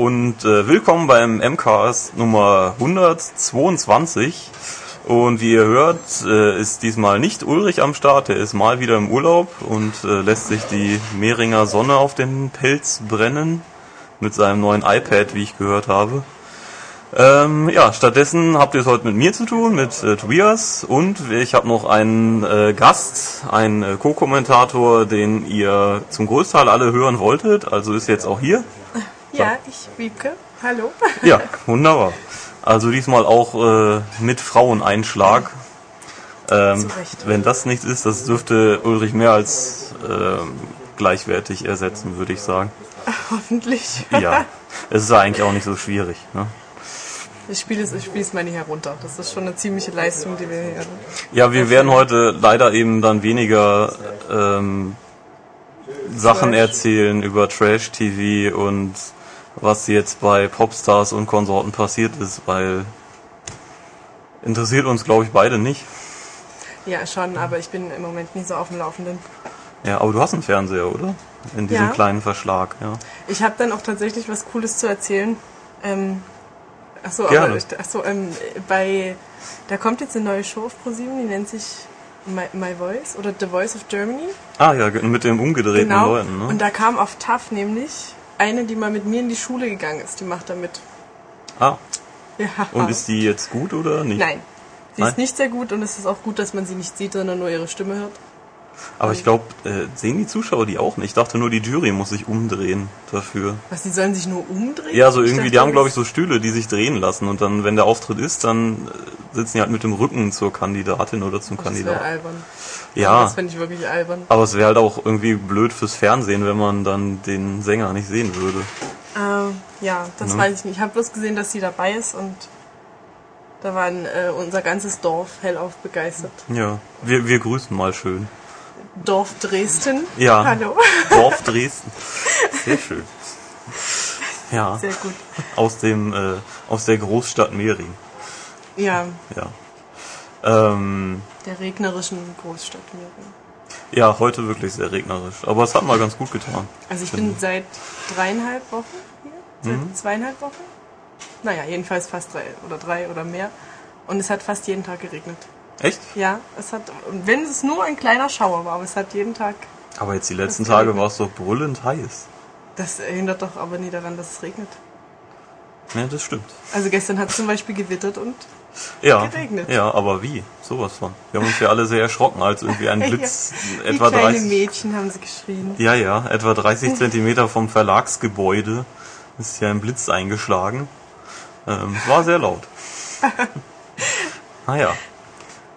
Und äh, willkommen beim MCAS Nummer 122. Und wie ihr hört, äh, ist diesmal nicht Ulrich am Start, er ist mal wieder im Urlaub und äh, lässt sich die Mehringer Sonne auf den Pelz brennen mit seinem neuen iPad, wie ich gehört habe. Ähm, ja, stattdessen habt ihr es heute mit mir zu tun, mit äh, Tobias und ich habe noch einen äh, Gast, einen äh, Co-Kommentator, den ihr zum Großteil alle hören wolltet, also ist jetzt auch hier. Ja, ich Wiebke. Hallo. Ja, wunderbar. Also diesmal auch äh, mit Fraueneinschlag. Ähm, wenn das nichts ist, das dürfte Ulrich mehr als ähm, gleichwertig ersetzen, würde ich sagen. Hoffentlich. Ja, es ist ja eigentlich auch nicht so schwierig. Ne? Ich spiele es, ich spiele es mal nicht herunter. Das ist schon eine ziemliche Leistung, die wir hier. Ja, wir werden heute leider eben dann weniger ähm, Sachen erzählen über Trash-TV und was jetzt bei Popstars und Konsorten passiert ist, weil interessiert uns, glaube ich, beide nicht. Ja, schon, aber ich bin im Moment nicht so auf dem Laufenden. Ja, aber du hast einen Fernseher, oder? In diesem Ja. kleinen Verschlag, ja. Ich habe dann auch tatsächlich was Cooles zu erzählen. Ähm, achso, Gerne. aber achso, ähm, bei da kommt jetzt eine neue Show auf ProSieben, die nennt sich My, My Voice oder The Voice of Germany. Ah ja, mit dem umgedrehten Genau. Leuten, ne? Und da kam auf TAF nämlich eine, die mal mit mir in die Schule gegangen ist. Die macht da mit. ah, Ja. und ist die jetzt gut oder nicht? Nein. Sie Nein? ist nicht sehr gut und es ist auch gut, dass man sie nicht sieht, sondern nur ihre Stimme hört. Aber ich glaube, äh, sehen die Zuschauer die auch nicht? Ich dachte nur, die Jury muss sich umdrehen dafür. Was, die sollen sich nur umdrehen? Ja, so irgendwie, die haben, glaube das- ich, so Stühle, die sich drehen lassen und dann, wenn der Auftritt ist, dann äh, sitzen die halt mit dem Rücken zur Kandidatin oder zum Das Kandidaten. albern. Ja, Das finde ich wirklich albern. aber es wäre halt auch irgendwie blöd fürs Fernsehen, wenn man dann den Sänger nicht sehen würde. Ähm, ja, das Ne? weiß ich nicht. Ich habe bloß gesehen, dass sie dabei ist und da war äh, unser ganzes Dorf hellauf begeistert. Ja, wir, wir grüßen mal schön. Dorf Dresden. Ja. Hallo. Dorf Dresden. Sehr schön. Ja, Sehr gut. aus dem, äh, aus der Großstadt Mehring. Ja, Ja. Ähm, der regnerischen Großstadt. Mehring. ja, heute wirklich sehr regnerisch. Aber es hat mal ganz gut getan. Also ich bin seit dreieinhalb Wochen hier, seit Mhm. zweieinhalb Wochen. Naja, jedenfalls fast drei oder drei oder mehr. Und es hat fast jeden Tag geregnet. Echt? Ja, es hat, wenn es nur ein kleiner Schauer war, aber es hat jeden Tag, Aber jetzt die letzten Tage war es doch brüllend heiß. das erinnert doch aber nie daran, dass es regnet. Ja, das stimmt. Also gestern hat es zum Beispiel gewittert und Ja, Geregnet. ja, aber wie? Sowas von. Wir haben uns ja alle sehr erschrocken, als irgendwie ein Blitz wie etwa kleine 30, Mädchen haben sie geschrien. ja, ja, etwa 30 Zentimeter vom Verlagsgebäude ist hier ein Blitz eingeschlagen. Ähm, war sehr laut. naja.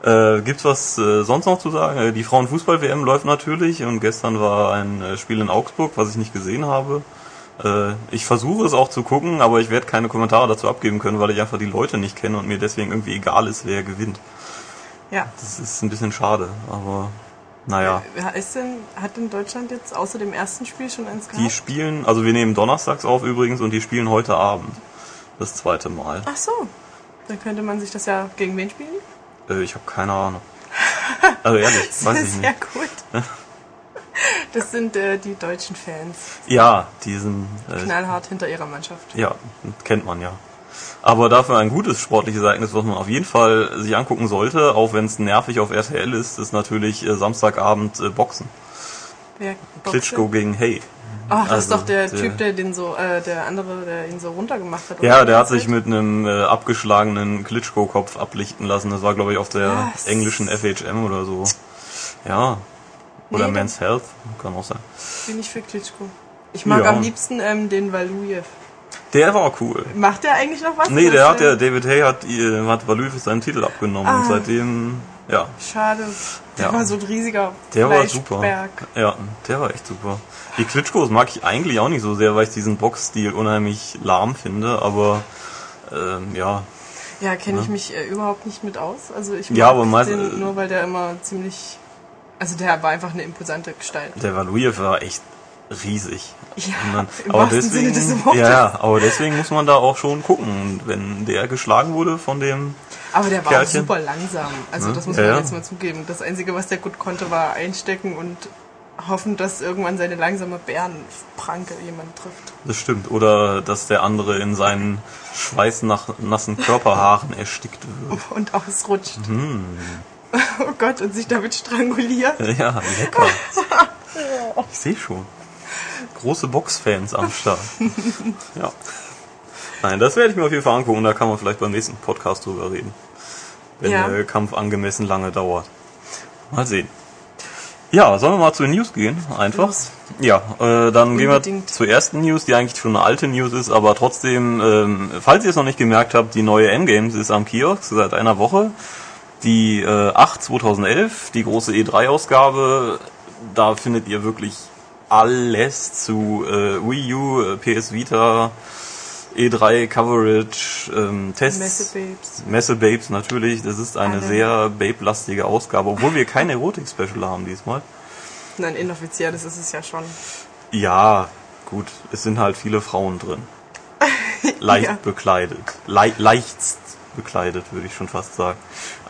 Äh, gibt's was äh, sonst noch zu sagen? Äh, die Frauenfußball-WM läuft natürlich und gestern war ein äh, Spiel in Augsburg, was ich nicht gesehen habe. Äh, ich versuche es auch zu gucken, aber ich werde keine Kommentare dazu abgeben können, weil ich einfach die Leute nicht kenne und mir deswegen irgendwie egal ist, wer gewinnt. Ja. Das ist ein bisschen schade, aber naja. Ist denn, hat denn Deutschland jetzt außer dem ersten Spiel schon eins Die gehabt? spielen, also wir nehmen donnerstags auf übrigens und die spielen heute Abend. Das zweite Mal. Ach so. Dann könnte man sich das ja gegen wen spielen? Äh, ich habe keine Ahnung. Also ehrlich, weiß ich Sehr nicht. gut. Das sind äh, die deutschen Fans. Ja, diesen, äh, Knallhart hinter ihrer Mannschaft. ja, kennt man ja. Aber dafür ein gutes sportliches Ereignis, was man auf jeden Fall sich angucken sollte, auch wenn es nervig auf RTL ist, ist natürlich äh, Samstagabend äh, Boxen. Wer boxt Klitschko gegen Hey. Ach, das ist Also, doch der, der- Typ, der den so, äh, der andere, der ihn so runtergemacht hat. Ja, der hat sich mit einem äh, abgeschlagenen Klitschko-Kopf ablichten lassen. Das war, glaube ich, auf der Was? englischen FHM oder so. Ja. Oder Nee, Men's Health. Kann auch sein. Bin ich für Klitschko. Ich mag Ja. am liebsten ähm, den Valujev. Der war cool. Macht der eigentlich noch was? Nee, der hat ja, David Hay hat, äh, hat Valuev seinen Titel abgenommen und Ah. seitdem, ja, Schade. Der Ja. war so ein riesiger der war super. Fleischberg. Ja, der war echt super. Die Klitschkos mag ich eigentlich auch nicht so sehr, weil ich diesen Boxstil unheimlich lahm finde, aber ähm, ja, Ja, kenne ich mich äh, überhaupt nicht mit aus. Also ich Ja, mag aber meist- den nur, weil der immer ziemlich... Also der war einfach eine imposante Gestalt. der Valuev war echt riesig. Ja, im aber deswegen, ja, ja, aber deswegen muss man da auch schon gucken, wenn der geschlagen wurde von dem, Aber der war auch Kerlchen. super langsam. Also Ja, das muss ja, man ja. jetzt mal zugeben. Das Einzige, was der gut konnte, war einstecken und hoffen, dass irgendwann seine langsame Bärenpranke jemand trifft. Das stimmt. Oder dass der andere in seinen schweißnassen Körperhaaren erstickt wird. Und ausrutscht. Oh Gott, und sich damit stranguliert. Ja, lecker. Ich sehe schon. Große Boxfans am Start. Ja. Nein, das werde ich mir auf jeden Fall angucken. Da kann man vielleicht beim nächsten Podcast drüber reden. Wenn Ja. der Kampf angemessen lange dauert. Mal sehen. Ja, sollen wir mal zu den News gehen? Einfach. Los. Ja, äh, dann gehen wir Unbedingt. zur ersten News, die eigentlich schon eine alte News ist, aber trotzdem, ähm, falls ihr es noch nicht gemerkt habt, die neue M-Games ist am Kiosk seit einer Woche. Die äh, 8 2011, die große E3-Ausgabe, da findet ihr wirklich alles zu äh, Wii U, äh, PS Vita, E3 Coverage, ähm, Tests. Messebabes. Messe-Babes natürlich, das ist eine Alle. sehr Babe-lastige Ausgabe, obwohl wir kein Erotik-Special haben diesmal. Nein, inoffizielles ist es ja schon. Ja, gut, es sind halt viele Frauen drin. Leicht Ja. bekleidet. Le leichtst bekleidet, würde ich schon fast sagen.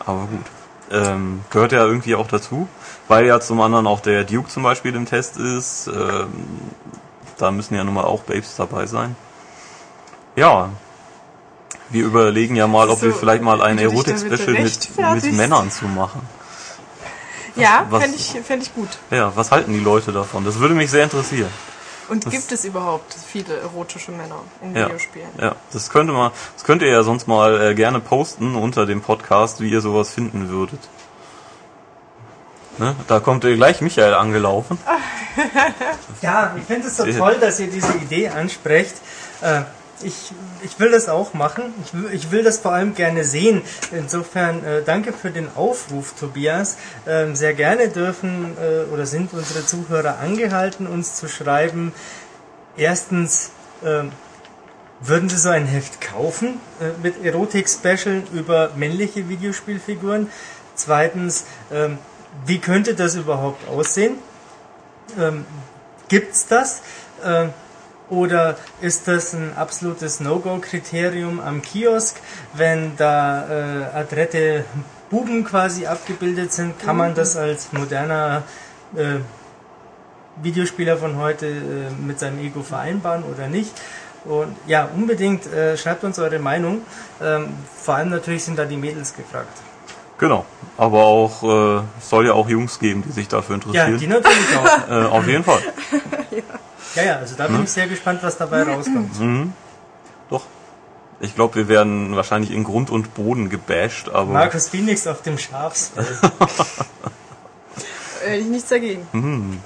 Aber gut. Ähm, gehört ja irgendwie auch dazu, weil ja zum anderen auch der Duke zum Beispiel im Test ist. Ähm, da müssen ja nun mal auch Babes dabei sein. Ja. Wir überlegen ja mal, ob So, wir vielleicht mal ein Erotik-Special mit, mit. Männern zu machen. Ja, fände ich, fänd ich gut. Ja, was halten die Leute davon? Das würde mich sehr interessieren. Und gibt es überhaupt viele erotische Männer in Ja, Videospielen? ja, das könnte man, das könnt ihr ja sonst mal äh, gerne posten unter dem Podcast, wie ihr sowas finden würdet. Ne? Da kommt äh, gleich Michael angelaufen. Ja, ich finde es so toll, dass ihr diese Idee ansprecht. Äh, ich, ich will das auch machen. Ich will, ich will das vor allem gerne sehen. Insofern äh, danke für den Aufruf, Tobias. Ähm, sehr gerne dürfen äh, oder sind unsere Zuhörer angehalten, uns zu schreiben. Erstens, ähm, würden Sie so ein Heft kaufen äh, mit Erotik-Special über männliche Videospielfiguren? Zweitens, ähm, wie könnte das überhaupt aussehen? Ähm, gibt's das? Oder ist das ein absolutes No-Go-Kriterium am Kiosk, wenn da äh, adrette Buben quasi abgebildet sind? Kann man das als moderner äh, Videospieler von heute äh, mit seinem Ego vereinbaren oder nicht? Und ja, unbedingt äh, schreibt uns eure Meinung. Ähm, vor allem natürlich sind da die Mädels gefragt. Genau. Aber auch, äh, es soll ja auch Jungs geben, die sich dafür Ja, interessieren. die natürlich auch. äh, auf jeden Fall. Ja, ja, also da bin ich sehr gespannt, was dabei rauskommt. Doch. Ich glaube, wir werden wahrscheinlich in Grund und Boden gebasht, aber Markus Phoenix auf dem Schafsfell. Äh, ich nichts dagegen. Hm.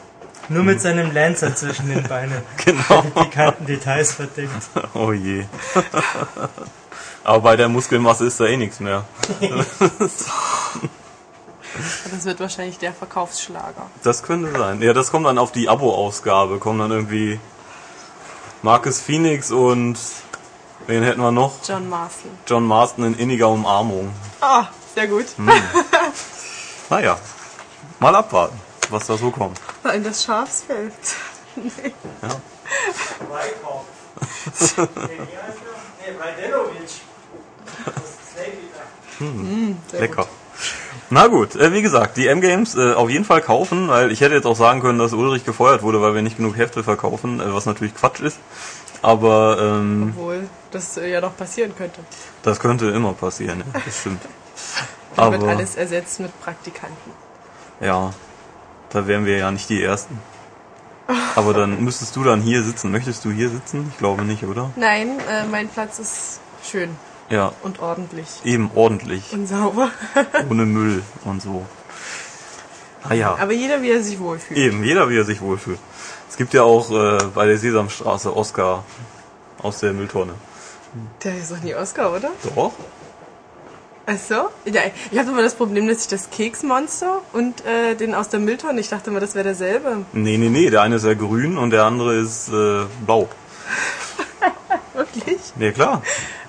Nur mit seinem Lancer zwischen den Beinen. genau. Pikanten Details verdeckt. Oh je. aber bei der Muskelmasse ist da eh nichts mehr. Das wird wahrscheinlich der Verkaufsschlager. Das könnte sein. Ja, das kommt dann auf die Abo-Ausgabe. Kommen dann irgendwie Marcus Phoenix und wen hätten wir noch? John Marston. John Marston in inniger Umarmung. Ah, sehr gut. Naja, mal abwarten, was da so kommt. In das Schafsfeld. Ja. Weichhoff. nee, Rajdenovic. Sehr Lecker. Na gut, äh, wie gesagt, die M-Games äh, auf jeden Fall kaufen, weil ich hätte jetzt auch sagen können, dass Ulrich gefeuert wurde, weil wir nicht genug Hefte verkaufen, äh, was natürlich Quatsch ist. Aber ähm, Obwohl das äh, ja noch passieren könnte. das könnte immer passieren, ja, das stimmt. Da wird Aber alles ersetzt mit Praktikanten. ja, da wären wir ja nicht die Ersten. Aber dann müsstest du dann hier sitzen. Möchtest du hier sitzen? Ich glaube nicht, oder? Nein, äh, mein Platz ist schön Ja, und ordentlich. eben ordentlich, Und sauber. ohne Müll und so. Ah ja. Aber jeder, wie er sich wohlfühlt. Eben, jeder wie er sich wohlfühlt. Es gibt ja auch äh, bei der Sesamstraße Oscar aus der Mülltonne. Der ist doch nie Oscar, oder? Doch? Ach so? Ja, ich habe immer das Problem, dass ich das Keksmonster und äh, den aus der Mülltonne, ich dachte immer, das wäre derselbe. Nee, nee, nee. Der eine ist ja grün und der andere ist äh, blau. Wirklich? Nee, klar.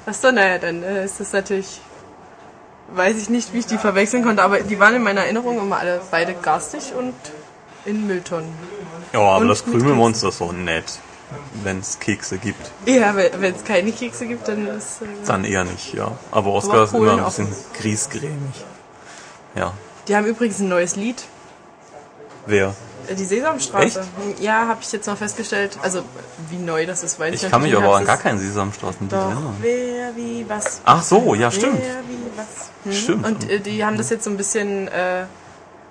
Ach so, naja, dann äh, ist das natürlich... Weiß ich nicht, wie ich die verwechseln konnte, aber die waren in meiner Erinnerung immer alle beide garstig und in Mülltonnen. Ja, aber Und das Krümelmonster ist doch nett. Wenn es Kekse gibt. Ja, wenn es keine Kekse gibt, dann ist... Äh, Dann eher nicht, ja. Aber Oscar Aber ist immer ein bisschen griesgrämig. Ja. die haben übrigens ein neues Lied. Wer? Die Sesamstraße. Echt? Ja, habe ich jetzt noch festgestellt. Also, wie neu das ist, weiß ich, Ich kann mich aber nicht. an gar keinen Sesamstraßen Doch, erinnern. wer, wie, was. Ach so, ja, stimmt. Wer, wie, was. Hm? Stimmt. Und äh, die haben das jetzt so ein bisschen äh,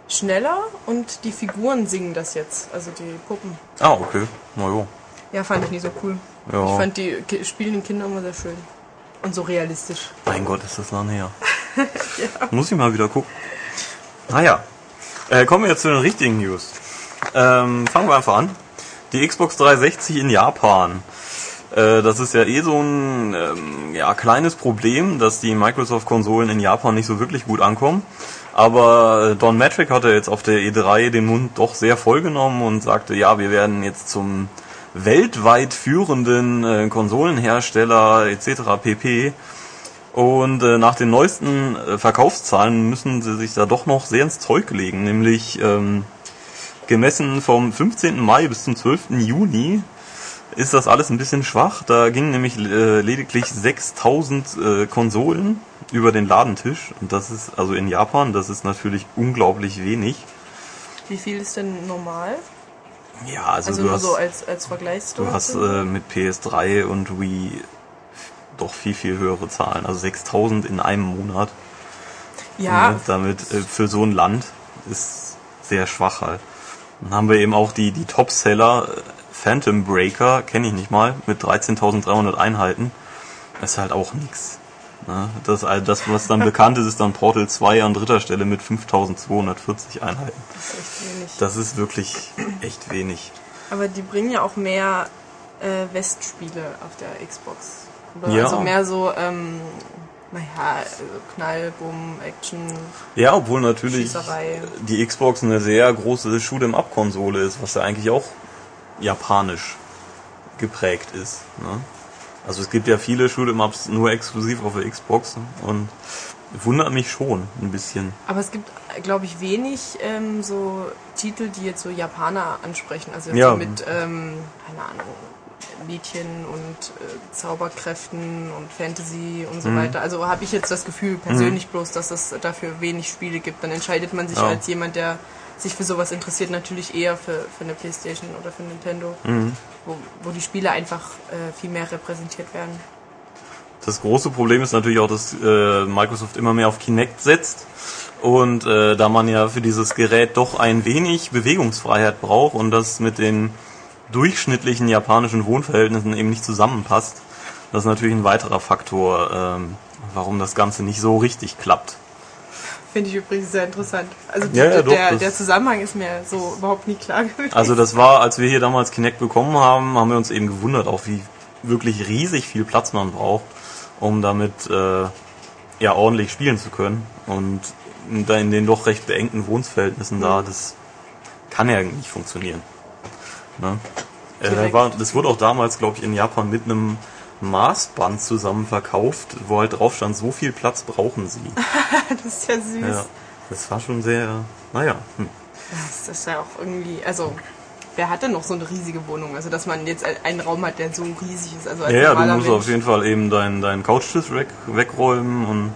schneller und die Figuren singen das jetzt. Also die Puppen. Ah, okay. Na jo. Ja, fand ich nicht so cool. Ja. Ich fand die spielenden Kinder immer sehr schön. Und so realistisch. Mein Gott, ist das lange her. Muss ich mal wieder gucken. Naja, äh, kommen wir jetzt zu den richtigen News. Ähm, fangen wir einfach an. Die Xbox 360 in Japan. Äh, das ist ja eh so ein ähm, ja, kleines Problem, dass die Microsoft-Konsolen in Japan nicht so wirklich gut ankommen. Aber äh, Don Matrick hatte jetzt auf der E3 den Mund doch sehr vollgenommen und sagte, ja, wir werden jetzt zum weltweit führenden äh, Konsolenhersteller etc. pp. Und äh, nach den neuesten äh, Verkaufszahlen müssen sie sich da doch noch sehr ins Zeug legen, nämlich ähm, gemessen vom 15. Mai bis zum 12. Juni ist das alles ein bisschen schwach. Da gingen nämlich äh, lediglich 6000 äh, Konsolen über den Ladentisch. Und das ist also in Japan, das ist natürlich unglaublich wenig. Wie viel ist denn normal? Ja, also, Also du nur hast, so als, als Vergleichsdose? du hast äh, mit PS3 und Wii doch viel, viel höhere Zahlen. Also 6000 in einem Monat. ja, Ne, damit äh, für so ein Land ist sehr schwach halt. Dann haben wir eben auch die, die Top-Seller äh, Phantom Breaker, kenne ich nicht mal, mit 13.300 Einheiten. Das ist halt auch nix. Ne? Das, äh, das, was dann bekannt ist, ist dann Portal 2 an dritter Stelle mit 5.240 Einheiten. das ist echt wenig. Das ist wirklich echt wenig. Aber die bringen ja auch mehr äh, Westspiele auf der Xbox. Oder Ja. Also mehr so, ähm, naja, also Knall, Bumm, Action. Ja, obwohl natürlich Schießerei. die Xbox eine sehr große Shoot'em-up-Konsole ist, was ja eigentlich auch japanisch geprägt ist. Ne? Also es gibt ja viele Shoot'em-ups nur exklusiv auf der Xbox und wundert mich schon ein bisschen. Aber es gibt, glaube ich, wenig ähm, so Titel, die jetzt so Japaner ansprechen. Also Ja. so mit, ähm, keine Ahnung, Mädchen und äh, Zauberkräften und Fantasy und Mhm. so weiter. Also habe ich jetzt das Gefühl persönlich bloß, dass es dafür wenig Spiele gibt. Dann entscheidet man sich Ja. als jemand, der sich für sowas interessiert, natürlich eher für, für eine Playstation oder für Nintendo, Mhm. wo, wo die Spiele einfach äh, viel mehr repräsentiert werden. Das große Problem ist natürlich auch, dass äh, Microsoft immer mehr auf Kinect setzt. Und äh, da man ja für dieses Gerät doch ein wenig Bewegungsfreiheit braucht und das mit den durchschnittlichen japanischen Wohnverhältnissen eben nicht zusammenpasst, das ist natürlich ein weiterer Faktor, ähm, warum das Ganze nicht so richtig klappt. Finde ich übrigens sehr interessant. Also Ja, ja, doch, der, der Zusammenhang ist mir so überhaupt nie klar gewesen. Also das war, als wir hier damals Kinect bekommen haben, haben wir uns eben gewundert, auch wie wirklich riesig viel Platz man braucht, um damit äh, ja ordentlich spielen zu können. Und da in den doch recht beengten Wohnverhältnissen da, das kann ja nicht funktionieren. Ne? Äh, war, das wurde auch damals, glaube ich, in Japan mit einem Maßband zusammen verkauft, wo halt drauf stand, so viel Platz brauchen sie. das ist ja süß. Ja, das war schon sehr, naja. Hm. Das ist ja auch irgendwie, also wer hat denn noch so eine riesige Wohnung? Also dass man jetzt einen Raum hat, der so riesig ist. Also als Ja, ja, du musst Mensch. auf jeden Fall eben deinen dein Couchtisch weg, wegräumen und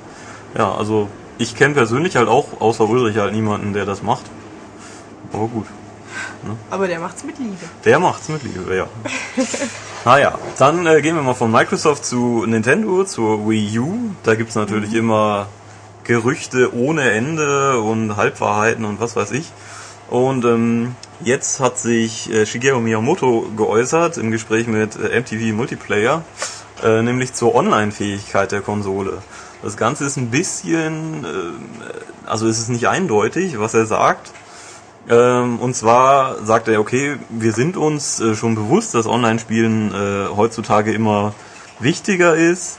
ja, also ich kenne persönlich halt auch, außer Ulrich halt niemanden, der das macht. Aber gut, Aber der macht's mit Liebe. der macht's mit Liebe, ja. naja, dann äh, gehen wir mal von Microsoft zu Nintendo, zur Wii U. Da gibt's natürlich immer Gerüchte ohne Ende und Halbwahrheiten und was weiß ich. Und ähm, jetzt hat sich äh, Shigeru Miyamoto geäußert im Gespräch mit äh, MTV Multiplayer, äh, nämlich zur Online-Fähigkeit der Konsole. Das Ganze ist ein bisschen, äh, also es ist nicht eindeutig, was er sagt. Ähm, und zwar sagt er, okay, wir sind uns äh, schon bewusst, dass Online-Spielen äh, heutzutage immer wichtiger ist.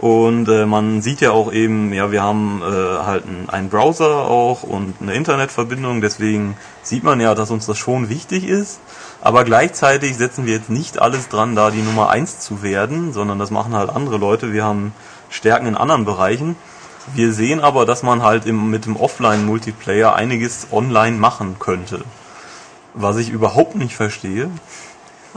Und äh, man sieht ja auch eben, ja, wir haben halt einen Browser auch und eine Internetverbindung, deswegen sieht man ja, dass uns das schon wichtig ist. Aber gleichzeitig setzen wir jetzt nicht alles dran, da die Nummer eins zu werden, sondern das machen halt andere Leute. Wir haben Stärken in anderen Bereichen. Wir sehen aber, dass man halt im, mit dem Offline-Multiplayer einiges online machen könnte. Was ich überhaupt nicht verstehe.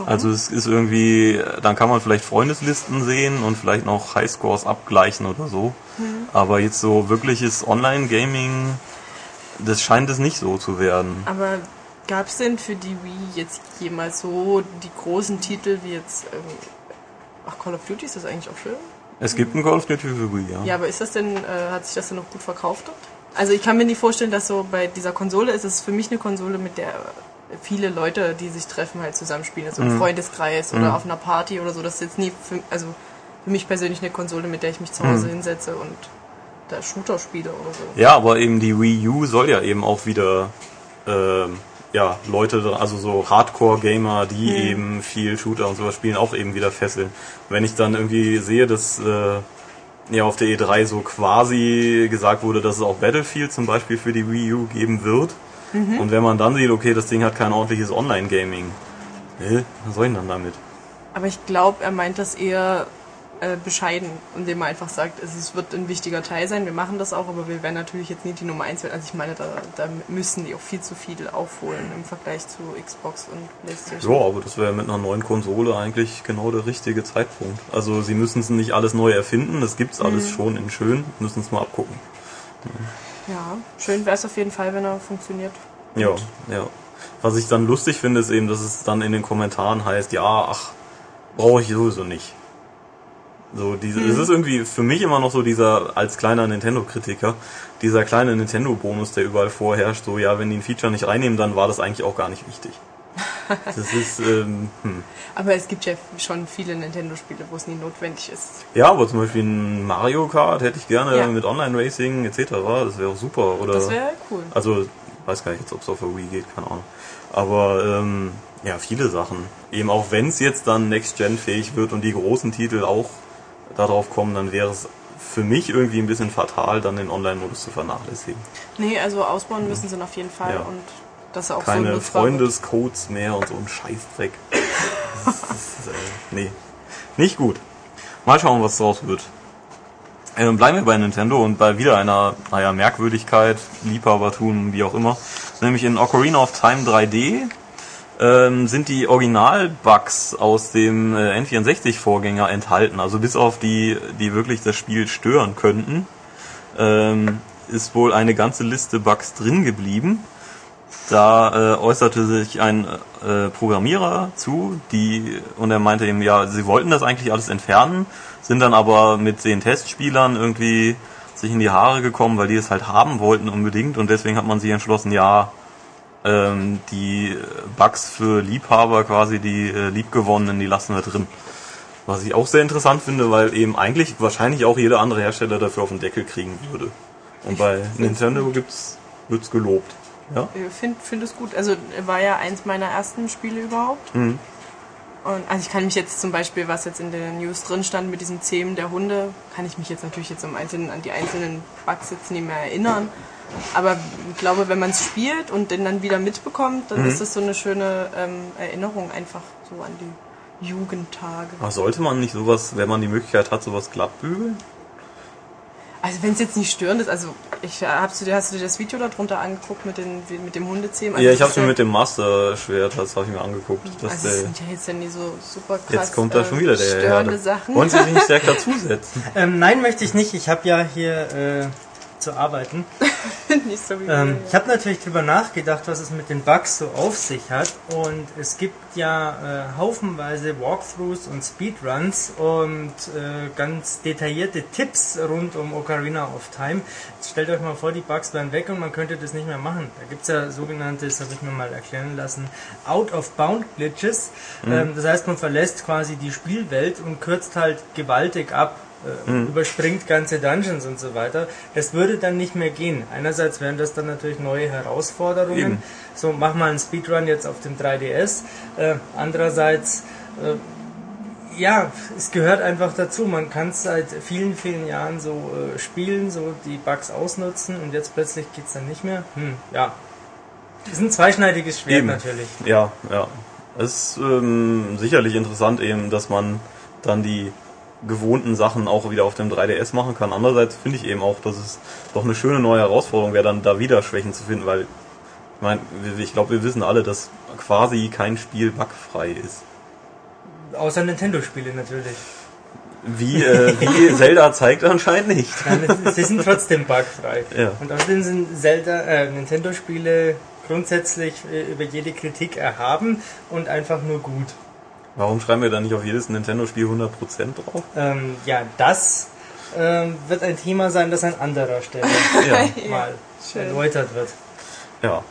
Also es ist irgendwie, dann kann man vielleicht Freundeslisten sehen und vielleicht noch Highscores abgleichen oder so. Aber jetzt so wirkliches Online-Gaming, das scheint es nicht so zu werden. Aber Gab es denn für die Wii jetzt jemals so die großen Titel wie jetzt. Ähm, ach, Call of Duty ist das eigentlich auch schön? Es gibt ein Call of Duty für Wii, ja. Ja, aber ist das denn, äh, hat sich das denn noch gut verkauft dort? Also ich kann mir nicht vorstellen, dass so bei dieser Konsole ist es für mich eine Konsole, mit der viele Leute, die sich treffen, halt zusammenspielen. Also im Freundeskreis oder auf einer Party oder so. Das ist jetzt nie, für, also für mich persönlich eine Konsole, mit der ich mich zu Hause hinsetze und da Shooter spiele oder so. Ja, aber eben die Wii U soll ja eben auch wieder ähm, ja, Leute, also so Hardcore-Gamer, die eben viel Shooter und sowas spielen, auch eben wieder fesseln. Wenn ich dann irgendwie sehe, dass äh, ja auf der E3 so quasi gesagt wurde, dass es auch Battlefield zum Beispiel für die Wii U geben wird. Und wenn man dann sieht, okay, das Ding hat kein ordentliches Online-Gaming, äh, was soll ich denn dann damit? Aber ich glaube, er meint das eher äh, bescheiden, indem er einfach sagt, es, es wird ein wichtiger Teil sein, wir machen das auch, aber wir werden natürlich jetzt nicht die Nummer 1 werden. Also ich meine, da, da müssen die auch viel zu viel aufholen im Vergleich zu Xbox und Playstation. Ja, aber das wäre mit einer neuen Konsole eigentlich genau der richtige Zeitpunkt. Also sie müssen es nicht alles neu erfinden, das gibt's alles schon in schön, müssen es mal abgucken. Ja, schön wäre es auf jeden Fall, wenn er funktioniert. Ja, ja. Was ich dann lustig finde, ist eben, dass es dann in den Kommentaren heißt, ja, ach, brauche ich sowieso nicht. So, diese, es ist irgendwie für mich immer noch so dieser, als kleiner Nintendo-Kritiker, dieser kleine Nintendo-Bonus, der überall vorherrscht, so, ja, wenn die ein Feature nicht reinnehmen, dann war das eigentlich auch gar nicht wichtig. Das ist, ähm, hm. Aber es gibt ja schon viele Nintendo-Spiele, wo es nie notwendig ist. Ja, aber zum Beispiel ein Mario Kart hätte ich gerne Ja. mit Online-Racing etc. Das wäre auch super. Oder Das wäre cool. Also, weiß gar nicht jetzt, ob es auf der Wii geht, keine Ahnung. Aber ähm, ja, viele Sachen. Eben auch wenn es jetzt dann Next-Gen-fähig wird und die großen Titel auch darauf kommen, dann wäre es für mich irgendwie ein bisschen fatal, dann den Online-Modus zu vernachlässigen. Nee, also ausbauen müssen sie auf jeden Fall Ja. und dass er auch so Keine wird. Freundescodes mehr und so ein Scheißdreck. Das ist, das ist, äh, nee, nicht gut. Mal schauen, was draus wird. Ähm, bleiben wir bei Nintendo und bei wieder einer, naja, Merkwürdigkeit, Liebhabertum, wie auch immer. Nämlich in Ocarina of Time 3D ähm, sind die Original-Bugs aus dem äh, N64-Vorgänger enthalten. Also bis auf die, die wirklich das Spiel stören könnten, ähm, ist wohl eine ganze Liste Bugs drin geblieben. Da äh, äußerte sich ein äh, Programmierer zu, die und er meinte eben, ja, sie wollten das eigentlich alles entfernen, sind dann aber mit den Testspielern irgendwie sich in die Haare gekommen, weil die es halt haben wollten unbedingt und deswegen hat man sich entschlossen, ja, ähm, die Bugs für Liebhaber quasi, die äh, liebgewonnenen, die lassen wir drin. Was ich auch sehr interessant finde, weil eben eigentlich wahrscheinlich auch jeder andere Hersteller dafür auf den Deckel kriegen würde. Und bei Nintendo gibt's, wird's gelobt. Ja? Ich finde find es gut. Also war ja eins meiner ersten Spiele überhaupt. Mhm. Und also ich kann mich jetzt zum Beispiel, was jetzt in der News drin stand mit diesem Zähmen der Hunde, kann ich mich jetzt natürlich jetzt im Einzelnen an die einzelnen Bugs jetzt nicht mehr erinnern. Aber ich glaube, wenn man es spielt und den dann wieder mitbekommt, dann ist das so eine schöne ähm, Erinnerung einfach so an die Jugendtage. Aber sollte man nicht sowas, wenn man die Möglichkeit hat, sowas glatt bügeln? Also wenn es jetzt nicht störend ist, also ich hast du dir hast du dir das Video darunter angeguckt mit den mit dem Hundezähmen? Also ja, ich das habe ist mir mit dem Master-Schwert, das habe ich mir angeguckt. Also es der, sind ja jetzt ja nie so super krass jetzt kommt da äh, schon wieder der störende Herr. Sachen. Wollen Sie sich nicht stärker dazusetzen? Ähm, nein, möchte ich nicht. Ich habe ja hier äh, zu arbeiten. Nicht so wie Ähm, ich habe natürlich drüber nachgedacht, was es mit den Bugs so auf sich hat. Und es gibt ja äh, haufenweise Walkthroughs und Speedruns und äh, ganz detaillierte Tipps rund um Ocarina of Time. Jetzt stellt euch mal vor, die Bugs wären weg und man könnte das nicht mehr machen. Da gibt's ja sogenannte, das habe ich mir mal erklären lassen, Out-of-Bound-Glitches. Ähm, das heißt, man verlässt quasi die Spielwelt und kürzt halt gewaltig ab äh, überspringt ganze Dungeons und so weiter. Das würde dann nicht mehr gehen. Einerseits wären das dann natürlich neue Herausforderungen. Eben. So, mach mal einen Speedrun jetzt auf dem 3DS. Äh, andererseits, äh, ja, es gehört einfach dazu. Man kann es seit vielen, vielen Jahren so äh, spielen, so die Bugs ausnutzen und jetzt plötzlich geht's dann nicht mehr. Hm, ja. ist ein zweischneidiges Schwert Eben. natürlich. Ja, ja. Es ist ähm, sicherlich interessant eben, dass man dann die gewohnten Sachen auch wieder auf dem 3DS machen kann. Andererseits finde ich eben auch, dass es doch eine schöne neue Herausforderung wäre, dann da wieder Schwächen zu finden, weil ich meine, ich glaube, wir wissen alle, dass quasi kein Spiel bugfrei ist. Außer Nintendo-Spiele natürlich. Wie, äh, wie Zelda zeigt anscheinend nicht. Nein, sie sind trotzdem bugfrei. Ja. Und außerdem sind Zelda, äh, Nintendo-Spiele grundsätzlich äh, über jede Kritik erhaben und einfach nur gut. Warum schreiben wir da nicht auf jedes Nintendo-Spiel 100% drauf? Ähm, ja, das ähm, wird ein Thema sein, das an anderer Stelle Ja. mal Schön. erläutert wird. Ja.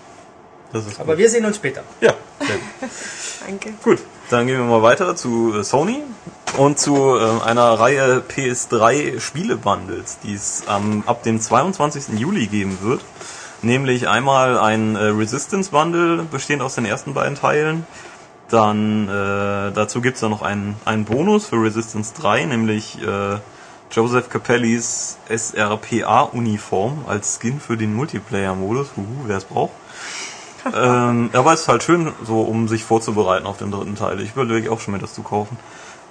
Das ist Aber gut. wir sehen uns später. Ja. Danke. Gut, dann gehen wir mal weiter zu äh, Sony und zu äh, einer Reihe PS3 Spiele-Bundles, die es ähm, ab dem 22. Juli geben wird. Nämlich einmal ein äh, Resistance Bundle, bestehend aus den ersten beiden Teilen. Dann äh, dazu gibt's dann noch einen, einen Bonus für Resistance 3, nämlich äh, Joseph Capellis SRPA-Uniform als Skin für den Multiplayer-Modus. Huhu, wer es braucht. ähm, aber es ist halt schön, so um sich vorzubereiten auf den dritten Teil. Ich überlege auch schon mir das zu kaufen.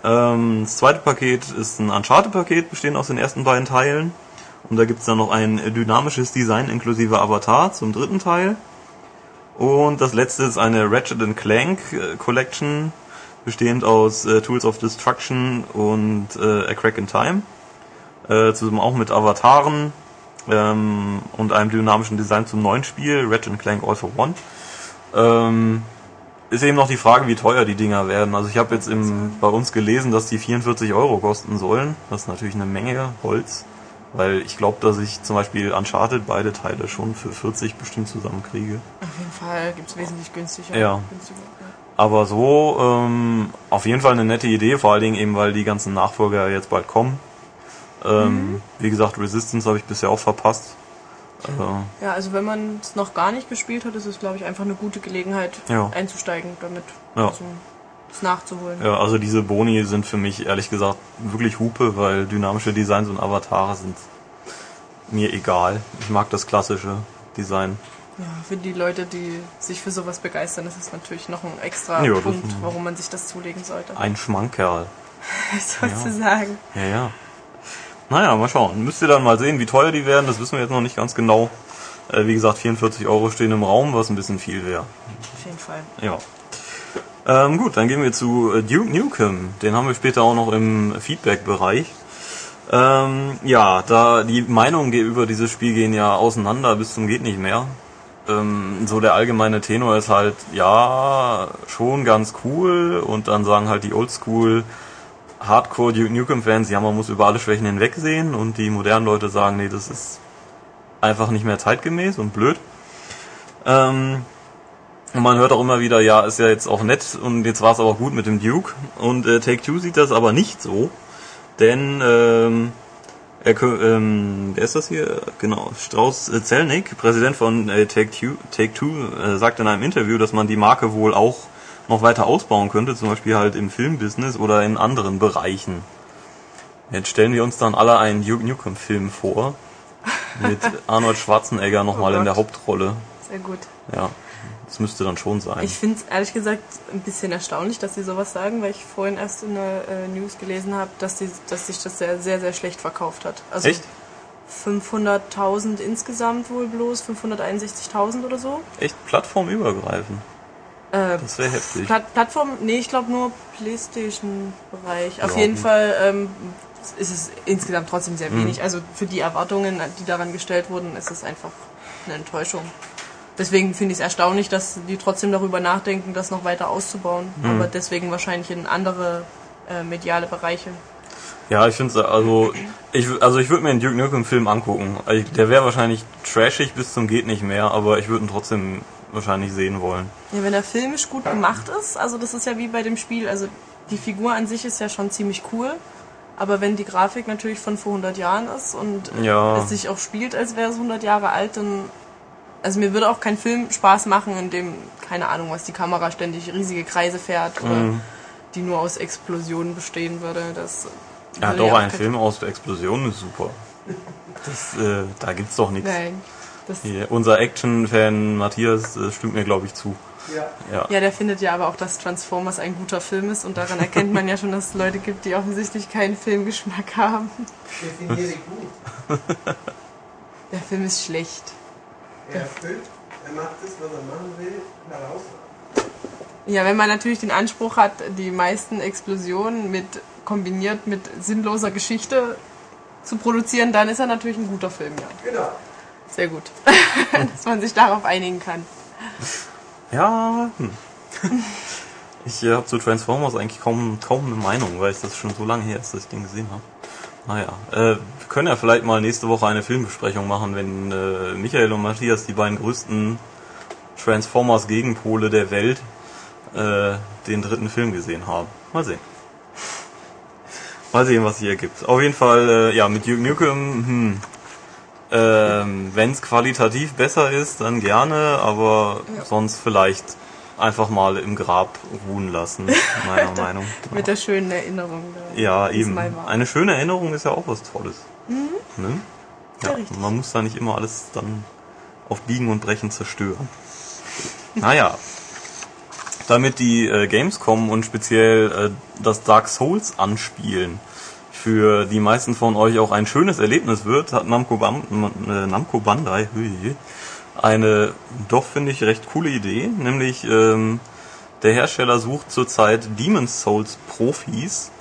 Ähm, das zweite Paket ist ein Uncharted-Paket, bestehend aus den ersten beiden Teilen. Und da gibt's dann noch ein dynamisches Design inklusive Avatar zum dritten Teil. Und das letzte ist eine Ratchet Clank äh, Collection, bestehend aus äh, Tools of Destruction und äh, A Crack in Time. Äh, zusammen auch mit Avataren ähm, und einem dynamischen Design zum neuen Spiel, Ratchet Clank All for One. Ähm, ist eben noch die Frage, wie teuer die Dinger werden. Also ich habe jetzt im, bei uns gelesen, dass die 44 Euro kosten sollen. Das ist natürlich eine Menge Holz. Weil ich glaube, dass ich zum Beispiel Uncharted beide Teile schon für 40 bestimmt zusammenkriege. Auf jeden Fall gibt es wesentlich günstiger. Ja. günstiger, ja. Aber so ähm, auf jeden Fall eine nette Idee, vor allen Dingen eben, weil die ganzen Nachfolger jetzt bald kommen. Ähm, Wie gesagt, Resistance habe ich bisher auch verpasst. Äh, Ja, also wenn man es noch gar nicht gespielt hat, ist es, glaube ich, einfach eine gute Gelegenheit, Ja. einzusteigen damit. Ja. Also, es nachzuholen. ja, also diese Boni sind für mich ehrlich gesagt wirklich Hupe, weil dynamische Designs und Avatare sind mir egal. Ich mag das klassische Design. Ja, für die Leute, die sich für sowas begeistern, ist es natürlich noch ein extra Ja, Punkt, warum man sich das zulegen sollte. Ein Schmankerl. Sozusagen. Ja, ja. Naja, mal schauen. Müsst ihr dann mal sehen, wie teuer die werden. Das wissen wir jetzt noch nicht ganz genau. Äh, wie gesagt, 44 Euro stehen im Raum, was ein bisschen viel wäre. Auf jeden Fall. Ja. Ähm, gut, dann gehen wir zu äh, Duke Nukem. Den haben wir später auch noch im Feedback-Bereich. Ähm, ja, da die Meinungen ge- über dieses Spiel gehen ja auseinander bis zum geht nicht mehr. Ähm, so der allgemeine Tenor ist halt, ja, schon ganz cool und dann sagen halt die Oldschool Hardcore Duke Nukem Fans, ja, man muss über alle Schwächen hinwegsehen und die modernen Leute sagen, nee, das ist einfach nicht mehr zeitgemäß und blöd. Ähm, und man hört auch immer wieder, ja, ist ja jetzt auch nett und jetzt war es aber auch gut mit dem Duke. Und äh, Take-Two sieht das aber nicht so. Denn, ähm, er, ähm, wer ist das hier? Genau, Strauß äh, Zelnick, Präsident von äh, Take-Two, Take-Two äh, sagt in einem Interview, dass man die Marke wohl auch noch weiter ausbauen könnte, zum Beispiel halt im Filmbusiness oder in anderen Bereichen. Jetzt stellen wir uns dann alle einen Duke Nukem-Film vor. Mit Arnold Schwarzenegger nochmal Oh in der. Hauptrolle. Sehr gut. Ja, das müsste dann schon sein. Ich finde es ehrlich gesagt ein bisschen erstaunlich, dass sie sowas sagen, weil ich vorhin erst in der äh, News gelesen habe, dass, die- dass sich das sehr, sehr, sehr schlecht verkauft hat. Also Echt? 500.000 insgesamt wohl bloß, 561.000 oder so. Echt plattformübergreifend. Äh, Das wäre heftig. Plat Plattform, nee, ich glaube nur PlayStation-Bereich. Auf jeden. Fall ähm, ist es insgesamt trotzdem sehr Mhm. wenig. Also für die Erwartungen, die daran gestellt wurden, ist es einfach eine Enttäuschung. Deswegen finde ich es erstaunlich, dass die trotzdem darüber nachdenken, das noch weiter auszubauen. Mhm. Aber deswegen wahrscheinlich in andere äh, mediale Bereiche. Ja, ich finde also ich also ich würde mir einen Duke Nukem Film angucken. Ich, der wäre wahrscheinlich trashig bis zum geht nicht mehr, aber ich würde ihn trotzdem wahrscheinlich sehen wollen. Ja, wenn er filmisch gut gemacht ist, also das ist ja wie bei dem Spiel, also die Figur an sich ist ja schon ziemlich cool, aber wenn die Grafik natürlich von vor 100 Jahren ist und Ja. es sich auch spielt, als wäre es 100 Jahre alt, dann also mir würde auch kein Film Spaß machen, in dem keine Ahnung, was die Kamera ständig riesige Kreise fährt oder Mhm. die nur aus Explosionen bestehen würde. Das Ja, würde doch ein Film aus Explosionen ist super. Das, äh, da gibt's doch nichts. Nein. Das, Hier, Unser Action-Fan Matthias äh, stimmt mir glaube ich zu. Ja. Ja. Ja, der findet ja aber auch, dass Transformers ein guter Film ist und daran erkennt man ja schon, dass es Leute gibt, die offensichtlich keinen Filmgeschmack haben. Definiere gut. Der Film ist schlecht. Er erfüllt, er macht das, was er machen will, herausragend. Ja, wenn man natürlich den Anspruch hat, die meisten Explosionen mit kombiniert mit sinnloser Geschichte zu produzieren, dann ist er natürlich ein guter Film, ja. Genau. Sehr gut. Dass man sich darauf einigen kann. Ja, hm. Ich äh, habe zu Transformers eigentlich kaum, kaum eine Meinung, weil ich das schon so lange her ist, dass ich den gesehen habe. Naja, äh, wir können ja vielleicht mal nächste Woche eine Filmbesprechung machen, wenn äh, Michael und Matthias, die beiden größten Transformers-Gegenpole der Welt, äh, den dritten Film gesehen haben. Mal sehen. Mal sehen, was sich ergibt. Auf jeden Fall, äh, ja, mit Duke Nukem, hm, ähm, wenn es qualitativ besser ist, dann gerne, aber Ja. sonst vielleicht einfach mal im Grab ruhen lassen, meiner Meinung. Mit der schönen Erinnerung. Ja, eben. Eine schöne Erinnerung ist ja auch was Tolles. Ne? Mhm. Ja, Ja, richtig. man muss da nicht immer alles dann auf Biegen und Brechen zerstören. naja. Damit die äh, Gamescom und speziell äh, das Dark Souls anspielen für die meisten von euch auch ein schönes Erlebnis wird, hat Namco, Bam äh, Namco Bandai eine doch finde ich recht coole Idee, nämlich ähm, der Hersteller sucht zurzeit Demon's Souls Profis,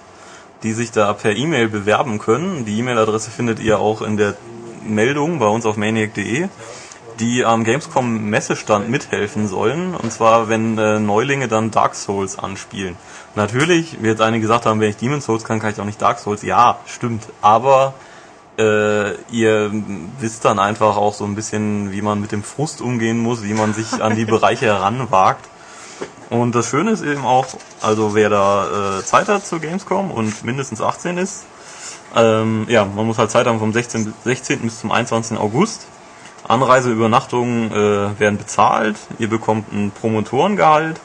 die sich da per E-Mail bewerben können. Die E-Mail-Adresse findet ihr auch in der Meldung bei uns auf maniac.de, die am Gamescom Messestand mithelfen sollen. Und zwar, wenn äh, Neulinge dann Dark Souls anspielen. Natürlich, wie jetzt einige gesagt haben, wenn ich Demon's Souls kann, kann ich auch nicht Dark Souls. Ja, stimmt. Aber äh, ihr wisst dann einfach auch so ein bisschen, wie man mit dem Frust umgehen muss, wie man sich an die Bereiche heranwagt. Und das Schöne ist eben auch, also wer da äh, Zeit hat zur Gamescom und mindestens 18 ist, ähm, ja, man muss halt Zeit haben vom 16, bis- 16. bis zum 21. August. Anreise, Übernachtungen äh, werden bezahlt. Ihr bekommt ein Promotorengehalt,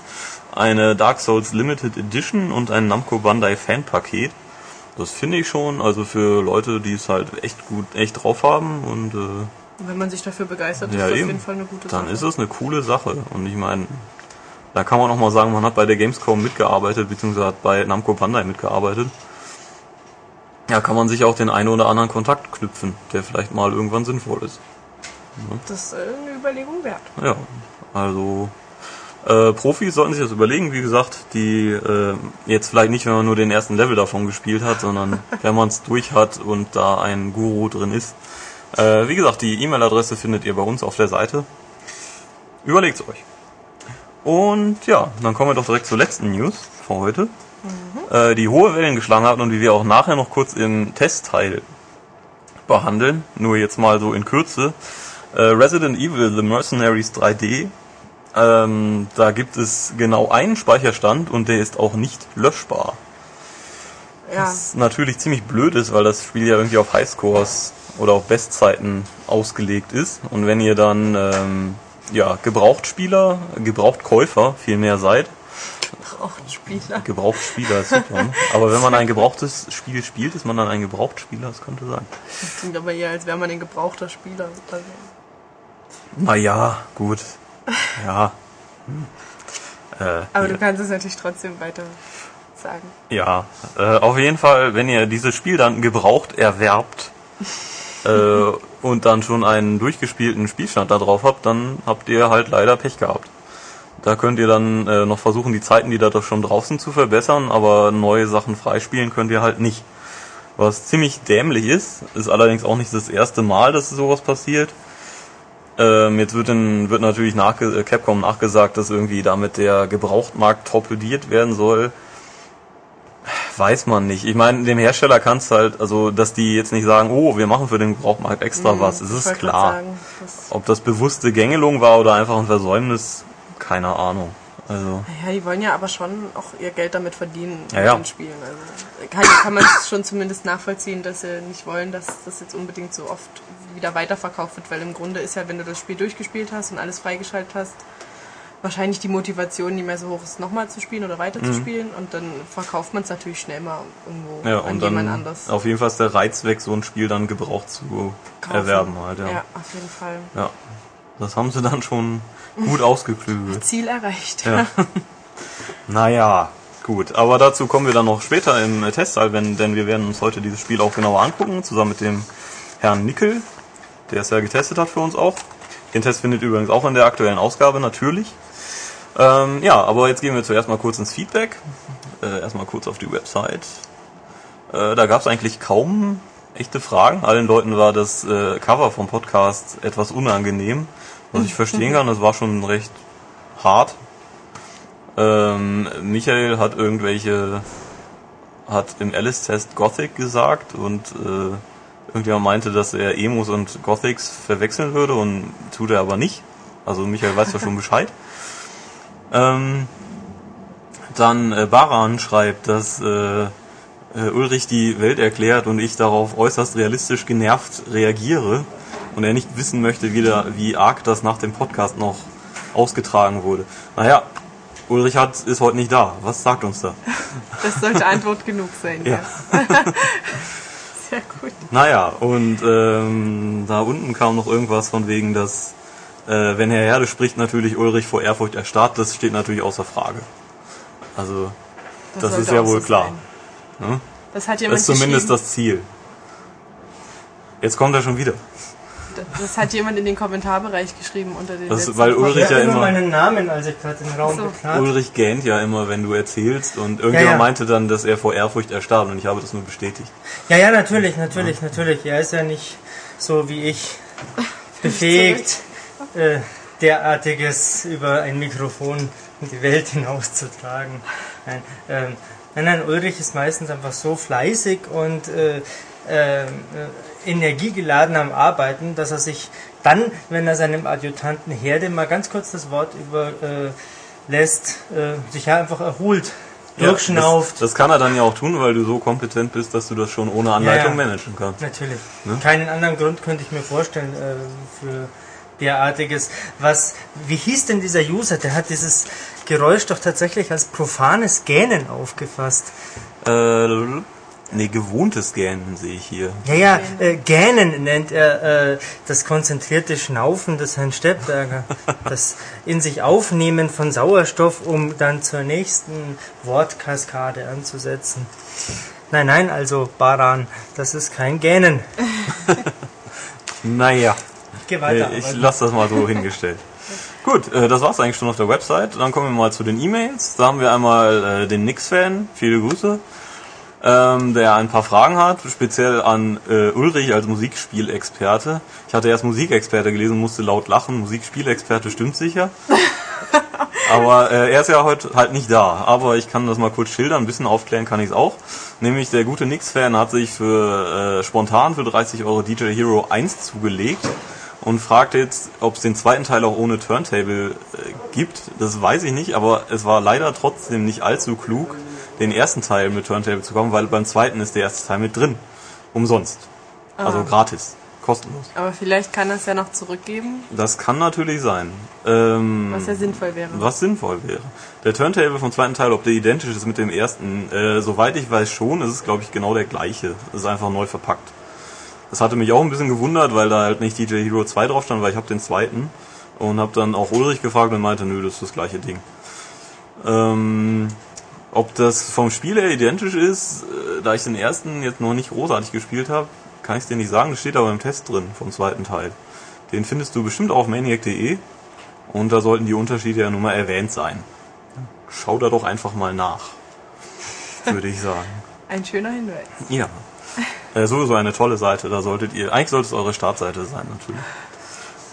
eine Dark Souls Limited Edition und ein Namco Bandai Fanpaket. Das finde ich schon, also für Leute, die es halt echt gut, echt drauf haben und äh, wenn man sich dafür begeistert, Ja, ist das auf eben. jeden Fall eine gute dann Sache. ist es eine coole Sache. Und ich meine, da kann man auch mal sagen, man hat bei der Gamescom mitgearbeitet, beziehungsweise hat bei Namco Bandai mitgearbeitet. Ja, kann man sich auch den einen oder anderen Kontakt knüpfen, der vielleicht mal irgendwann sinnvoll ist. Das ist eine Überlegung wert. Ja, also äh, Profis sollten sich das überlegen, wie gesagt, die äh, jetzt vielleicht nicht, wenn man nur den ersten Level davon gespielt hat, sondern wenn man es durch hat und da ein Guru drin ist. Äh, wie gesagt, die E-Mail-Adresse findet ihr bei uns auf der Seite. Überlegt's euch. Und ja, dann kommen wir doch direkt zur letzten News von heute, äh, die hohe Wellen geschlagen hat und die wir auch nachher noch kurz im Testteil behandeln. Nur jetzt mal so in Kürze. Äh, Resident Evil The Mercenaries 3D. Ähm, da gibt es genau einen Speicherstand und der ist auch nicht löschbar. Ja, Was natürlich ziemlich blöd ist, weil das Spiel ja irgendwie auf Highscores oder auf Bestzeiten ausgelegt ist. Und wenn ihr dann ähm, ja, Gebrauchtspieler, Gebrauchtkäufer vielmehr seid, braucht Spieler. Gebrauchtspieler ist super. ne? Aber wenn man ein gebrauchtes Spiel spielt, ist man dann ein Gebrauchtspieler, das könnte sein. Klingt aber eher, als wäre man ein gebrauchter Spieler. Also, Naja, gut. Ja. Hm. Äh, aber ja. du kannst es natürlich trotzdem weiter sagen. Ja, äh, auf jeden Fall, wenn ihr dieses Spiel dann gebraucht erwerbt äh, und dann schon einen durchgespielten Spielstand da drauf habt, dann habt ihr halt leider Pech gehabt. Da könnt ihr dann äh, noch versuchen, die Zeiten, die da doch schon draußen zu verbessern, aber neue Sachen freispielen könnt ihr halt nicht. Was ziemlich dämlich ist, ist allerdings auch nicht das erste Mal, dass sowas passiert. Ähm, jetzt wird, in, wird natürlich nachge äh, Capcom nachgesagt, dass irgendwie damit der Gebrauchtmarkt torpediert werden soll. Weiß man nicht. Ich meine, dem Hersteller kannst halt, also, dass die jetzt nicht sagen, oh, wir machen für den Gebrauchtmarkt extra was, es ist klar. Sagen, das, Ob das bewusste Gängelung war oder einfach ein Versäumnis, keine Ahnung. Also, ja, die wollen ja aber schon auch ihr Geld damit verdienen Ja, mit ja. den Spielen. Also kann, kann man schon zumindest nachvollziehen, dass sie nicht wollen, dass das jetzt unbedingt so oft wieder weiterverkauft wird, weil im Grunde ist ja, wenn du das Spiel durchgespielt hast und alles freigeschaltet hast, wahrscheinlich die Motivation nicht mehr so hoch ist, nochmal zu spielen oder weiter zu spielen und dann verkauft man es natürlich schnell mal irgendwo Mhm. ja, an jemand anders. auf jeden Fall ist der Reiz weg, so ein Spiel dann gebraucht zu kaufen. erwerben halt, ja. ja, auf jeden Fall. ja. Das haben sie dann schon gut ausgeklügelt. Ziel erreicht. Ja. Naja, gut. Aber dazu kommen wir dann noch später im wenn, denn wir werden uns heute dieses Spiel auch genauer angucken, zusammen mit dem Herrn Nickel, der es ja getestet hat für uns auch. Den Test findet ihr übrigens auch in der aktuellen Ausgabe, natürlich. Ähm, ja, aber jetzt gehen wir zuerst mal kurz ins Feedback. Äh, erstmal kurz auf die Website. Äh, da gab es eigentlich kaum echte Fragen. Allen Leuten war das äh, Cover vom Podcast etwas unangenehm, was ich verstehen kann. Das war schon recht hart. Ähm, Michael hat irgendwelche, hat im Alice-Test Gothic gesagt und äh, irgendjemand meinte, dass er Emos und Gothics verwechseln würde und tut er aber nicht. Also Michael weiß ja schon Bescheid. Ähm, dann äh, Baran schreibt, dass äh, äh, Ulrich die Welt erklärt und ich darauf äußerst realistisch genervt reagiere und er nicht wissen möchte, wie, da, wie arg das nach dem Podcast noch ausgetragen wurde. Naja, Ulrich hat, ist heute nicht da. Was sagt uns da? Das sollte Antwort genug sein. Ja. Sehr gut. Naja, und ähm, da unten kam noch irgendwas von wegen, dass äh, wenn Herr Herde spricht, natürlich Ulrich vor Ehrfurcht erstarrt. Das steht natürlich außer Frage. Also, das, ist sollte ja wohl so klar. Ne? Das hat Das jemand ist zumindest das Ziel. Jetzt kommt er schon wieder. Das hat jemand in den Kommentarbereich geschrieben unter den Das- weil. Ulrich Ich ja immer meinen Namen, als ich gerade den Raum So. betrat. Ulrich gähnt ja immer, wenn du erzählst und irgendjemand Ja, ja. meinte dann, dass er vor Ehrfurcht erstarrt und ich habe das nur bestätigt. Ja, ja, natürlich, natürlich, natürlich. Er ist ja nicht so wie ich befähigt, äh, derartiges über ein Mikrofon in die Welt hinauszutragen. Nein, ähm, nein, nein, Ulrich ist meistens einfach so fleißig und äh, äh, energiegeladen am Arbeiten, dass er sich dann, wenn er seinem Adjutanten Herde mal ganz kurz das Wort überlässt, äh, äh, sich ja einfach erholt, durchschnauft. das, das kann er dann ja auch tun, weil du so kompetent bist, dass du das schon ohne Anleitung Ja, ja. managen kannst. Natürlich. Ne? Keinen anderen Grund könnte ich mir vorstellen äh, für derartiges. Was, wie hieß denn dieser User? Der hat dieses Geräusch doch tatsächlich als profanes Gähnen aufgefasst. Äh, nee, gewohntes Gähnen sehe ich hier. Ja, ja, äh, Gähnen nennt er äh, das konzentrierte Schnaufen des Herrn Steppberger. Das in sich Aufnehmen von Sauerstoff, um dann zur nächsten Wortkaskade anzusetzen. Nein, nein, also Baran, das ist kein Gähnen. Naja, gehe weiter. äh, ich lasse das mal so hingestellt. Gut, äh, das war's eigentlich schon auf der Website. Dann kommen wir mal zu den E-Mails. Da haben wir einmal äh, den Nix-Fan, viele Grüße, ähm, der ein paar Fragen hat, speziell an äh, Ulrich als Musikspielexperte. Ich hatte erst Musikexperte gelesen, musste laut lachen. Musikspielexperte stimmt sicher. Aber äh, er ist ja heute halt nicht da. Aber ich kann das mal kurz schildern, ein bisschen aufklären kann ich es auch. Nämlich der gute Nix-Fan hat sich für äh, spontan für 30 Euro DJ Hero 1 zugelegt und fragt jetzt, ob es den zweiten Teil auch ohne Turntable äh, gibt. Das weiß ich nicht, aber es war leider trotzdem nicht allzu klug, den ersten Teil mit Turntable zu kommen, weil beim zweiten ist der erste Teil mit drin. Umsonst. Also Ah. gratis. Kostenlos. Aber vielleicht kann er es ja noch zurückgeben, Das kann natürlich sein. Ähm, was ja sinnvoll wäre. was sinnvoll wäre. Der Turntable vom zweiten Teil, ob der identisch ist mit dem ersten, äh, soweit ich weiß schon, ist es glaube ich genau der gleiche. Es ist einfach neu verpackt. Das hatte mich auch ein bisschen gewundert, weil da halt nicht DJ Hero 2 drauf stand, weil ich habe den zweiten und habe dann auch Ulrich gefragt und meinte, nö, das ist das gleiche Ding. Ähm, ob das vom Spiel her identisch ist, äh, da ich den ersten jetzt noch nicht großartig gespielt habe, kann ich dir nicht sagen. Das steht aber im Test drin vom zweiten Teil. Den findest du bestimmt auch auf maniac.de und da sollten die Unterschiede ja nun mal erwähnt sein. Schau da doch einfach mal nach, würde ich sagen. Ein schöner Hinweis. Ja. Äh, sowieso eine tolle Seite, da solltet ihr, eigentlich sollte es eure Startseite sein, natürlich.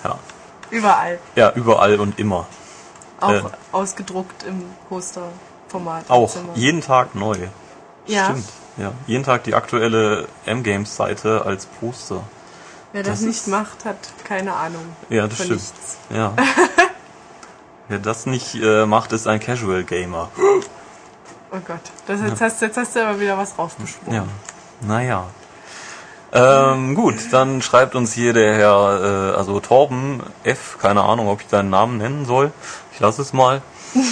Ja. Überall. Ja, überall und immer. Auch Äh. ausgedruckt im Posterformat. Im Auch, Zimmer. jeden Tag neu. Ja. Stimmt. Ja, jeden Tag die aktuelle M-Games-Seite als Poster. Wer das, Das nicht macht, hat keine Ahnung. Ja, das stimmt. nichts. Ja. Wer das nicht äh, macht, ist ein Casual Gamer. Oh Gott. Das, jetzt, hast, jetzt hast du aber wieder was rausgesprochen. Ja. Naja. Ähm, gut, dann schreibt uns hier der Herr, äh, also Torben F., keine Ahnung, ob ich deinen Namen nennen soll. Ich lasse es mal.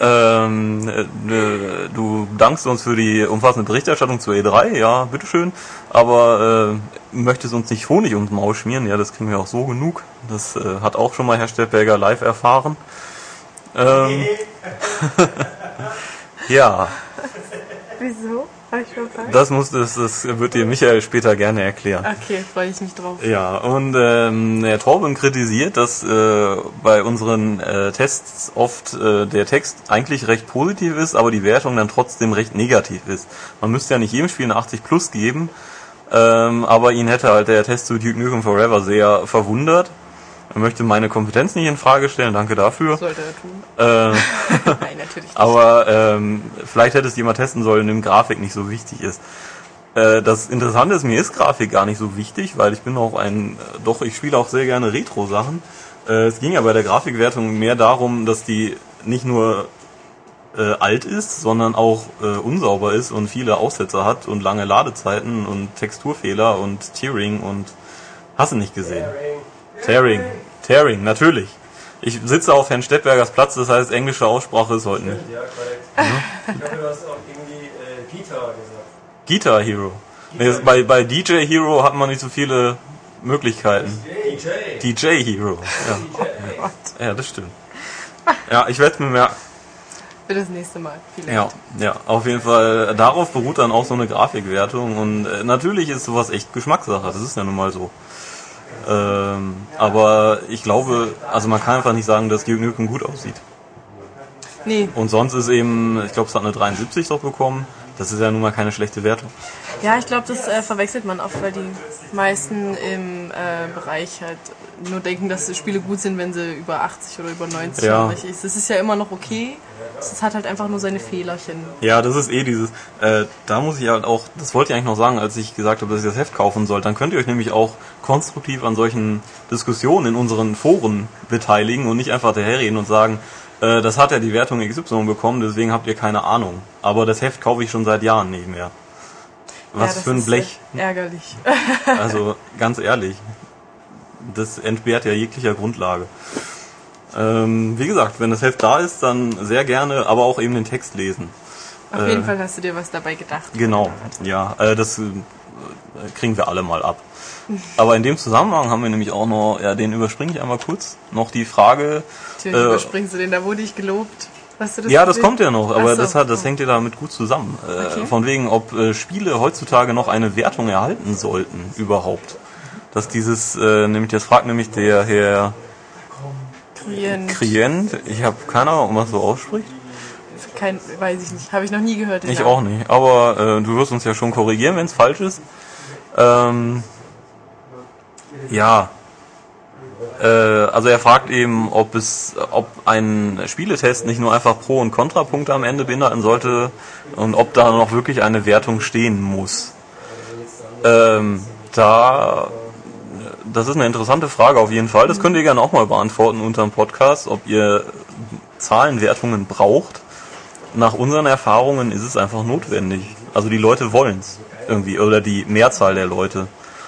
ähm, äh, du dankst uns für die umfassende Berichterstattung zur E3, ja, bitteschön. Aber äh, möchtest uns nicht Honig ums Maul schmieren, ja, das kriegen wir auch so genug. Das äh, hat auch schon mal Herr Steppberger live erfahren. Ähm, ja. Wieso? Ich verpasst? Das muss, das, das wird dir Michael später gerne erklären. Okay, freue ich mich drauf. Ja, und ähm, der Torben kritisiert, dass äh, bei unseren äh, Tests oft äh, der Text eigentlich recht positiv ist, aber die Wertung dann trotzdem recht negativ ist. Man müsste ja nicht jedem Spiel eine 80 plus geben, ähm, aber ihn hätte halt der Test zu Duke Nukem Forever sehr verwundert. Er möchte meine Kompetenz nicht in Frage stellen, danke dafür. Sollte er tun. Äh, Nein, natürlich nicht. aber ähm, vielleicht hätte es jemand testen sollen, dem Grafik nicht so wichtig ist. Äh, das Interessante ist, mir ist Grafik gar nicht so wichtig, weil ich bin auch ein, äh, doch, ich spiele auch sehr gerne Retro-Sachen. Äh, es ging ja bei der Grafikwertung mehr darum, dass die nicht nur äh, alt ist, sondern auch äh, unsauber ist und viele Aussetzer hat und lange Ladezeiten und Texturfehler und Tearing und hast du nicht gesehen. Tearing. Tearing, natürlich. Ich sitze auf Herrn Stettbergers Platz, das heißt, englische Aussprache ist heute nicht. Ja, korrekt. Ich glaube, du hast auch irgendwie äh, Guitar gesagt. Guitar Hero. Nee, bei, bei DJ Hero hat man nicht so viele Möglichkeiten. DJ. DJ Hero. Ja, ja das stimmt. Ja, ich werde es mir merken. Für das nächste Mal. Vielleicht. Ja, ja, auf jeden Fall. Darauf beruht dann auch so eine Grafikwertung und äh, natürlich ist sowas echt Geschmackssache. Das ist ja nun mal so. Ähm, aber ich glaube, also man kann einfach nicht sagen, dass Duke Nukem gut aussieht. Nee, Und sonst ist eben, ich glaube, es hat eine 73 doch bekommen. Das ist ja nun mal keine schlechte Wertung. Ja, ich glaube, das äh, verwechselt man oft, weil die meisten im äh, Bereich halt nur denken, dass Spiele gut sind, wenn sie über 80 oder über 90 Ja. ist. Das ist ja immer noch okay. Es hat halt einfach nur seine Fehlerchen. Ja, das ist eh dieses, äh, da muss ich halt auch, das wollte ich eigentlich noch sagen, als ich gesagt habe, dass ich das Heft kaufen soll. Dann könnt ihr euch nämlich auch konstruktiv an solchen Diskussionen in unseren Foren beteiligen und nicht einfach daherreden und sagen, äh, das hat ja die Wertung XY bekommen, deswegen habt ihr keine Ahnung. Aber das Heft kaufe ich schon seit Jahren nicht mehr. Was ja, für ein Blech. Ärgerlich. Also ganz ehrlich, das entbehrt ja jeglicher Grundlage. Ähm, wie gesagt, wenn das Heft da ist, dann sehr gerne, aber auch eben den Text lesen. Auf Äh, jeden Fall hast du dir was dabei gedacht. Genau, ja, äh, das äh, kriegen wir alle mal ab. Aber in dem Zusammenhang haben wir nämlich auch noch, ja, den überspringe ich einmal kurz, noch die Frage, Natürlich äh, überspringst du den, da wurde ich gelobt. Hast du das ja, das gesehen? kommt ja noch, aber so. das, hat, das hängt ja damit gut zusammen. Äh, Okay. Von wegen, ob äh, Spiele heutzutage noch eine Wertung erhalten sollten, überhaupt. Dass dieses, äh, nämlich, das fragt nämlich der Herr Krient. Krient, ich habe keine Ahnung, ob man es so ausspricht. Kein, weiß ich nicht. Habe ich noch nie gehört. Ich Namen. auch nicht, aber äh, du wirst uns ja schon korrigieren, wenn es falsch ist. Ähm, ja. Äh, also er fragt eben, ob es, ob ein Spieletest nicht nur einfach Pro- und Kontrapunkte am Ende beinhalten sollte und ob da noch wirklich eine Wertung stehen muss. Ähm, da, das ist eine interessante Frage auf jeden Fall. Das könnt ihr gerne auch mal beantworten unter dem Podcast, ob ihr Zahlenwertungen braucht nach unseren Erfahrungen ist es einfach notwendig. Also die Leute wollen's irgendwie, oder die Mehrzahl der Leute.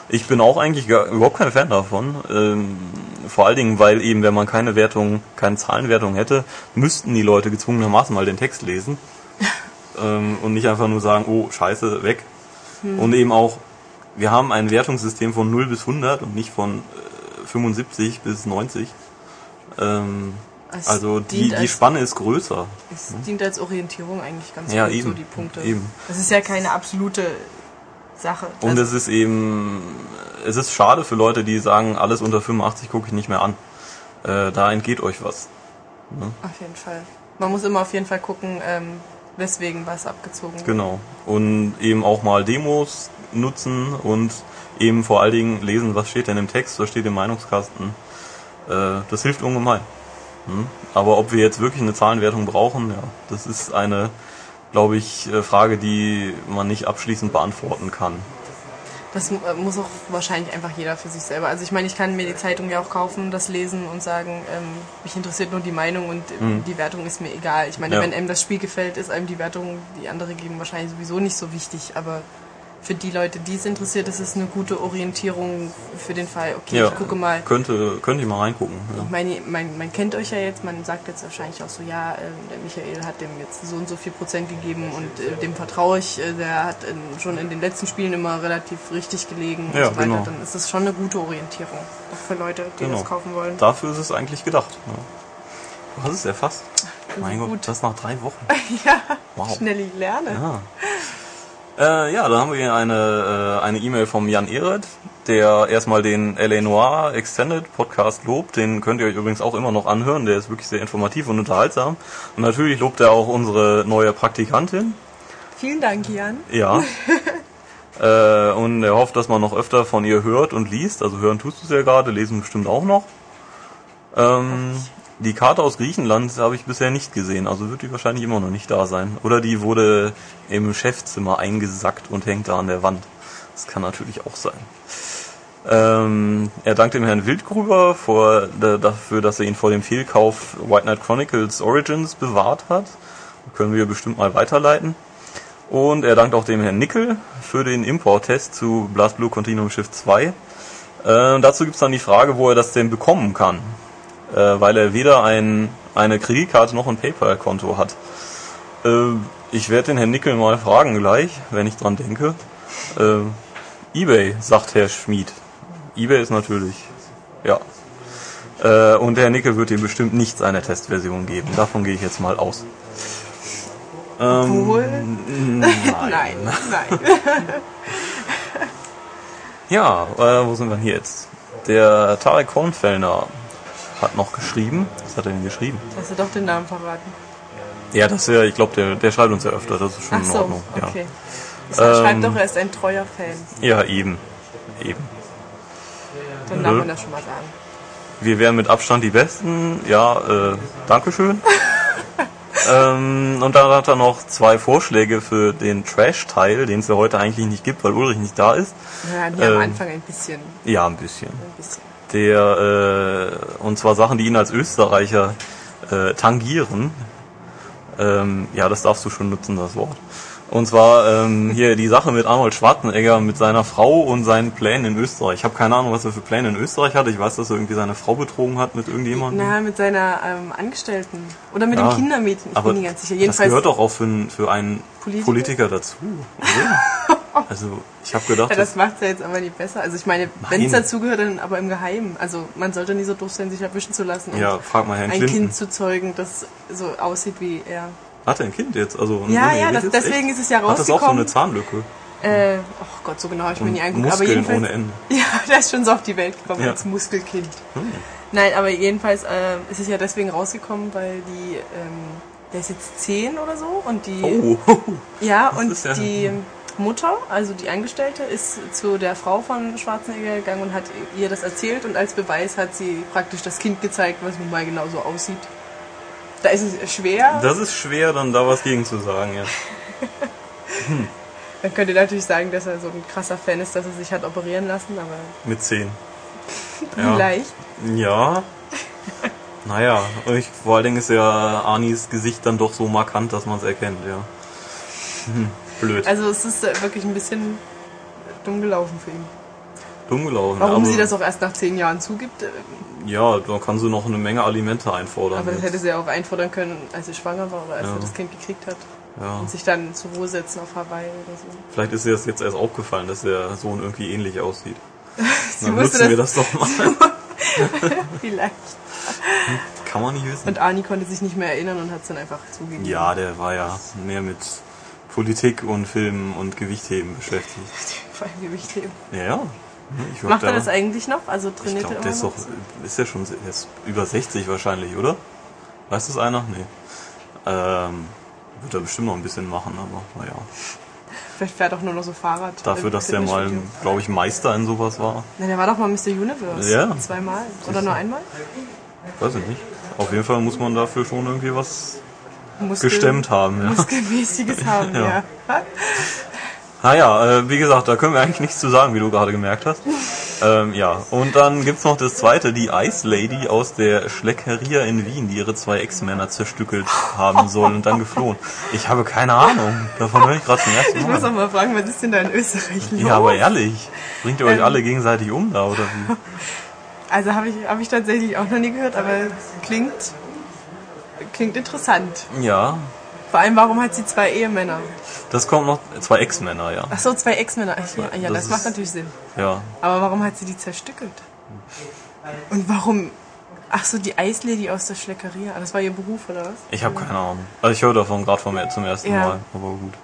Ich bin auch eigentlich gar, überhaupt kein Fan davon. Ähm, vor allen Dingen, weil eben, wenn man keine Wertung, keine Zahlenwertung hätte, müssten die Leute gezwungenermaßen mal den Text lesen. ähm, und nicht einfach nur sagen, oh, scheiße, weg. Und eben auch, wir haben ein Wertungssystem von 0 bis 100 und nicht von äh, 75 bis 90. Ähm, also die, als- Spanne ist größer. Es dient als Orientierung eigentlich ganz Ja, gut, so eben. die Punkte. Eben. Das ist ja keine absolute Sache. Und Also, es ist eben, es ist schade für Leute, die sagen, alles unter 85 gucke ich nicht mehr an. Äh, da entgeht euch was. auf jeden Fall. Man muss immer auf jeden Fall gucken, ähm, weswegen was abgezogen wird. Genau. Und eben auch mal Demos nutzen und eben vor allen Dingen lesen, was steht denn im Text, was steht im Meinungskasten. Äh, das hilft ungemein. Hm? Aber ob wir jetzt wirklich eine Zahlenwertung brauchen, ja, das ist eine, glaube ich, äh, Frage, die man nicht abschließend beantworten kann. Das äh, muss auch wahrscheinlich einfach jeder für sich selber. Also ich meine, ich kann mir die Zeitung ja auch kaufen, das lesen und sagen, ähm, mich interessiert nur die Meinung und ähm, die Wertung ist mir egal. Ich meine, Mhm. Ja. wenn einem das Spiel gefällt, ist einem die Wertung, die andere geben, wahrscheinlich sowieso nicht so wichtig. Aber für die Leute, die es interessiert, ist es eine gute Orientierung für den Fall. Okay, Ja, ich gucke mal. Könnte, könnte ich mal reingucken. Ja. Ich meine, man, man kennt euch ja jetzt, man sagt jetzt wahrscheinlich auch so, ja, ähm, der Michael hat dem jetzt so und so viel Prozent gegeben und äh, dem vertraue ich, äh, der hat in, schon in den letzten Spielen immer relativ richtig gelegen und Ja, so weiter. genau. Dann ist das schon eine gute Orientierung, auch für Leute, die Genau. das kaufen wollen. Dafür ist es eigentlich gedacht. Ja. Du hast es erfasst. Mein Gott, gut. das nach drei Wochen. ja, Wow. schnell lernen. Ja. Äh, ja, da haben wir hier eine äh, eine E-Mail vom Jan Ehret, der erstmal den LA Noir Extended Podcast lobt. Den könnt ihr euch übrigens auch immer noch anhören. Der ist wirklich sehr informativ und unterhaltsam. Und natürlich lobt er auch unsere neue Praktikantin. Vielen Dank, Jan. Ja. äh, und er hofft, dass man noch öfter von ihr hört und liest. Also hören tust du es ja gerade, lesen bestimmt auch noch. Ähm, die Karte aus Griechenland habe ich bisher nicht gesehen, also wird die wahrscheinlich immer noch nicht da sein. Oder die wurde im Chefzimmer eingesackt und hängt da an der Wand. Das kann natürlich auch sein. Ähm, er dankt dem Herrn Wildgruber vor, da, dafür, dass er ihn vor dem Fehlkauf White Knight Chronicles Origins bewahrt hat. Können wir bestimmt mal weiterleiten. Und er dankt auch dem Herrn Nickel für den Import-Test zu Blast Blue Continuum Shift 2. Äh, dazu gibt's dann die Frage, wo er das denn bekommen kann. Äh, weil er weder ein, eine Kreditkarte noch ein PayPal-Konto hat. Äh, ich werde den Herrn Nickel mal fragen gleich, wenn ich dran denke. Äh, Ebay, sagt Herr Schmid. Ebay ist natürlich, ja. Äh, und der Herr Nickel wird ihm bestimmt nicht seine Testversion geben. Davon gehe ich jetzt mal aus. Ähm, Wohl? Nein. Nein, nein. Ja, äh, wo sind wir denn hier jetzt? Der Tarek Kornfellner hat noch geschrieben. Was hat er denn geschrieben? Hast du doch den Namen verraten. Ja, das ist ja, ich glaube, der, der schreibt uns ja öfter, das ist schon Ach in so, Ordnung. okay. Ähm, Schreibt doch, er ist ein treuer Fan. Ja. ja, eben. Eben. Dann darf man das schon mal sagen. Wir wären mit Abstand die Besten. Ja, äh, Dankeschön. ähm, und dann hat er noch zwei Vorschläge für den Trash-Teil, den es ja heute eigentlich nicht gibt, weil Ulrich nicht da ist. Ja, am Ähm. Anfang ein bisschen. Ja, ein bisschen. Ein bisschen. Der, äh, und zwar Sachen, die ihn als Österreicher äh, tangieren. Ähm, ja, das darfst du schon nutzen, das Wort. Und zwar ähm, hier die Sache mit Arnold Schwarzenegger, mit seiner Frau und seinen Plänen in Österreich. Ich habe keine Ahnung, was er für Pläne in Österreich hatte. Ich weiß, dass er irgendwie seine Frau betrogen hat mit irgendjemandem. Na, mit seiner ähm, Angestellten. Oder mit Ja, dem Kindermädchen. Ich Aber bin nicht ganz sicher. das Jedenfalls. gehört doch auch für, einen- für einen Politiker? Politiker, dazu? also ich habe gedacht, ja, das, macht's ja jetzt aber nicht besser. Also ich meine, wenn es dazu gehört, dann aber im Geheimen. Also man sollte nie so doof sein, sich erwischen zu lassen ja, und frag mal Herrn ein Clinton. Kind zu zeugen, das so aussieht wie er. Hat er ein Kind jetzt? Also Ja, ja, das, deswegen Echt? ist es ja Hat das auch so eine rausgekommen. Zahnlücke? Äh, oh Gott, so genau habe ich mir nie angeguckt. Aber Muskeln jedenfalls, ohne Ende. Ja, der ist schon so auf die Welt gekommen Ja. als Muskelkind. Hm. Nein, aber jedenfalls äh, ist es ja deswegen rausgekommen, weil die, ähm, der ist jetzt zehn oder so und die, Oh, ja, und ja- die Mutter, also die Angestellte, ist zu der Frau von Schwarzenegger gegangen und hat ihr das erzählt und als Beweis hat sie praktisch das Kind gezeigt, was nun mal genau so aussieht. Da ist es schwer. das ist schwer, dann da was gegen zu sagen, ja. Man könnte natürlich sagen, dass er so ein krasser Fan ist, dass er sich hat operieren lassen, aber Mit 10. Ja. vielleicht. Ja. Naja, und ich, vor allen Dingen ist ja Anis Gesicht dann doch so markant, dass man es erkennt, ja. Hm, Blöd. Also es ist wirklich ein bisschen dumm gelaufen für ihn. Dumm gelaufen. Warum sie das auch erst nach zehn Jahren zugibt, äh, Ja, da kann sie noch eine Menge Alimente einfordern. aber das jetzt. hätte sie ja auch einfordern können, als sie schwanger war oder als Ja. sie das Kind gekriegt hat. ja. Und sich dann zur Ruhe setzen auf Hawaii oder so. Vielleicht ist ihr das jetzt erst aufgefallen, dass der Sohn irgendwie ähnlich aussieht. Sie Dann nutzen wir das doch mal. Vielleicht. Kann man nicht wissen. Und Ani konnte sich nicht mehr erinnern und hat es dann einfach zugegeben. Ja, der war ja mehr mit Politik und Filmen und Gewichtheben beschäftigt. Vor allem Gewicht heben. Ja, ja. Ich glaub, Macht er das eigentlich noch? Also Ich trainiert glaube, er der ist doch, ist ja schon, der ist über 60 wahrscheinlich, oder? Weiß das einer? Nee. Ähm, wird er bestimmt noch ein bisschen machen, aber naja. Vielleicht fährt auch nur noch so Fahrrad. Dafür, dass der mal, glaube ich, Meister in sowas war. Na, der war doch mal Mr. Universe. Ja. Zweimal. Oder nur einmal? Weiß ich nicht. Auf jeden Fall muss man dafür schon irgendwie was Muskel, gestemmt haben, ja. Muskelmäßiges haben, Ja. ja. Naja, äh, wie gesagt, da können wir eigentlich nichts zu sagen, wie du gerade gemerkt hast. Ähm, ja, und dann gibt's noch das zweite, die Ice Lady aus der Schleckeria in Wien, die ihre zwei Ex-Männer zerstückelt haben soll und dann geflohen. Ich habe keine Ahnung, davon höre ich gerade zum ersten Ich muss Mal. auch mal fragen, was ist denn da in Österreich los? Ja, aber ehrlich, bringt ihr euch Ähm. alle gegenseitig um da, oder wie? Also habe ich, hab ich tatsächlich auch noch nie gehört, aber klingt, klingt interessant. Ja, Vor allem, warum hat sie zwei Ehemänner? das kommt noch, zwei Ex-Männer, ja. Ach so, zwei Ex-Männer. Ja, ja, Das das, ist- macht natürlich Sinn. Ja, Aber warum hat sie die zerstückelt? Und warum... Ach so, die Eislady aus der Schleckeria. Ah, Das war ihr Beruf, oder was? ich habe keine Ahnung. Also ich höre davon gerade vom zum ersten Ja. Mal, aber gut.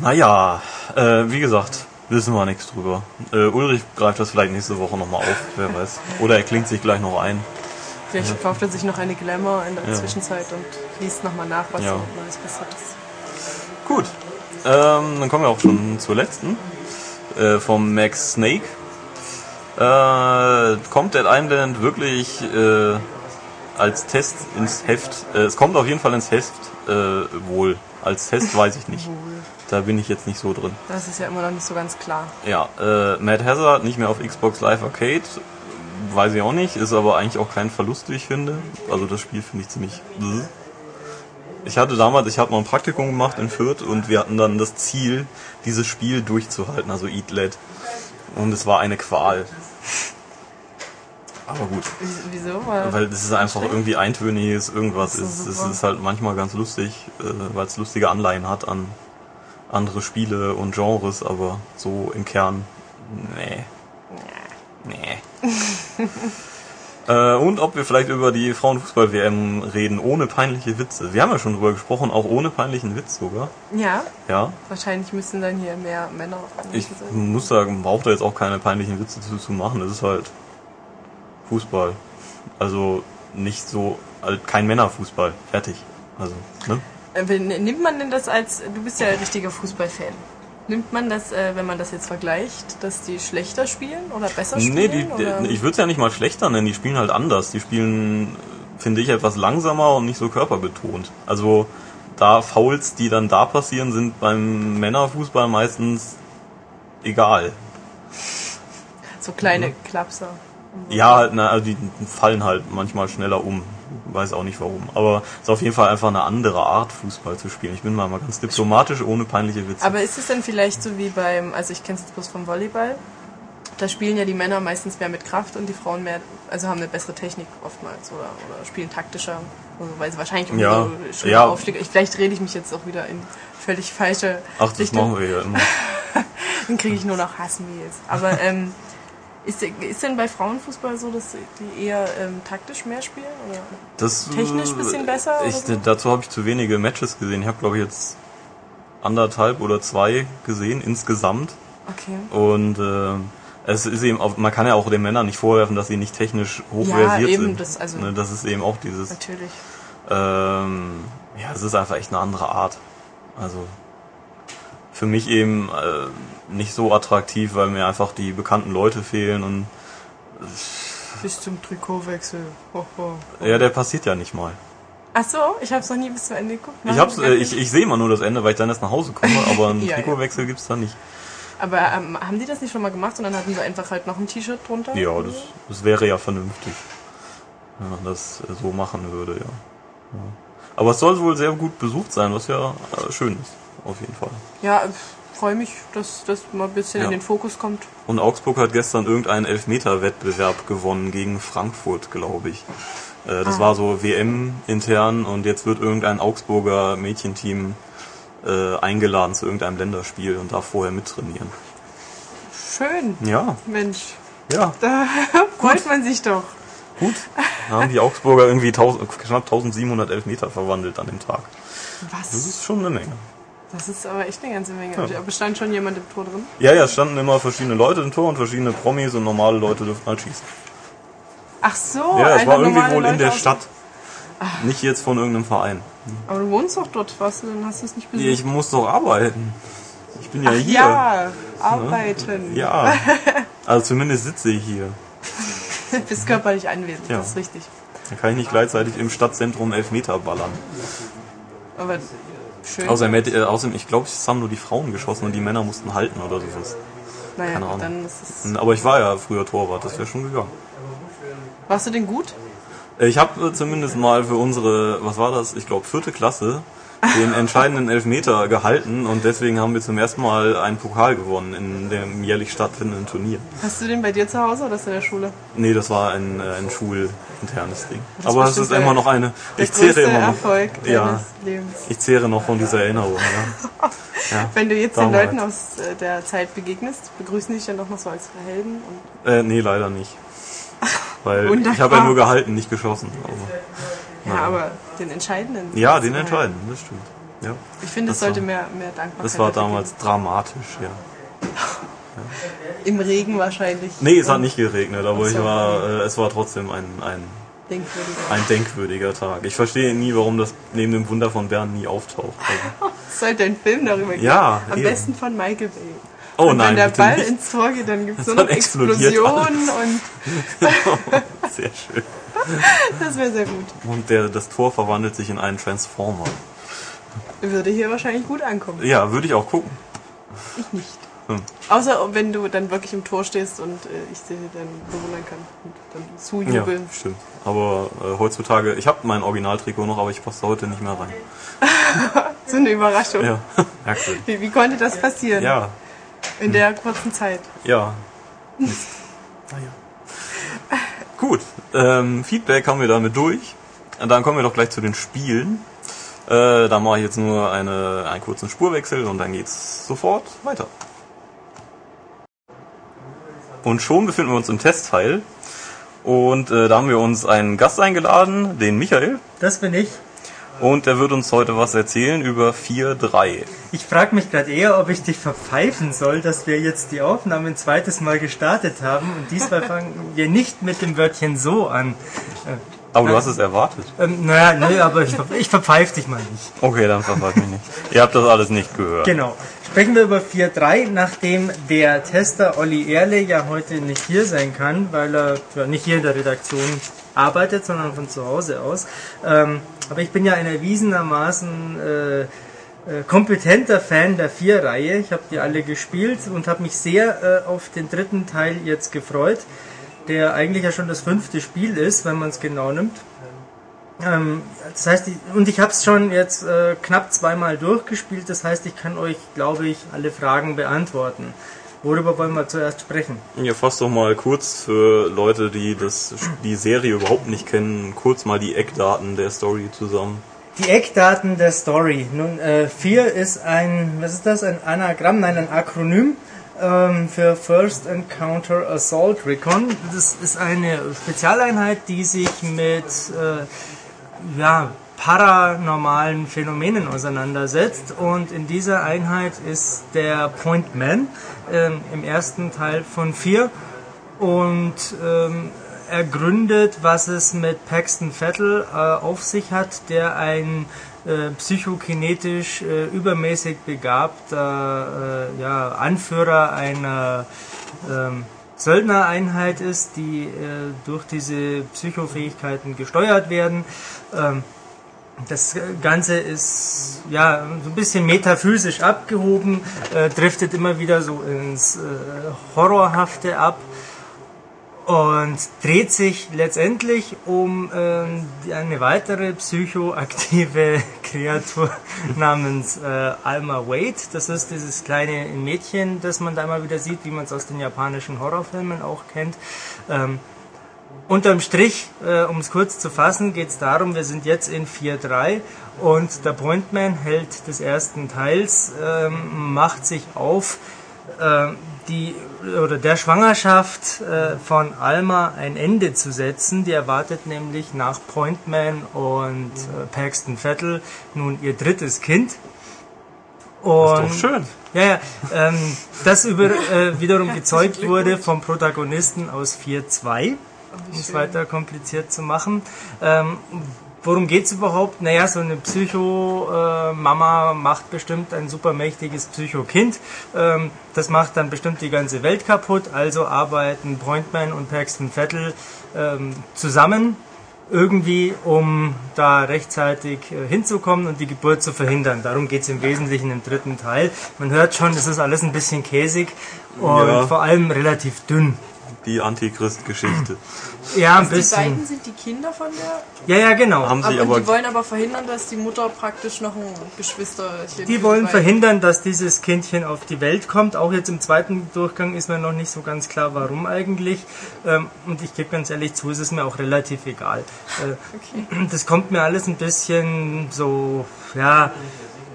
Naja, äh, wie gesagt, wissen wir nichts drüber. Äh, Ulrich greift das vielleicht nächste Woche nochmal auf, wer weiß. Oder er klingt sich gleich noch ein. Vielleicht kauft er sich noch eine Glamour in der Ja. Zwischenzeit und liest nochmal nach, was Ja. Neues passiert ist. Gut, ähm, dann kommen wir auch schon zur letzten. Äh, vom Max Snake. Äh, kommt Dead Island wirklich äh, als Test ins Heft? Äh, es kommt auf jeden Fall ins Heft, äh, wohl. Als Test weiß ich nicht. Da bin ich jetzt nicht so drin. Das ist ja immer noch nicht so ganz klar. Ja, äh, Mad Hazard nicht mehr auf Xbox Live Arcade. Weiß ich auch nicht, ist aber eigentlich auch kein Verlust, wie ich finde. Also das Spiel finde ich ziemlich. bzz. Ich hatte damals, ich habe mal ein Praktikum gemacht in Fürth und wir hatten dann das Ziel, dieses Spiel durchzuhalten, also Eat Led. Und es war eine Qual. Aber gut, Wieso? Weil, weil es ist einfach irgendwie eintöniges, irgendwas Ach so, ist. Es super. ist halt manchmal ganz lustig, äh, weil es lustige Anleihen hat an andere Spiele und Genres, aber so im Kern, nee. Nee. äh, und ob wir vielleicht über die Frauenfußball-WM reden, ohne peinliche Witze. Wir haben ja schon drüber gesprochen, auch ohne peinlichen Witz sogar. ja, Ja. wahrscheinlich müssen dann hier mehr Männer Ich sein. muss sagen, man braucht da jetzt auch keine peinlichen Witze zu, zu machen. Das ist halt Fußball. Also nicht so, halt kein Männerfußball. Fertig. Also, ne? Äh, Nimmt man denn das als, du bist ja ein richtiger Fußballfan. Nimmt man das, äh, wenn man das jetzt vergleicht, dass die schlechter spielen oder besser spielen? Nee, die, oder? ich würde es ja nicht mal schlechter nennen, die spielen halt anders. Die spielen, finde ich, etwas langsamer und nicht so körperbetont. Also da Fouls, die dann da passieren, sind beim Männerfußball meistens egal. so kleine Klapser. Ja, halt, na, also die fallen halt manchmal schneller um. Weiß auch nicht warum. Aber es ist auf jeden Fall einfach eine andere Art, Fußball zu spielen. Ich bin mal, mal ganz diplomatisch, ohne peinliche Witze. Aber ist es denn vielleicht so wie beim, also ich kenne es jetzt bloß vom Volleyball, da spielen ja die Männer meistens mehr mit Kraft und die Frauen mehr, also haben eine bessere Technik oftmals oder, oder spielen taktischer, also weil sie wahrscheinlich um Ja, so ja. Aufstiege, ich, vielleicht rede ich mich jetzt auch wieder in völlig falsche Ach, das Richtung, machen wir ja immer. dann kriege ich nur noch Hassmails. Aber ähm, ist, ist denn bei Frauenfußball so, dass die eher ähm, taktisch mehr spielen? Oder? Das, Technisch äh, bisschen besser Ich, so? Dazu habe ich zu wenige Matches gesehen. Ich habe, glaube ich, jetzt anderthalb oder zwei gesehen insgesamt. Okay. Und äh, es ist eben auch, man kann ja auch den Männern nicht vorwerfen, dass sie nicht technisch hochversiert eben, sind. das- also- ne, das ist eben auch dieses, Natürlich. ähm, ja, es ist einfach echt eine andere Art. Also für mich eben äh, nicht so attraktiv, weil mir einfach die bekannten Leute fehlen und Bis zum Trikotwechsel. Ho, ho. ja, der passiert ja nicht mal. Ach so, ich habe es noch nie bis zu Ende geguckt. Ich Nein, hab's, gar äh, ich, ich sehe immer nur das Ende, weil ich dann erst nach Hause komme, aber einen Ja, ja. Trikotwechsel gibt's da nicht. Aber ähm, haben die das nicht schon mal gemacht und dann hatten sie einfach halt noch ein T-Shirt drunter? Ja, das, das wäre ja vernünftig, wenn man das äh, so machen würde, ja. ja. Aber es soll wohl sehr gut besucht sein, was ja äh, schön ist, auf jeden Fall. Ja, freue mich, dass das mal ein bisschen Ja. in den Fokus kommt. Und Augsburg hat gestern irgendeinen Elfmeter-Wettbewerb gewonnen gegen Frankfurt, glaube ich. Äh, das Ah. war so WM-intern und jetzt wird irgendein Augsburger Mädchenteam äh, eingeladen zu irgendeinem Länderspiel und darf vorher mittrainieren. Schön, Ja, Mensch. ja, Da freut man sich doch. gut. Da haben die Augsburger irgendwie 1000, knapp 1700 Elfmeter verwandelt an dem Tag. Das Was? ist schon eine Menge. Das ist aber echt eine ganze Menge. Aber stand schon jemand im Tor drin? Ja, ja, es standen immer verschiedene Leute im Tor und verschiedene Promis und normale Leute dürfen halt schießen. Ach so, ja, es war irgendwie wohl in Leute der aus- Stadt. Nicht jetzt von irgendeinem Verein. Aber du wohnst doch dort, was? Dann hast du es nicht besucht. Ich muss doch arbeiten. Ich bin ja hier. ja, arbeiten. Ja. Also zumindest sitze ich hier. Bist körperlich anwesend, Ja. das ist richtig. Dann kann ich nicht gleichzeitig im Stadtzentrum Elfmeter ballern. Aber schön. Außerdem, hätte- äh, außerdem ich glaube, es haben nur die Frauen geschossen und die Männer mussten halten oder sowas. naja, keine Ahnung. dann ist es. Aber ich war ja früher Torwart, das wäre schon gegangen. Warst du denn gut? Ich habe zumindest mal für unsere, was war das? Ich glaube vierte Klasse den entscheidenden Elfmeter gehalten und deswegen haben wir zum ersten Mal einen Pokal gewonnen in dem jährlich stattfindenden Turnier. Hast du den bei dir zu Hause oder ist in der Schule? Nee, das war ein, äh, ein schulinternes Ding. Das Aber es ist immer noch eine. Ich zehre immer noch. Erfolg Ja. Lebens. Ich zehre noch von dieser Erinnerung. Ja. Ja. Wenn du jetzt den. Leuten aus äh, der Zeit begegnest, begrüßen dich dann noch mal so als Helden und Äh, nee, leider nicht. Weil ich Wunderbar. habe ja nur gehalten, nicht geschossen. Also, ja, aber den entscheidenden. ja, den gehalten. entscheiden, das stimmt. Ja. Ich finde, es sollte war- mehr, mehr Dankbarkeit Das war damals dramatisch, ja. Im Regen wahrscheinlich. Nee, es hat nicht geregnet, aber ich so. war, äh, es war trotzdem ein, ein, Denkwürdig. ein denkwürdiger Tag. Ich verstehe nie, warum das neben dem Wunder von Bern nie auftaucht. Also, Es sollte ein Film darüber geben. Ja, Am eben. besten von Michael Bay. oh und nein, wenn der Ball nicht. ins Tor geht, dann gibt es Dann noch explodiert Explosionen und Sehr schön. das wäre sehr gut. Und der, das Tor verwandelt sich in einen Transformer. Würde hier wahrscheinlich gut ankommen. Ja, würde ich auch gucken. Ich nicht. Hm. Außer wenn du dann wirklich im Tor stehst und äh, ich sie dann bewundern kann und dann Ja, zujubeln. stimmt. Aber äh, heutzutage, ich habe mein Originaltrikot noch, aber ich passe heute nicht mehr rein. So eine Überraschung. Ja, merkwürdig. Wie, wie konnte das passieren Ja, in der kurzen Zeit? ja. Naja. Gut, ähm, Feedback haben wir damit durch. Und Dann kommen wir doch gleich zu den Spielen. Äh, da mache ich jetzt nur eine, einen kurzen Spurwechsel und dann geht's sofort weiter. Und schon befinden wir uns im Testteil. Und äh, da haben wir uns einen Gast eingeladen, den Michael. Das bin ich. Und der wird uns heute was erzählen über 4.3. Ich frage mich gerade eher, ob ich dich verpfeifen soll, dass wir jetzt die Aufnahme ein zweites Mal gestartet haben und diesmal fangen wir nicht mit dem Wörtchen so an. Aber du hast es erwartet. Ähm, naja, nö, aber ich, ich verpfeife dich mal nicht. Okay, dann verfahrt mich nicht. Ihr habt das alles nicht gehört. Genau. Sprechen wir über 4.3, nachdem der Tester Olli Erle ja heute nicht hier sein kann, weil er ja, nicht hier in der Redaktion arbeitet, sondern von zu Hause aus. Ähm, aber ich bin ja ein erwiesenermaßen äh, äh, kompetenter Fan der 4-Reihe. Ich habe die alle gespielt und habe mich sehr äh, auf den dritten Teil jetzt gefreut, der eigentlich ja schon das fünfte Spiel ist, wenn man es genau nimmt. Ähm, das heißt, ich, und ich habe es schon jetzt äh, knapp zweimal durchgespielt. Das heißt, ich kann euch, glaube ich, alle Fragen beantworten. Worüber wollen wir zuerst sprechen? Ja, fass doch mal kurz für Leute, die das, die Serie überhaupt nicht kennen, kurz mal die Eckdaten der Story zusammen. Die Eckdaten der Story. Nun, äh, 4 ist ein, was ist das? Ein Anagramm, nein, ein Akronym ähm, für First Encounter Assault Recon. Das ist eine Spezialeinheit, die sich mit äh, ja, paranormalen Phänomenen auseinandersetzt. Und in dieser Einheit ist der Point Man ähm, im ersten Teil von 4 und ähm, ergründet, was es mit Paxton Vettel äh, auf sich hat, der ein äh, psychokinetisch äh, übermäßig begabter äh, ja, Anführer einer ähm, Söldnereinheit ist, die äh, durch diese Psychofähigkeiten gesteuert werden. Ähm, das Ganze ist ja so ein bisschen metaphysisch abgehoben, äh, driftet immer wieder so ins äh, Horrorhafte ab und dreht sich letztendlich um ähm, die- eine weitere psychoaktive Kreatur namens äh, Alma Wade. Das ist dieses kleine Mädchen, das man da immer wieder sieht, wie man es aus den japanischen Horrorfilmen auch kennt. Ähm, Unterm Strich, äh, um es kurz zu fassen, geht es darum, wir sind jetzt in 4.3 und der Pointman, Held des ersten Teils, ähm, macht sich auf, äh, die, oder der Schwangerschaft äh, von Alma ein Ende zu setzen. Die erwartet nämlich nach Pointman und äh, Paxton Vettel nun ihr drittes Kind. Und Ist doch schön. ja, ja, ähm, das über, äh, wiederum gezeugt wurde vom Protagonisten aus 4.2, um es weiter kompliziert zu machen. Ähm, worum geht's überhaupt? Naja, so eine Psycho-Mama macht bestimmt ein supermächtiges Psycho-Kind. Ähm, das macht dann bestimmt die ganze Welt kaputt. Also arbeiten Pointman und Paxton Vettel ähm, zusammen irgendwie, um da rechtzeitig äh, hinzukommen und die Geburt zu verhindern. Darum geht's im Wesentlichen im dritten Teil. Man hört schon, das ist alles ein bisschen käsig und Ja. vor allem relativ dünn. Die Antichrist-Geschichte. Ja, ein Die beiden bisschen. sind die Kinder von der. Ja, ja, genau. Haben Aber, sie und aber die wollen aber verhindern, dass die Mutter praktisch noch ein Geschwisterchen. Die wollen bei- verhindern, dass dieses Kindchen auf die Welt kommt. Auch jetzt im zweiten Durchgang ist mir noch nicht so ganz klar, warum eigentlich. Ähm, Und ich gebe ganz ehrlich zu, es ist mir auch relativ egal. Äh, Okay. Das kommt mir alles ein bisschen so, ja,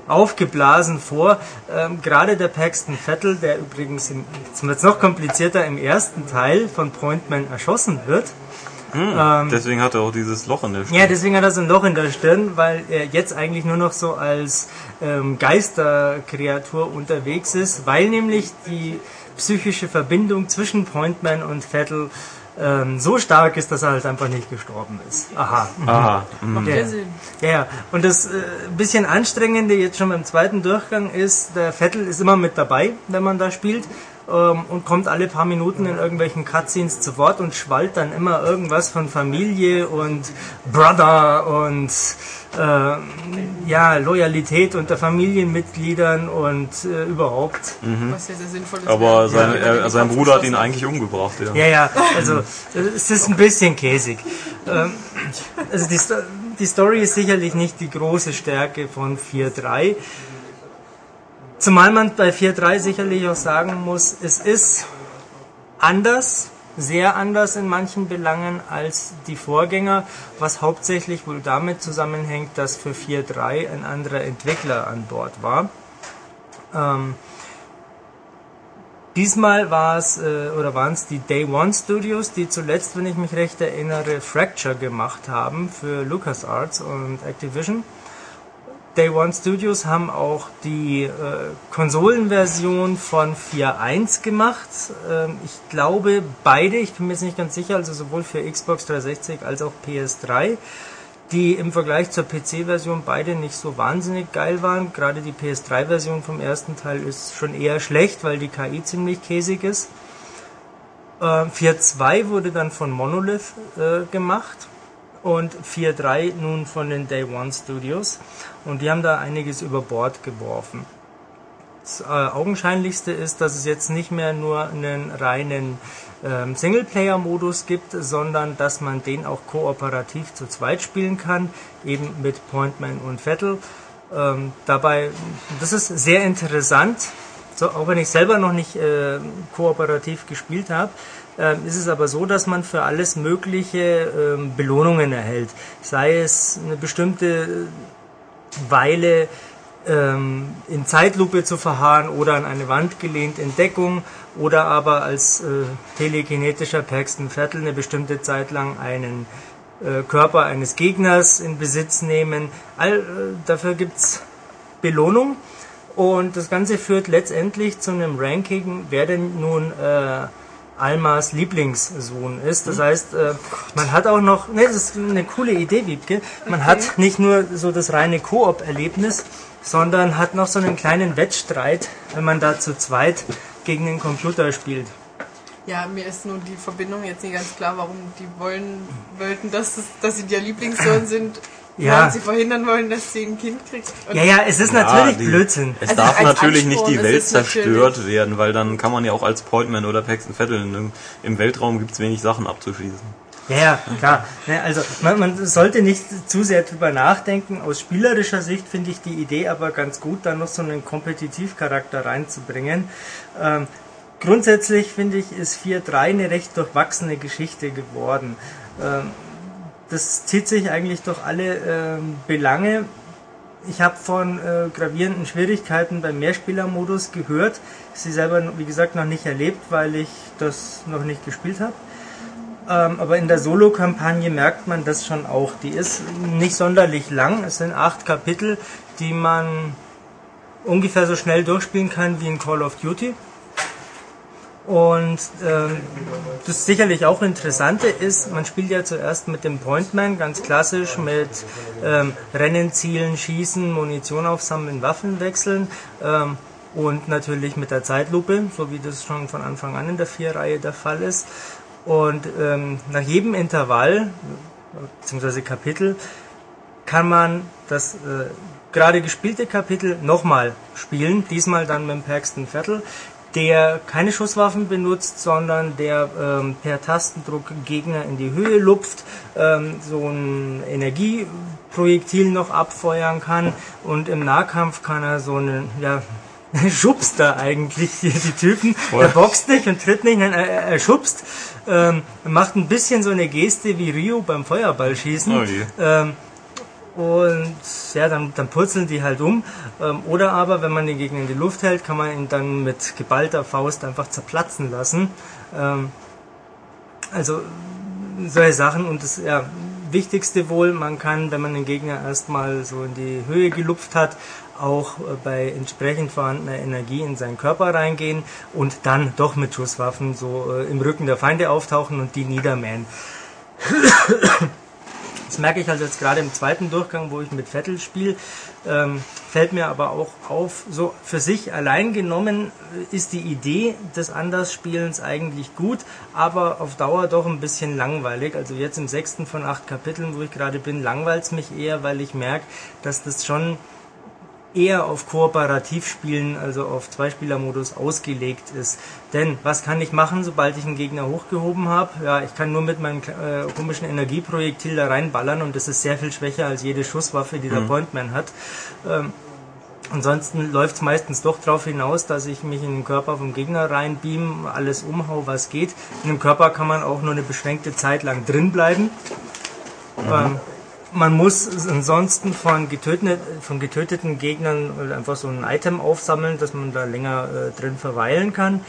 aufgeblasen vor. Ähm, Gerade der Paxton Vettel, der übrigens, im, jetzt wird noch komplizierter, im ersten Teil von Pointman erschossen wird. Ähm, Deswegen hat er auch dieses Loch in der Stirn. Ja, deswegen hat er so ein Loch in der Stirn, weil er jetzt eigentlich nur noch so als ähm, Geisterkreatur unterwegs ist, weil nämlich die psychische Verbindung zwischen Pointman und Vettel ähm, so stark ist, dass er halt einfach nicht gestorben ist. Aha. Aha. mhm. Ja. ja Sinn. Ja, ja. Und das äh, bisschen anstrengende jetzt schon beim zweiten Durchgang ist, der Vettel ist immer mit dabei, wenn man da spielt. Ähm, und kommt alle paar Minuten in irgendwelchen Cutscenes zu Wort und schwallt dann immer irgendwas von Familie und Brother und äh, ja, Loyalität unter Familienmitgliedern und äh, überhaupt. Was ja sehr sinnvoll ist. Aber sein, er, sein Bruder hat ihn eigentlich umgebracht, ja. Ja, ja, also äh, es ist ein bisschen käsig. Ähm, also die, Sto- die Story ist sicherlich nicht die große Stärke von 4.3. Zumal man bei 4.3 sicherlich auch sagen muss, es ist anders, sehr anders in manchen Belangen als die Vorgänger, was hauptsächlich wohl damit zusammenhängt, dass für 4.3 ein anderer Entwickler an Bord war. Ähm, Diesmal war es äh, oder waren es die Day One Studios, die zuletzt, wenn ich mich recht erinnere, Fracture gemacht haben für LucasArts und Activision. Day One Studios haben auch die äh, Konsolenversion von 4.1 gemacht. Ähm, ich glaube beide, ich bin mir jetzt nicht ganz sicher, also sowohl für Xbox 360 als auch PS3 die im Vergleich zur PC-Version beide nicht so wahnsinnig geil waren. Gerade die PS3-Version vom ersten Teil ist schon eher schlecht, weil die KI ziemlich käsig ist. Äh, 4.2 wurde dann von Monolith äh, gemacht und 4.3 nun von den Day One Studios. Und die haben da einiges über Bord geworfen. Das äh, Augenscheinlichste ist, dass es jetzt nicht mehr nur einen reinen ähm, Singleplayer-Modus gibt, sondern dass man den auch kooperativ zu zweit spielen kann, eben mit Pointman und Vettel. Ähm, dabei, das ist sehr interessant, so, auch wenn ich selber noch nicht äh, kooperativ gespielt habe, äh, ist es aber so, dass man für alles Mögliche ähm, Belohnungen erhält. Sei es eine bestimmte Weile ähm, in Zeitlupe zu verharren oder an eine Wand gelehnt in Deckung oder aber als äh, telekinetischer Paxton Vettel eine bestimmte Zeit lang einen äh, Körper eines Gegners in Besitz nehmen. All, äh, dafür gibt's Belohnung und das Ganze führt letztendlich zu einem Ranking, wer denn nun äh, Almas Lieblingssohn ist. Das heißt, äh, man hat auch noch, ne, das ist eine coole Idee, Wiebke, man hat nicht nur so das reine Koop-Erlebnis, sondern hat noch so einen kleinen Wettstreit, wenn man da zu zweit gegen den Computer spielt. Ja, mir ist nun die Verbindung jetzt nicht ganz klar, warum die wollen, wollten, dass, es, dass sie der Lieblingssohn sind. Ja. Während sie verhindern wollen, dass sie ein Kind kriegt. Und Ja, ja, es ist Ja, natürlich die- Blödsinn. Es Also darf natürlich nicht die Ansporn Welt es natürlich- zerstört werden, weil dann kann man ja auch als Pointman oder Paxton Vettel im, im Weltraum gibt's wenig Sachen abzuschließen. Ja, ja, klar. Ne, Also man, man sollte nicht zu sehr drüber nachdenken. Aus spielerischer Sicht finde ich die Idee aber ganz gut, da noch so einen Kompetitivcharakter reinzubringen. Ähm, grundsätzlich finde ich, ist 4.3 eine recht durchwachsene Geschichte geworden. Ähm, das zieht sich eigentlich durch alle ähm, Belange. Ich habe von äh, gravierenden Schwierigkeiten beim Mehrspielermodus gehört. Sie selber, wie gesagt, noch nicht erlebt, weil ich das noch nicht gespielt habe. Ähm, aber in der Solo-Kampagne merkt man das schon auch. Die ist nicht sonderlich lang. Es sind acht Kapitel, die man ungefähr so schnell durchspielen kann wie in Call of Duty. Und ähm, das sicherlich auch Interessante ist, man spielt ja zuerst mit dem Pointman, ganz klassisch mit ähm, Rennen, Zielen, Schießen, Munition aufsammeln, Waffen wechseln ähm, und natürlich mit der Zeitlupe, so wie das schon von Anfang an in der Vier-Reihe der Fall ist. Und ähm, nach jedem Intervall bzw. Kapitel kann man das äh, gerade gespielte Kapitel nochmal spielen, diesmal dann mit dem Paxton Vettel, der keine Schusswaffen benutzt, sondern der ähm, per Tastendruck Gegner in die Höhe lupft, ähm, so ein Energieprojektil noch abfeuern kann und im Nahkampf kann er so einen, ja, schubst da eigentlich hier die Typen. Er boxt nicht und tritt nicht, nein, er, er schubst, ähm, macht ein bisschen so eine Geste wie Rio beim Feuerballschießen. Oh. Ähm, und ja, dann, dann purzeln die halt um. Ähm, oder aber, wenn man den Gegner in die Luft hält, kann man ihn dann mit geballter Faust einfach zerplatzen lassen. Ähm, also solche Sachen und das ja, Wichtigste wohl, man kann, wenn man den Gegner erstmal so in die Höhe gelupft hat, auch äh, bei entsprechend vorhandener Energie in seinen Körper reingehen und dann doch mit Schusswaffen so äh, im Rücken der Feinde auftauchen und die niedermähen. Das merke ich also jetzt gerade im zweiten Durchgang, wo ich mit Vettel spiele, ähm, fällt mir aber auch auf, so für sich allein genommen äh, ist die Idee des Andersspielens eigentlich gut, aber auf Dauer doch ein bisschen langweilig. Also jetzt im sechsten von acht Kapiteln, wo ich gerade bin, langweilt es mich eher, weil ich merke, dass das schon eher auf Kooperativspielen, also auf Zweispielermodus ausgelegt ist. Denn was kann ich machen, sobald ich einen Gegner hochgehoben habe? Ja, ich kann nur mit meinem äh, komischen Energieprojektil da reinballern und das ist sehr viel schwächer als jede Schusswaffe, die der mhm. Pointman hat. Ähm, Ansonsten läuft es meistens doch darauf hinaus, dass ich mich in den Körper vom Gegner reinbeam, alles umhau, was geht. In dem Körper kann man auch nur eine beschränkte Zeit lang drin bleiben. Mhm. Ähm, man muss ansonsten von, getöteten, von getöteten Gegnern einfach so ein Item aufsammeln, dass man da länger äh, drin verweilen kann.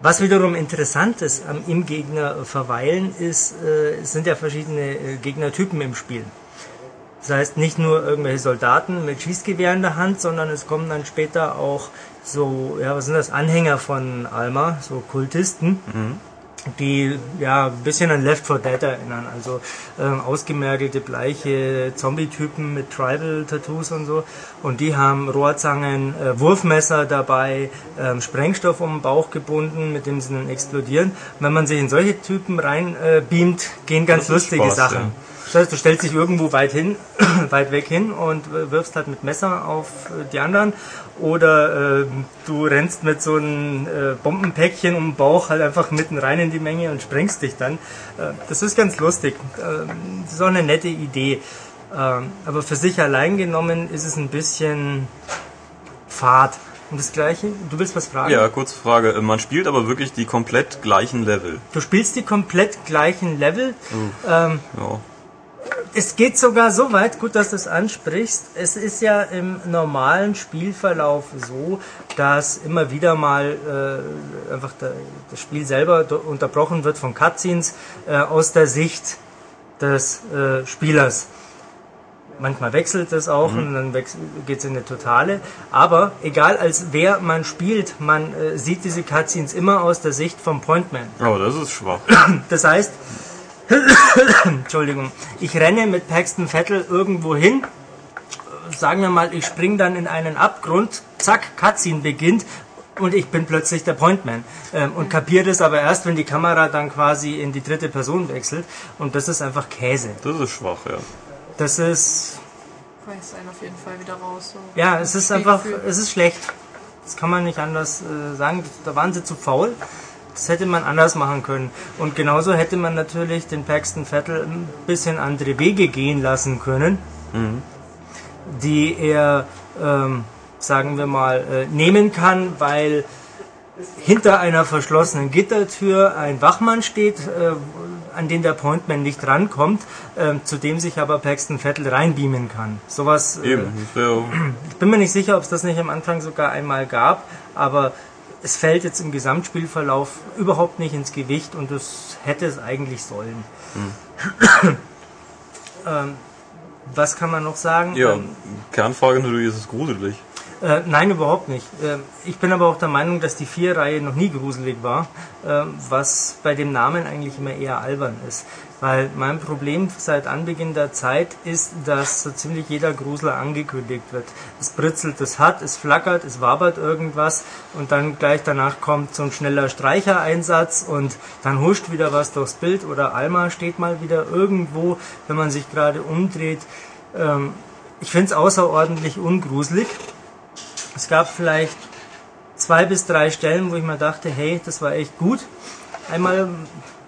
Was wiederum interessant ist am im Gegner verweilen, ist, äh, sind ja verschiedene äh, Gegnertypen im Spiel. Das heißt nicht nur irgendwelche Soldaten mit Schießgewehr in der Hand, sondern es kommen dann später auch so, ja, was sind das, Anhänger von Alma, so Kultisten. Mhm die ja ein bisschen an Left 4 Dead erinnern. Also ähm, ausgemergelte, bleiche Zombie-Typen mit Tribal-Tattoos und so. Und die haben Rohrzangen, äh, Wurfmesser dabei, ähm, Sprengstoff um den Bauch gebunden, mit dem sie dann explodieren. Und wenn man sich in solche Typen rein äh, beamt, gehen ganz lustige Spaß, Sachen. Ja. Das heißt, du stellst dich irgendwo weit hin, weit weg hin und wirfst halt mit Messer auf äh, die anderen oder äh, du rennst mit so einem äh, Bombenpäckchen um den Bauch halt einfach mitten rein in die Menge und sprengst dich dann. Äh, das ist ganz lustig. Äh, das ist auch eine nette Idee. Äh, aber für sich allein genommen ist es ein bisschen fad. Und das gleiche, du willst was fragen? Ja, kurze Frage. Äh, man spielt aber wirklich die komplett gleichen Level. Du spielst die komplett gleichen Level. Uh, ähm, ja es geht sogar so weit, gut, dass du es ansprichst. Es ist ja im normalen Spielverlauf so, dass immer wieder mal äh, einfach der, das Spiel selber unterbrochen wird von Cutscenes äh, aus der Sicht des äh, Spielers. Manchmal wechselt es auch mhm. und dann geht es in eine totale. Aber egal als wer man spielt, man äh, sieht diese Cutscenes immer aus der Sicht vom Pointman. Oh, das ist schwach. Das heißt, Entschuldigung, ich renne mit Paxton Vettel irgendwo hin, sagen wir mal, ich springe dann in einen Abgrund, zack, Cutscene beginnt und ich bin plötzlich der Pointman ähm, und kapiere das aber erst, wenn die Kamera dann quasi in die dritte Person wechselt und das ist einfach Käse. Das ist schwach, ja. Das ist... Weiß einen auf jeden Fall wieder raus. So ja, es ist einfach, es ist schlecht. Das kann man nicht anders äh, sagen. Da waren sie zu faul. Das hätte man anders machen können. Und genauso hätte man natürlich den Paxton Vettel ein bisschen andere Wege gehen lassen können, mhm. die er, ähm, sagen wir mal, äh, nehmen kann, weil hinter einer verschlossenen Gittertür ein Wachmann steht, äh, an den der Pointman nicht rankommt, äh, zu dem sich aber Paxton Vettel reinbeamen kann. Sowas. Äh, Eben. Ich bin mir nicht sicher, ob es das nicht am Anfang sogar einmal gab, aber es fällt jetzt im Gesamtspielverlauf überhaupt nicht ins Gewicht und das hätte es eigentlich sollen. Hm. ähm, was kann man noch sagen? Ja, ähm, Kernfrage natürlich ist es gruselig. Äh, nein, überhaupt nicht. Äh, ich bin aber auch der Meinung, dass die Vier-Reihe noch nie gruselig war, äh, was bei dem Namen eigentlich immer eher albern ist. Weil mein Problem seit Anbeginn der Zeit ist, dass so ziemlich jeder Grusler angekündigt wird. Es britzelt, es hat, es flackert, es wabert irgendwas und dann gleich danach kommt so ein schneller Streichereinsatz und dann huscht wieder was durchs Bild oder Alma steht mal wieder irgendwo, wenn man sich gerade umdreht. Ähm, ich finde es außerordentlich ungruselig. Es gab vielleicht zwei bis drei Stellen, wo ich mir dachte, hey, das war echt gut. Einmal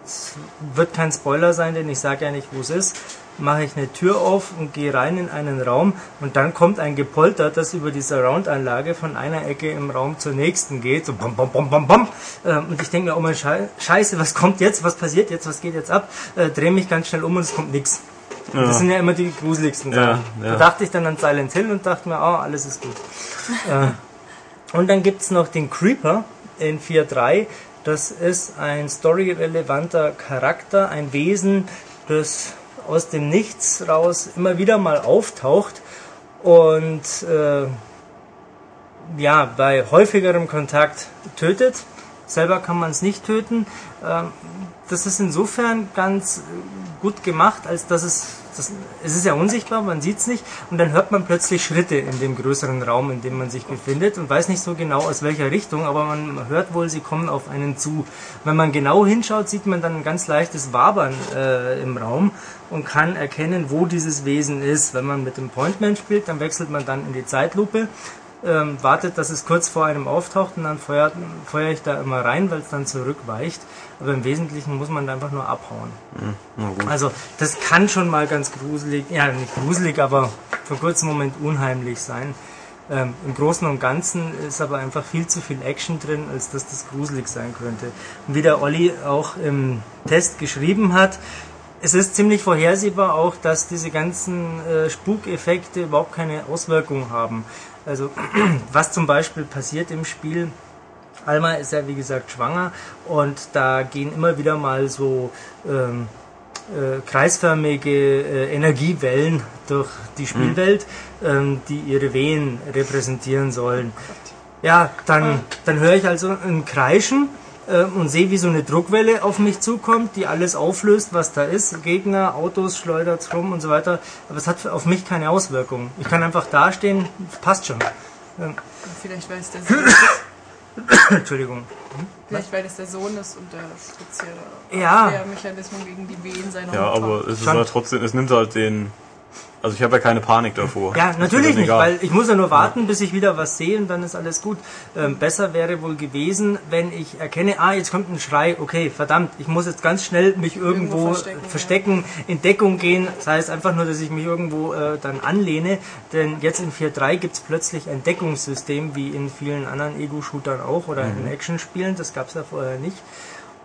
es wird kein Spoiler sein, denn ich sage ja nicht, wo es ist, mache ich eine Tür auf und gehe rein in einen Raum und dann kommt ein Gepolter, das über die Surround-Anlage von einer Ecke im Raum zur nächsten geht, so bam, bam, bam, bam, bam. Ähm, und ich denke mir, oh mein Scheiße, was kommt jetzt, was passiert jetzt, was geht jetzt ab? Äh, drehe mich ganz schnell um und es kommt nichts. Ja. Das sind ja immer die gruseligsten Sachen. Ja, ja. Da dachte ich dann an Silent Hill und dachte mir, oh, alles ist gut. äh, und dann gibt es noch den Creeper in 4.3, Das ist ein storyrelevanter Charakter, ein Wesen, das aus dem Nichts raus immer wieder mal auftaucht und äh, ja, bei häufigerem Kontakt tötet. Selber kann man es nicht töten. Ähm, das ist insofern ganz gut gemacht, als dass es, das, es ist ja unsichtbar, man sieht es nicht und dann hört man plötzlich Schritte in dem größeren Raum, in dem man sich befindet und weiß nicht so genau aus welcher Richtung, aber man hört wohl, sie kommen auf einen zu. Wenn man genau hinschaut, sieht man dann ein ganz leichtes Wabern äh, im Raum und kann erkennen, wo dieses Wesen ist. Wenn man mit dem Pointman spielt, dann wechselt man dann in die Zeitlupe ähm, wartet, dass es kurz vor einem auftaucht und dann feuert, feuere ich da immer rein, weil es dann zurückweicht. Aber im Wesentlichen muss man da einfach nur abhauen. Mhm, also das kann schon mal ganz gruselig, ja nicht gruselig, aber für kurzen Moment unheimlich sein. Ähm, Im Großen und Ganzen ist aber einfach viel zu viel Action drin, als dass das gruselig sein könnte. Und wie der Olli auch im Test geschrieben hat, es ist ziemlich vorhersehbar auch, dass diese ganzen äh, Spukeffekte überhaupt keine Auswirkung haben. Also was zum Beispiel passiert im Spiel, Alma ist ja wie gesagt schwanger und da gehen immer wieder mal so ähm, äh, kreisförmige äh, Energiewellen durch die Spielwelt, mhm. ähm, die ihre Wehen repräsentieren sollen. Ja, dann, dann höre ich also ein Kreischen äh, und sehe, wie so eine Druckwelle auf mich zukommt, die alles auflöst, was da ist. Gegner, Autos, schleudert rum und so weiter. Aber es hat auf mich keine Auswirkung. Ich kann einfach dastehen, passt schon. Ähm. Vielleicht weil es der Sohn ist. Entschuldigung. Hm? Vielleicht weil es der Sohn ist und der spezielle ja. Mechanismus gegen die Wehen seiner Ja, Mutter. aber es ist halt trotzdem, es nimmt halt den also ich habe ja keine Panik davor. Ja, natürlich nicht, weil ich muss ja nur warten, ja. bis ich wieder was sehe und dann ist alles gut. Ähm, besser wäre wohl gewesen, wenn ich erkenne, ah, jetzt kommt ein Schrei, okay, verdammt, ich muss jetzt ganz schnell mich irgendwo, irgendwo verstecken, verstecken ja. in Deckung gehen. Das heißt einfach nur, dass ich mich irgendwo äh, dann anlehne, denn jetzt in 4.3 gibt es plötzlich ein Deckungssystem, wie in vielen anderen Ego-Shootern auch oder mhm. in Action-Spielen, das gab es ja vorher nicht.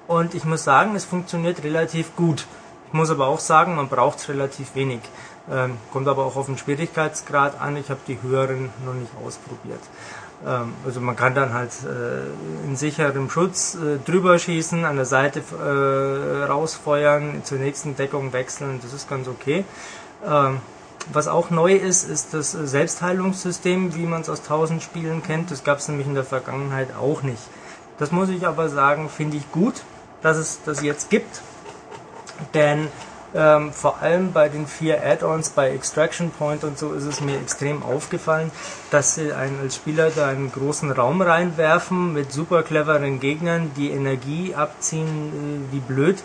Und ich muss sagen, es funktioniert relativ gut. Ich muss aber auch sagen, man braucht es relativ wenig. Ähm, kommt aber auch auf den Schwierigkeitsgrad an. Ich habe die höheren noch nicht ausprobiert. Ähm, also man kann dann halt äh, in sicherem Schutz äh, drüber schießen, an der Seite äh, rausfeuern, zur nächsten Deckung wechseln. Das ist ganz okay. Ähm, was auch neu ist, ist das Selbstheilungssystem, wie man es aus 1000 Spielen kennt. Das gab es nämlich in der Vergangenheit auch nicht. Das muss ich aber sagen, finde ich gut, dass es das jetzt gibt. Denn ähm, vor allem bei den vier Add-ons, bei Extraction Point und so ist es mir extrem aufgefallen, dass sie einen als Spieler da einen großen Raum reinwerfen mit super cleveren Gegnern, die Energie abziehen äh, wie blöd.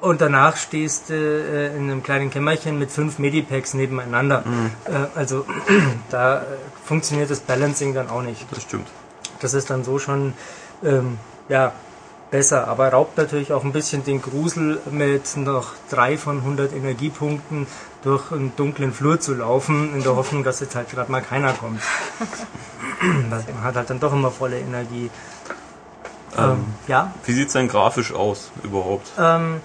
Und danach stehst du äh, in einem kleinen Kämmerchen mit fünf Medipacks nebeneinander. Mhm. Äh, also da äh, funktioniert das Balancing dann auch nicht. Das stimmt. Das ist dann so schon ähm, ja, besser, aber raubt natürlich auch ein bisschen den Grusel mit noch drei von 100 Energiepunkten durch einen dunklen Flur zu laufen, in der Hoffnung, dass jetzt halt gerade mal keiner kommt. man hat halt dann doch immer volle Energie. Ähm, ähm, ja? Wie sieht es denn grafisch aus überhaupt? Ähm,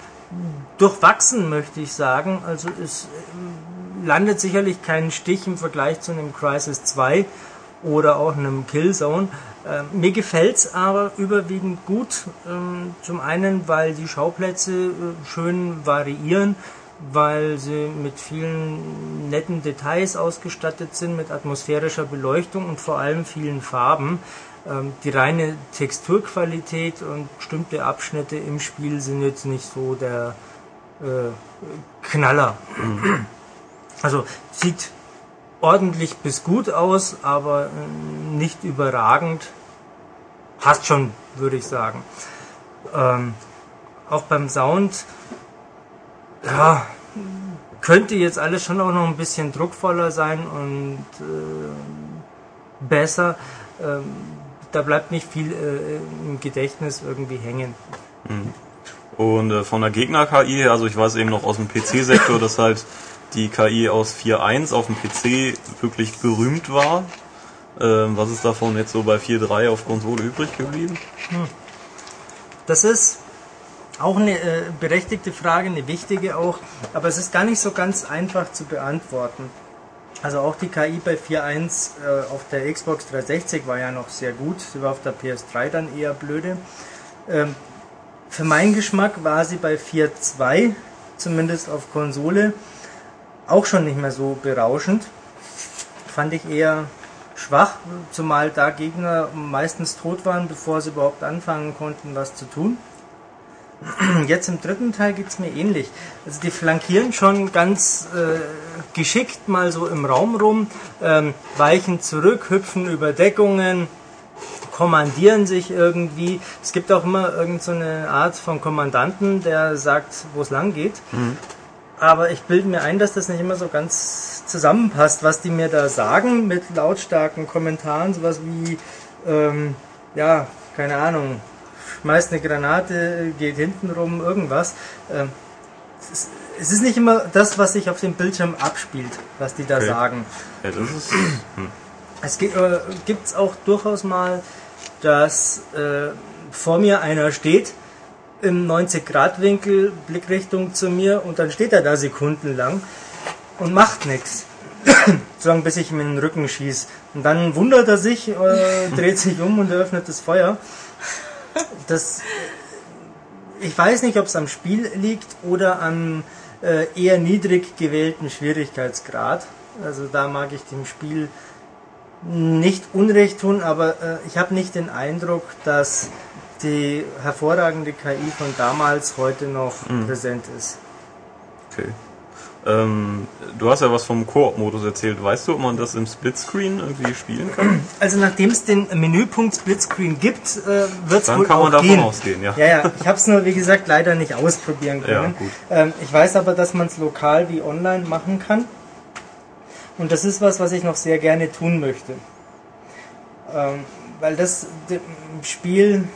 durchwachsen möchte ich sagen. Also es ähm, landet sicherlich keinen Stich im Vergleich zu einem Crisis 2 oder auch einem Killzone. Ähm, mir gefällt es aber überwiegend gut. Ähm, zum einen, weil die Schauplätze äh, schön variieren, weil sie mit vielen netten Details ausgestattet sind, mit atmosphärischer Beleuchtung und vor allem vielen Farben. Ähm, die reine Texturqualität und bestimmte Abschnitte im Spiel sind jetzt nicht so der äh, Knaller. Also sieht ordentlich bis gut aus, aber äh, nicht überragend. Passt schon, würde ich sagen. Ähm, auch beim Sound, ja, könnte jetzt alles schon auch noch ein bisschen druckvoller sein und äh, besser. Ähm, da bleibt nicht viel äh, im Gedächtnis irgendwie hängen. Mhm. Und äh, von der Gegner-KI, also ich weiß eben noch aus dem PC-Sektor, dass halt die KI aus 4.1 auf dem PC wirklich berühmt war. Ähm, was ist davon jetzt so bei 4.3 auf Konsole übrig geblieben? Hm. Das ist auch eine äh, berechtigte Frage, eine wichtige auch, aber es ist gar nicht so ganz einfach zu beantworten. Also auch die KI bei 4.1 äh, auf der Xbox 360 war ja noch sehr gut, sie war auf der PS3 dann eher blöde. Ähm, für meinen Geschmack war sie bei 4.2, zumindest auf Konsole, auch schon nicht mehr so berauschend. Fand ich eher schwach, zumal da Gegner meistens tot waren, bevor sie überhaupt anfangen konnten, was zu tun. Jetzt im dritten Teil geht's mir ähnlich. Also die flankieren schon ganz äh, geschickt mal so im Raum rum, ähm, weichen zurück, hüpfen über Deckungen, kommandieren sich irgendwie. Es gibt auch immer irgendeine so Art von Kommandanten, der sagt, wo es lang geht. Aber ich bilde mir ein, dass das nicht immer so ganz zusammenpasst, was die mir da sagen mit lautstarken Kommentaren, sowas wie, ähm, ja, keine Ahnung, schmeißt eine Granate, geht hinten rum, irgendwas. Ähm, es, ist, es ist nicht immer das, was sich auf dem Bildschirm abspielt, was die da Okay. sagen. Ja, das ist. Hm. Es gibt äh, gibt's auch durchaus mal, dass äh, vor mir einer steht im 90-Grad-Winkel, Blickrichtung zu mir und dann steht er da sekundenlang und macht nichts. Solange bis ich ihm in den Rücken schieß. Und dann wundert er sich, äh, dreht sich um und eröffnet das Feuer. Das, ich weiß nicht, ob es am Spiel liegt oder am äh, eher niedrig gewählten Schwierigkeitsgrad. Also da mag ich dem Spiel nicht Unrecht tun, aber äh, ich habe nicht den Eindruck, dass die hervorragende KI von damals heute noch präsent ist. Okay. Ähm, du hast ja was vom Koop-Modus erzählt. Weißt du, ob man das im Splitscreen irgendwie spielen kann? Also nachdem es den Menüpunkt Splitscreen gibt, äh, wird es Dann wohl kann man davon gehen. ausgehen, ja. Ja, ja. Ich habe es nur, wie gesagt, leider nicht ausprobieren Ja, können. gut. Ähm, ich weiß aber, dass man es lokal wie online machen kann. Und das ist was, was ich noch sehr gerne tun möchte. Ähm, weil das Spiel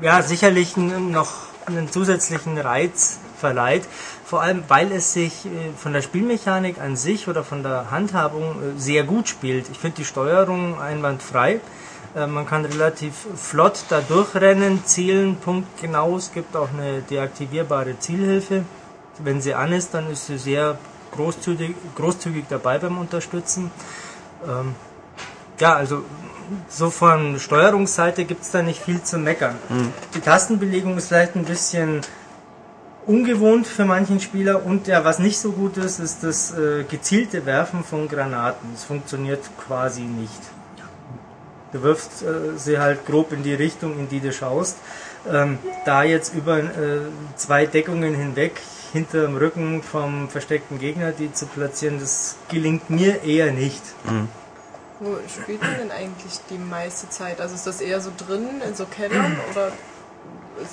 ja sicherlich noch einen zusätzlichen Reiz verleiht. Vor allem, weil es sich äh, von der Spielmechanik an sich oder von der Handhabung äh, sehr gut spielt. Ich finde die Steuerung einwandfrei. Äh, Man kann relativ flott da durchrennen, zielen, punktgenau. Es gibt auch eine deaktivierbare Zielhilfe. Wenn sie an ist, dann ist sie sehr großzügig, großzügig dabei beim Unterstützen. Ähm, ja, also so von Steuerungsseite gibt es da nicht viel zu meckern. Die Tastenbelegung ist vielleicht ein bisschen ungewohnt für manchen Spieler und ja, was nicht so gut ist, ist das äh, gezielte Werfen von Granaten. Es funktioniert quasi nicht. Du wirfst äh, sie halt grob in die Richtung, in die du schaust. Ähm, da jetzt über äh, zwei Deckungen hinweg hinter dem Rücken vom versteckten Gegner die zu platzieren, das gelingt mir eher nicht. Wo spielt man denn eigentlich die meiste Zeit? Also ist das eher so drin, in so Kellern oder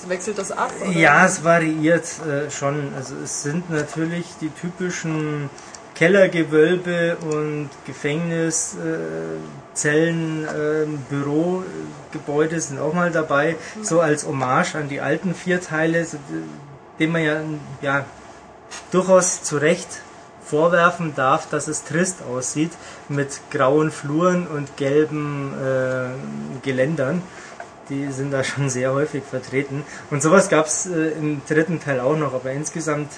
wechselt das ab? Oder? Ja, es variiert äh, schon. Also es sind natürlich die typischen Kellergewölbe und Gefängniszellen, äh, äh, Bürogebäude sind auch mal dabei, so als Hommage an die alten vier Teile, so, dem man ja, ja durchaus zu Recht vorwerfen darf, dass es trist aussieht mit grauen Fluren und gelben äh, Geländern. Die sind da schon sehr häufig vertreten. Und sowas gab es äh, im dritten Teil auch noch, aber insgesamt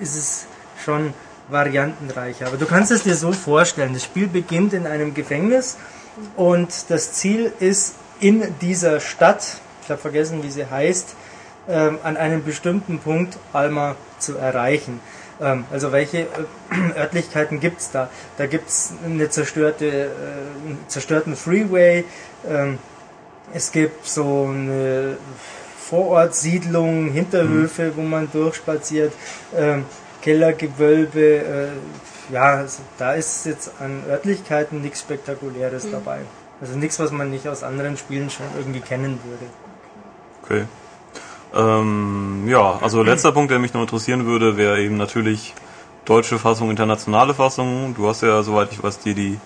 ist es schon variantenreicher. Aber du kannst es dir so vorstellen, das Spiel beginnt in einem Gefängnis und das Ziel ist in dieser Stadt, ich habe vergessen, wie sie heißt, ähm, an einem bestimmten Punkt Alma zu erreichen. Ähm, also welche äh, Örtlichkeiten gibt es da? Da gibt es eine zerstörte, äh, einen zerstörten Freeway, ähm, es gibt so eine Vorortsiedlung, Hinterhöfe, wo man durchspaziert, ähm, Kellergewölbe, äh, ja, also da ist jetzt an Örtlichkeiten nichts Spektakuläres dabei. Also nichts, was man nicht aus anderen Spielen schon irgendwie kennen würde. Okay. Ähm, ja, also letzter Punkt, der mich noch interessieren würde, wäre eben natürlich deutsche Fassung, internationale Fassung. Du hast ja, soweit ich weiß, dir die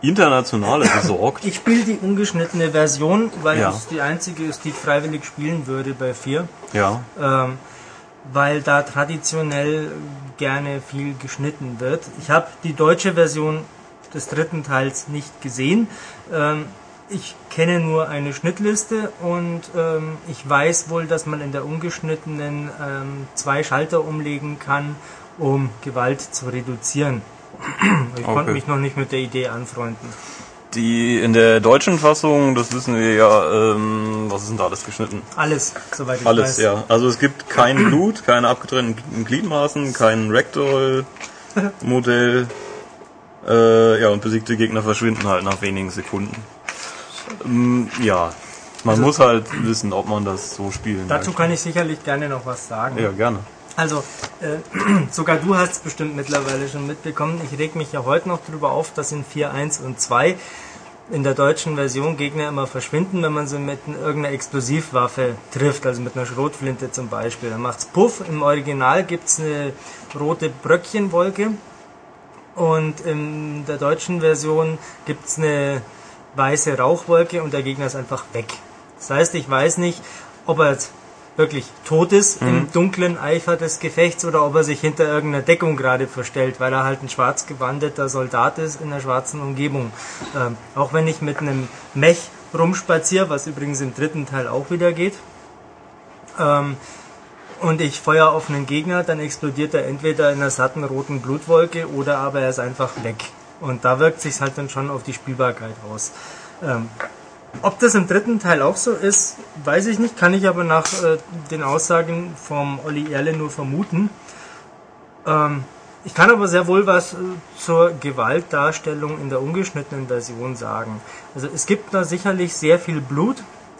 internationale besorgt. Ich spiele die ungeschnittene Version, weil Ja. es die einzige ist, die ich freiwillig spielen würde bei 4. Ja, ähm, weil da traditionell gerne viel geschnitten wird. Ich habe die deutsche Version des dritten Teils nicht gesehen. Ähm, ich kenne nur eine Schnittliste und ähm, ich weiß wohl, dass man in der ungeschnittenen ähm, zwei Schalter umlegen kann, um Gewalt zu reduzieren. Ich konnte Okay. mich noch nicht mit der Idee anfreunden. Die in der deutschen Fassung, das wissen wir ja, ähm, was ist denn da alles geschnitten? Alles, soweit ich Alles, weiß. ja. Also es gibt kein Blut, keine abgetrennten Gliedmaßen, kein Ragdoll-Modell. Äh, ja, und besiegte Gegner verschwinden halt nach wenigen Sekunden. Ähm, ja, man muss halt wissen, ob man das so spielen Also Dazu kann ich sicherlich gerne noch was sagen. Ja, gerne. Also, äh, sogar du hast es bestimmt mittlerweile schon mitbekommen. Ich reg mich ja heute noch drüber auf, dass in 4.1 und 2 in der deutschen Version Gegner immer verschwinden, wenn man sie mit irgendeiner Explosivwaffe trifft, also mit einer Schrotflinte zum Beispiel. Dann macht's Puff. Im Original gibt's eine rote Bröckchenwolke und in der deutschen Version gibt's eine weiße Rauchwolke und der Gegner ist einfach weg. Das heißt, ich weiß nicht, ob er jetzt wirklich tot ist im dunklen Eifer des Gefechts oder ob er sich hinter irgendeiner Deckung gerade verstellt, weil er halt ein schwarz gewandeter Soldat ist in einer schwarzen Umgebung. Ähm, auch wenn ich mit einem Mech rumspaziere, was übrigens im dritten Teil auch wieder geht, ähm, und ich feuer auf einen Gegner, dann explodiert er entweder in einer satten roten Blutwolke oder aber er ist einfach weg. Und da wirkt sich halt dann schon auf die Spielbarkeit aus. Ähm, ob das im dritten Teil auch so ist, weiß ich nicht, kann ich aber nach äh, den Aussagen vom Olli Erle nur vermuten. Ähm, ich kann aber sehr wohl was äh, zur Gewaltdarstellung in der ungeschnittenen Version sagen. Also es gibt da sicherlich sehr viel Blut,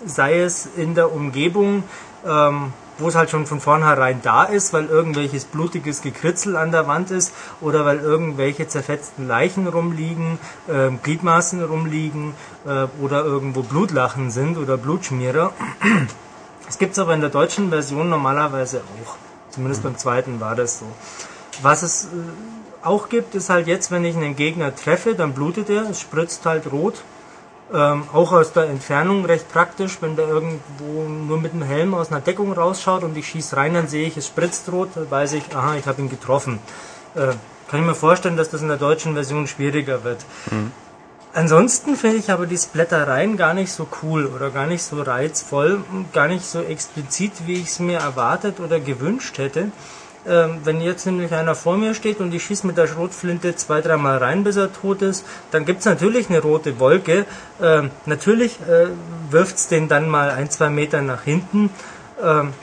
sei es in der Umgebung, ähm, wo es halt schon von vornherein da ist, weil irgendwelches blutiges Gekritzel an der Wand ist oder weil irgendwelche zerfetzten Leichen rumliegen, ähm, Gliedmaßen rumliegen äh, oder irgendwo Blutlachen sind oder Blutschmierer. Das gibt's aber in der deutschen Version normalerweise auch. Zumindest beim zweiten war das so. Was es äh, auch gibt, ist halt jetzt, wenn ich einen Gegner treffe, dann blutet er, es spritzt halt rot. Ähm, auch aus der Entfernung recht praktisch, wenn der irgendwo nur mit dem Helm aus einer Deckung rausschaut und ich schieße rein, dann sehe ich, es spritzt rot, dann weiß ich, aha, ich habe ihn getroffen. Äh, kann ich mir vorstellen, dass das in der deutschen Version schwieriger wird. Ansonsten finde ich aber die Splattereien gar nicht so cool oder gar nicht so reizvoll, und gar nicht so explizit, wie ich es mir erwartet oder gewünscht hätte. Ähm, wenn jetzt nämlich einer vor mir steht und ich schieße mit der Schrotflinte zwei, dreimal rein, bis er tot ist, dann gibt's natürlich eine rote Wolke. Ähm, natürlich äh, wirft's den dann mal ein, zwei Meter nach hinten. Ähm,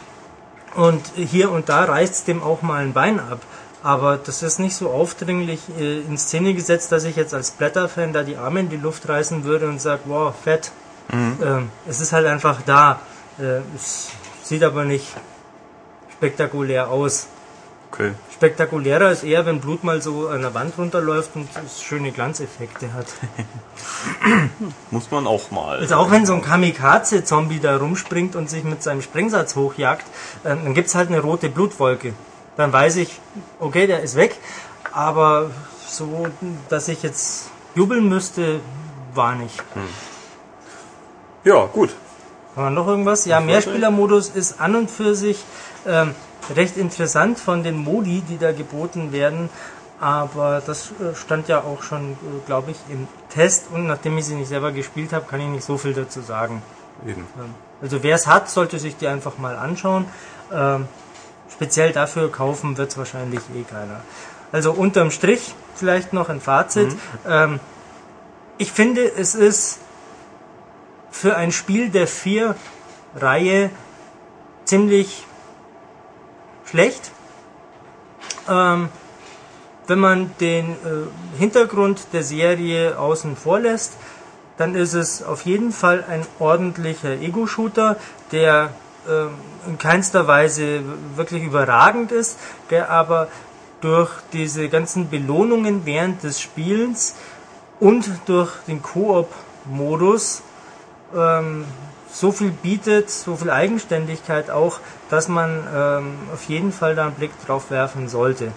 und hier und da reißt dem auch mal ein Bein ab. Aber das ist nicht so aufdringlich äh, in Szene gesetzt, dass ich jetzt als Blätterfan da die Arme in die Luft reißen würde und sage, wow, fett. Ähm, es ist halt einfach da. Äh, es sieht aber nicht spektakulär aus. Okay. Spektakulärer ist eher, wenn Blut mal so an der Wand runterläuft und es schöne Glanzeffekte hat. Muss man auch mal. Also auch wenn so ein Kamikaze-Zombie da rumspringt und sich mit seinem Sprengsatz hochjagt, äh, dann gibt's halt eine rote Blutwolke. Dann weiß ich, okay, der ist weg, aber so, dass ich jetzt jubeln müsste, war nicht. Ja, gut. Haben wir noch irgendwas? Ja, Mehrspielermodus ist an und für sich ähm, recht interessant von den Modi, die da geboten werden. Aber das äh, stand ja auch schon, äh, glaube ich, im Test. Und nachdem ich sie nicht selber gespielt habe, kann ich nicht so viel dazu sagen. Eben. Ähm, Also wer es hat, sollte sich die einfach mal anschauen. Ähm, speziell dafür kaufen wird es wahrscheinlich eh keiner. Also unterm Strich vielleicht noch ein Fazit. Ähm, ich finde, es ist für ein Spiel der vier Reihe ziemlich schlecht. Ähm, wenn man den äh, Hintergrund der Serie außen vor lässt, dann ist es auf jeden Fall ein ordentlicher Ego-Shooter, der ähm, in keinster Weise wirklich überragend ist, der aber durch diese ganzen Belohnungen während des Spielens und durch den Koop-Modus ähm, so viel bietet, so viel Eigenständigkeit auch, dass man ähm, auf jeden Fall da einen Blick drauf werfen sollte.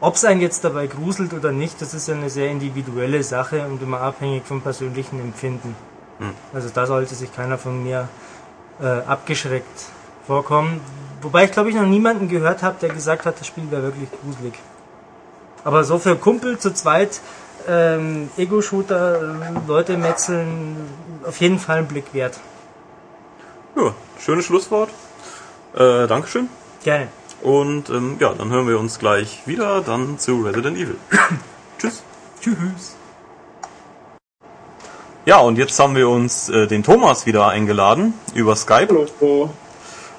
Ob es einen jetzt dabei gruselt oder nicht, das ist ja eine sehr individuelle Sache und immer abhängig vom persönlichen Empfinden. Also da sollte sich keiner von mir äh, abgeschreckt vorkommen. Wobei ich glaube ich noch niemanden gehört habe, der gesagt hat, das Spiel wäre wirklich gruselig. Aber so für Kumpel zu zweit, ähm, Ego-Shooter, Leute metzeln, auf jeden Fall ein Blick wert. Ja, schönes Schlusswort. Äh, Dankeschön. Gerne. Und ähm, ja, dann hören wir uns gleich wieder dann zu Resident Evil. Tschüss. Tschüss. Ja, und jetzt haben wir uns äh, den Thomas wieder eingeladen über Skype. Hallo.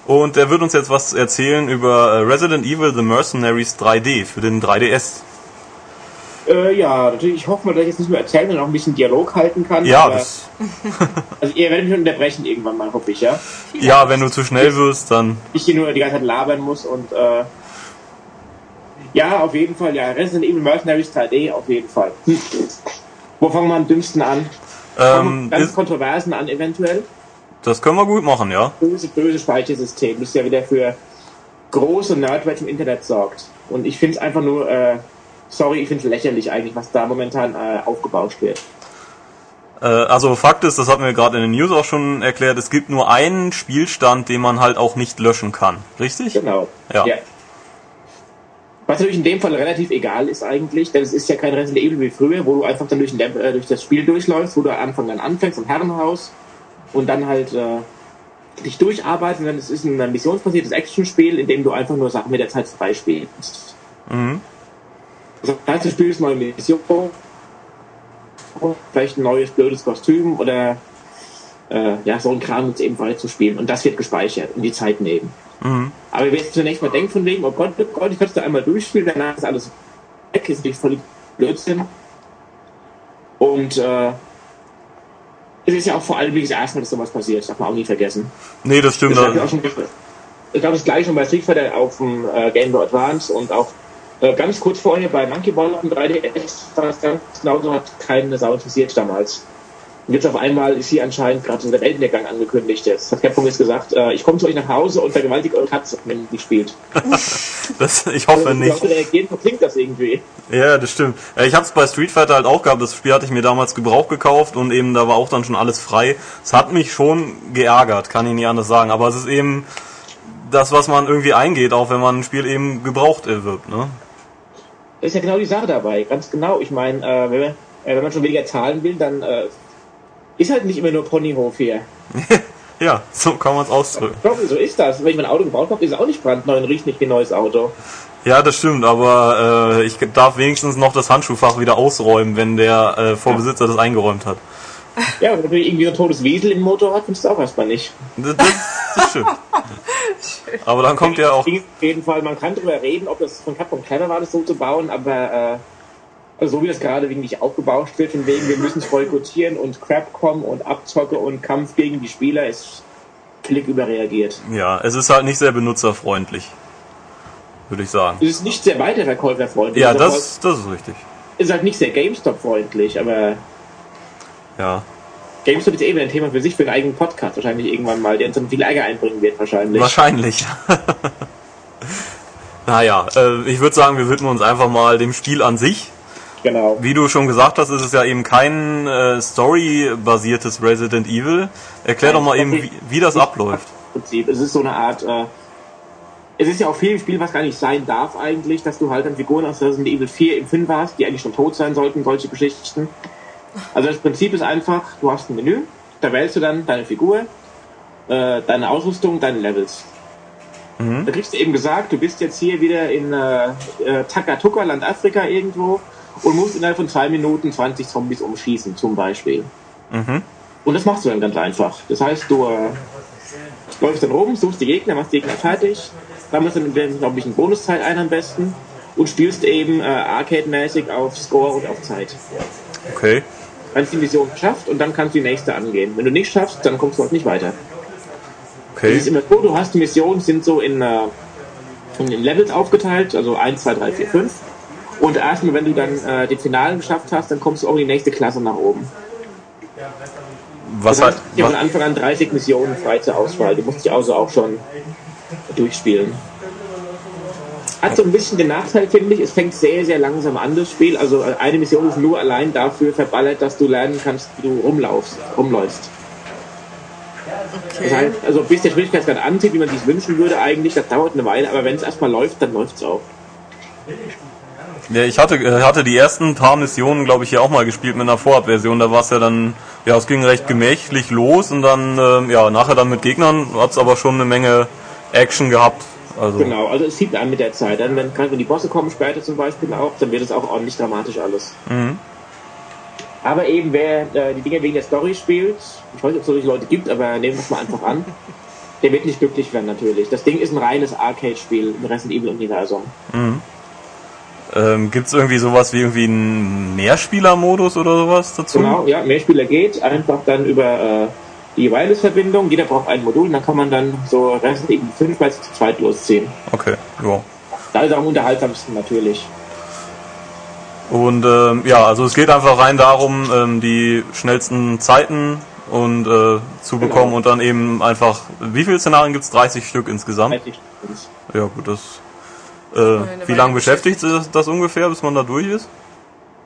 Und er wird uns jetzt was erzählen über äh, Resident Evil The Mercenaries 3D für den 3DS. Äh, ja, natürlich, ich hoffe mal, dass ich jetzt nicht mehr erzählen und auch ein bisschen Dialog halten kann. Ja, aber- das, also ihr werdet mich unterbrechen irgendwann mal, hoffe ich, ja. ja, wenn du zu schnell wirst, dann. Ich hier nur die ganze Zeit labern muss und äh, ja, auf jeden Fall, ja, Resident Evil Mercenaries 3D, auf jeden Fall. Hm. Wo fangen wir am dümmsten an? Ähm, ganz Kontroversen an, eventuell. das können wir gut machen, ja. Böse, böse Speichersystem, das ja wieder für große Nerdwelt im Internet sorgt. Und ich finde es einfach nur, äh, sorry, ich finde es lächerlich eigentlich, was da momentan äh, aufgebauscht wird. Äh, also Fakt ist, das hat mir gerade in den News auch schon erklärt, es gibt nur einen Spielstand, den man halt auch nicht löschen kann. Richtig? Genau. Ja. Was natürlich in dem Fall relativ egal ist eigentlich, denn es ist ja kein Resident Evil wie früher, wo du einfach dann durch, den, äh, durch das Spiel durchläufst, wo du am Anfang dann anfängst im Herrenhaus und dann halt äh, dich durcharbeitest, sondern es ist ein missionsbasiertes Actionspiel, in dem du einfach nur Sachen mit der Zeit freispielst. Mhm. Also, das heißt, du spielst neue Mission, vielleicht ein neues blödes Kostüm oder äh, ja, so ein Kram jetzt eben weiter zu spielen. Und das wird gespeichert und die Zeit nehmen. Mhm. Aber wer jetzt zunächst mal denkt von wegen, oh Gott, oh Gott, ich könnte da einmal durchspielen, danach ist alles weg, ist natürlich voll Blödsinn. Und äh, es ist ja auch vor allem nicht das erste Mal, dass sowas passiert, das darf man auch nie vergessen. Nee, das stimmt. Das ich, schon, ich glaube, das gleiche schon bei Street Fighter auf dem äh, Game Boy Advance und auch ganz kurz vorher bei Monkey Ball auf dem 3DS war das ganz genauso, hat keine Sau interessiert damals. Und jetzt auf einmal ist hier anscheinend gerade so der Weltengang angekündigt. Jetzt hat Capcom jetzt gesagt, äh, ich komme zu euch nach Hause und vergewaltige eure Katze, wenn ihr die spielt. Das, ich hoffe Also, nicht. Wie reagiert, klingt das irgendwie? Ja, das stimmt. Ja, Ich habe es bei Street Fighter halt auch gehabt. Das Spiel hatte ich mir damals Gebrauch gekauft und eben da war auch dann schon alles frei. Es hat mich schon geärgert, kann ich nicht anders sagen. Aber es ist eben das, was man irgendwie eingeht, auch wenn man ein Spiel eben gebraucht erwirbt. Ne? Das ist ja genau die Sache dabei, ganz genau. Ich meine, äh, wenn, man- äh, wenn man schon weniger zahlen will, dann äh, ist halt nicht immer nur Ponyhof hier. Ja, so kann man es ausdrücken. So ist das. Wenn ich mein Auto gebaut habe, ist es auch nicht brandneu und riecht nicht wie ein neues Auto. Ja, das stimmt, aber äh, ich darf wenigstens noch das Handschuhfach wieder ausräumen, wenn der äh, Vorbesitzer das eingeräumt hat. Ja, wenn natürlich irgendwie so ein totes Wiesel im Motor hat, findest du auch erstmal nicht. Das, das, stimmt. Aber dann kommt ja auch. Auf jeden Fall, man kann darüber reden, ob das von Capcom clever war, das so zu bauen, aber äh, also so wie das gerade wegen nicht aufgebauscht wird, von wegen, wir müssen es boykottieren und Crapcom und Abzocke und Kampf gegen die Spieler ist klick überreagiert. Ja, es ist halt nicht sehr benutzerfreundlich, würde ich sagen. Es ist nicht sehr weiterverkäuferfreundlich. Ja, Es ist das, das ist richtig. auch- ist halt nicht sehr GameStop-freundlich, aber Ja, GameStop ist eben ein Thema für sich, für einen eigenen Podcast wahrscheinlich irgendwann mal, der uns dann viel Ärger einbringen wird wahrscheinlich. wahrscheinlich. naja, äh, ich würde sagen, wir widmen uns einfach mal dem Spiel an sich. Genau. Wie du schon gesagt hast, ist es ja eben kein äh, Story-basiertes Resident Evil. Erklär doch mal eben, wie, wie das abläuft. Prinzip. Es ist so eine Art, äh, es ist ja auch viel im Spiel, was gar nicht sein darf eigentlich, dass du halt dann Figuren aus Resident Evil 4 im 5 hast, die eigentlich schon tot sein sollten, solche Geschichten. Also das Prinzip ist einfach, du hast ein Menü, da wählst du dann deine Figur, äh, deine Ausrüstung, deine Levels. Da kriegst du eben gesagt, du bist jetzt hier wieder in äh, äh, Takatuka, Land Afrika irgendwo und musst innerhalb von zwei Minuten 20 Zombies umschießen, zum Beispiel. Mhm. Und das machst du dann ganz einfach. Das heißt, du äh, läufst dann rum, suchst die Gegner, machst die Gegner fertig, sammelst dann glaube ich, eine Bonuszeit ein am besten und spielst eben äh, Arcade-mäßig auf Score und auf Zeit. Okay. Kannst die Mission geschafft und dann kannst du die nächste angehen. Wenn du nicht schaffst, dann kommst du halt nicht weiter. Es Okay. ist immer so, du hast die Missionen sind so in, äh, in den Levels aufgeteilt, also 1, 2, 3, 4, 5. Und erstmal, wenn du dann äh, den Finalen geschafft hast, dann kommst du auch in die nächste Klasse nach oben. Was Das heißt, was, von Anfang an 30 Missionen frei zur Auswahl. Du musst die also auch schon durchspielen. Hat so ein bisschen den Nachteil, finde ich, es fängt sehr, sehr langsam an, das Spiel. Also äh, eine Mission ist nur allein dafür verballert, dass du lernen kannst, wie du rumlaufst, rumläufst. Das Okay. heißt, also bis der Schwierigkeitsgrad anzieht, wie man sich wünschen würde eigentlich, das dauert eine Weile, aber wenn es erstmal läuft, dann läuft es auch. ja, ich hatte, äh, hatte die ersten paar Missionen, glaube ich, hier auch mal gespielt mit einer Vorabversion. Da war es ja dann, ja, es ging recht gemächlich los und dann, ähm, ja, nachher dann mit Gegnern hat es aber schon eine Menge Action gehabt. Also, Genau, also es zieht an mit der Zeit. Dann, wenn, wenn die Bosse kommen später zum Beispiel auch, dann wird es auch ordentlich dramatisch alles. Mhm. Aber eben, wer äh, die Dinge wegen der Story spielt, ich weiß nicht, ob es solche Leute gibt, aber nehmen wir es mal einfach an, der wird nicht glücklich werden natürlich. Das Ding ist ein reines Arcade-Spiel im Resident Evil-Universum. Ähm, Gibt es irgendwie sowas wie irgendwie einen Mehrspieler-Modus oder sowas dazu? Genau, ja, Mehrspieler geht, einfach dann über äh, die Wireless-Verbindung, jeder braucht ein Modul und dann kann man dann so Evil 5 mal zu zweit losziehen. Okay, ja. Da ist auch am unterhaltsamsten natürlich. Und ähm, ja, also es geht einfach rein darum, ähm, die schnellsten Zeiten und äh, zu bekommen und dann eben einfach, wie viele Szenarien gibt's? 30 Stück insgesamt? 30 Stunden. Ja gut, das äh, wie lange beschäftigt das, das ungefähr, bis man da durch ist?